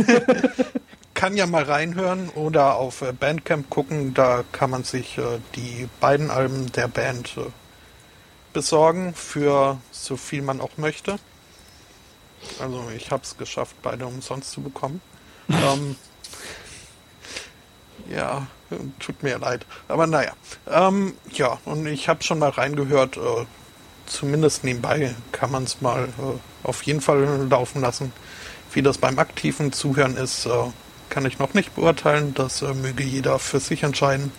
kann ja mal reinhören oder auf äh, Bandcamp gucken. Da kann man sich die beiden Alben der Band besorgen für so viel man auch möchte. Also ich habe es geschafft, beide umsonst zu bekommen. <laughs> ähm, ja, tut mir leid. Aber naja. Ähm, ja, und ich habe schon mal reingehört. Äh, zumindest nebenbei kann man es mal äh, auf jeden Fall laufen lassen. Wie das beim aktiven Zuhören ist, äh, kann ich noch nicht beurteilen. Das äh, möge jeder für sich entscheiden.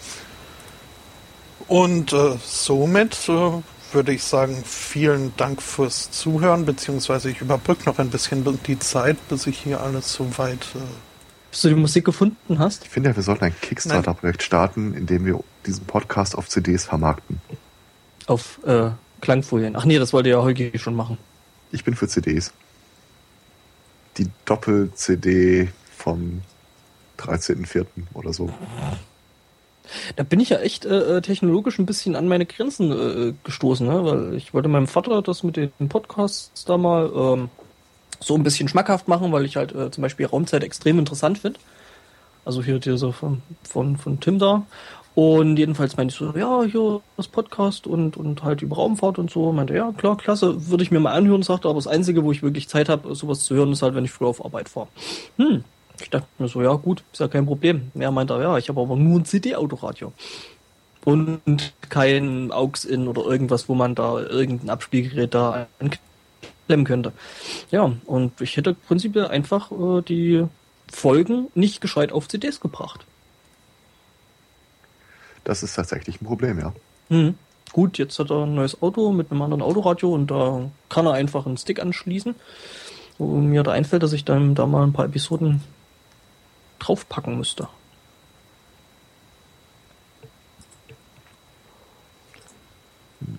Und äh, somit äh, würde ich sagen, vielen Dank fürs Zuhören, beziehungsweise ich überbrücke noch ein bisschen die Zeit, bis ich hier alles soweit. Äh bis du die Musik gefunden hast? Ich finde ja, wir sollten ein Kickstarter-Projekt starten, in dem wir diesen Podcast auf CDs vermarkten. Auf äh, Klangfolien. Ach nee, das wollte ja Holgi schon machen. Ich bin für CDs. Die Doppel-CD vom 13.04. oder so. Da bin ich ja echt äh, äh, technologisch ein bisschen an meine Grenzen äh, gestoßen, ne? weil ich wollte meinem Vater das mit den Podcasts da mal ähm, so ein bisschen schmackhaft machen, weil ich halt äh, zum Beispiel Raumzeit extrem interessant finde. Also hier diese von, von, von Tim da. Und jedenfalls meinte ich so, ja, hier das Podcast und, und halt über Raumfahrt und so. Meinte, ja, klar, klasse, würde ich mir mal anhören, sagte, aber das Einzige, wo ich wirklich Zeit habe, sowas zu hören, ist halt, wenn ich früher auf Arbeit fahre. Hm, ich dachte mir so, ja gut, ist ja kein Problem. Er meinte, ja, ich habe aber nur ein CD-Autoradio. Und kein AUX-In oder irgendwas, wo man da irgendein Abspielgerät da anklemmen könnte. Ja, und ich hätte prinzipiell einfach äh, die Folgen nicht gescheit auf CDs gebracht. Das ist tatsächlich ein Problem, ja. Hm. Gut, jetzt hat er ein neues Auto mit einem anderen Autoradio und da kann er einfach einen Stick anschließen. Und mir da einfällt, dass ich dann da mal ein paar Episoden draufpacken müsste.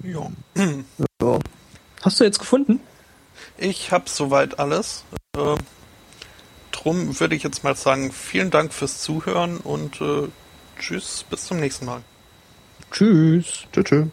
Ja. ja. Hast du jetzt gefunden? Ich habe soweit alles. Äh, drum würde ich jetzt mal sagen, vielen Dank fürs Zuhören und äh, tschüss, bis zum nächsten Mal. Tschüss. Tschüss. tschüss.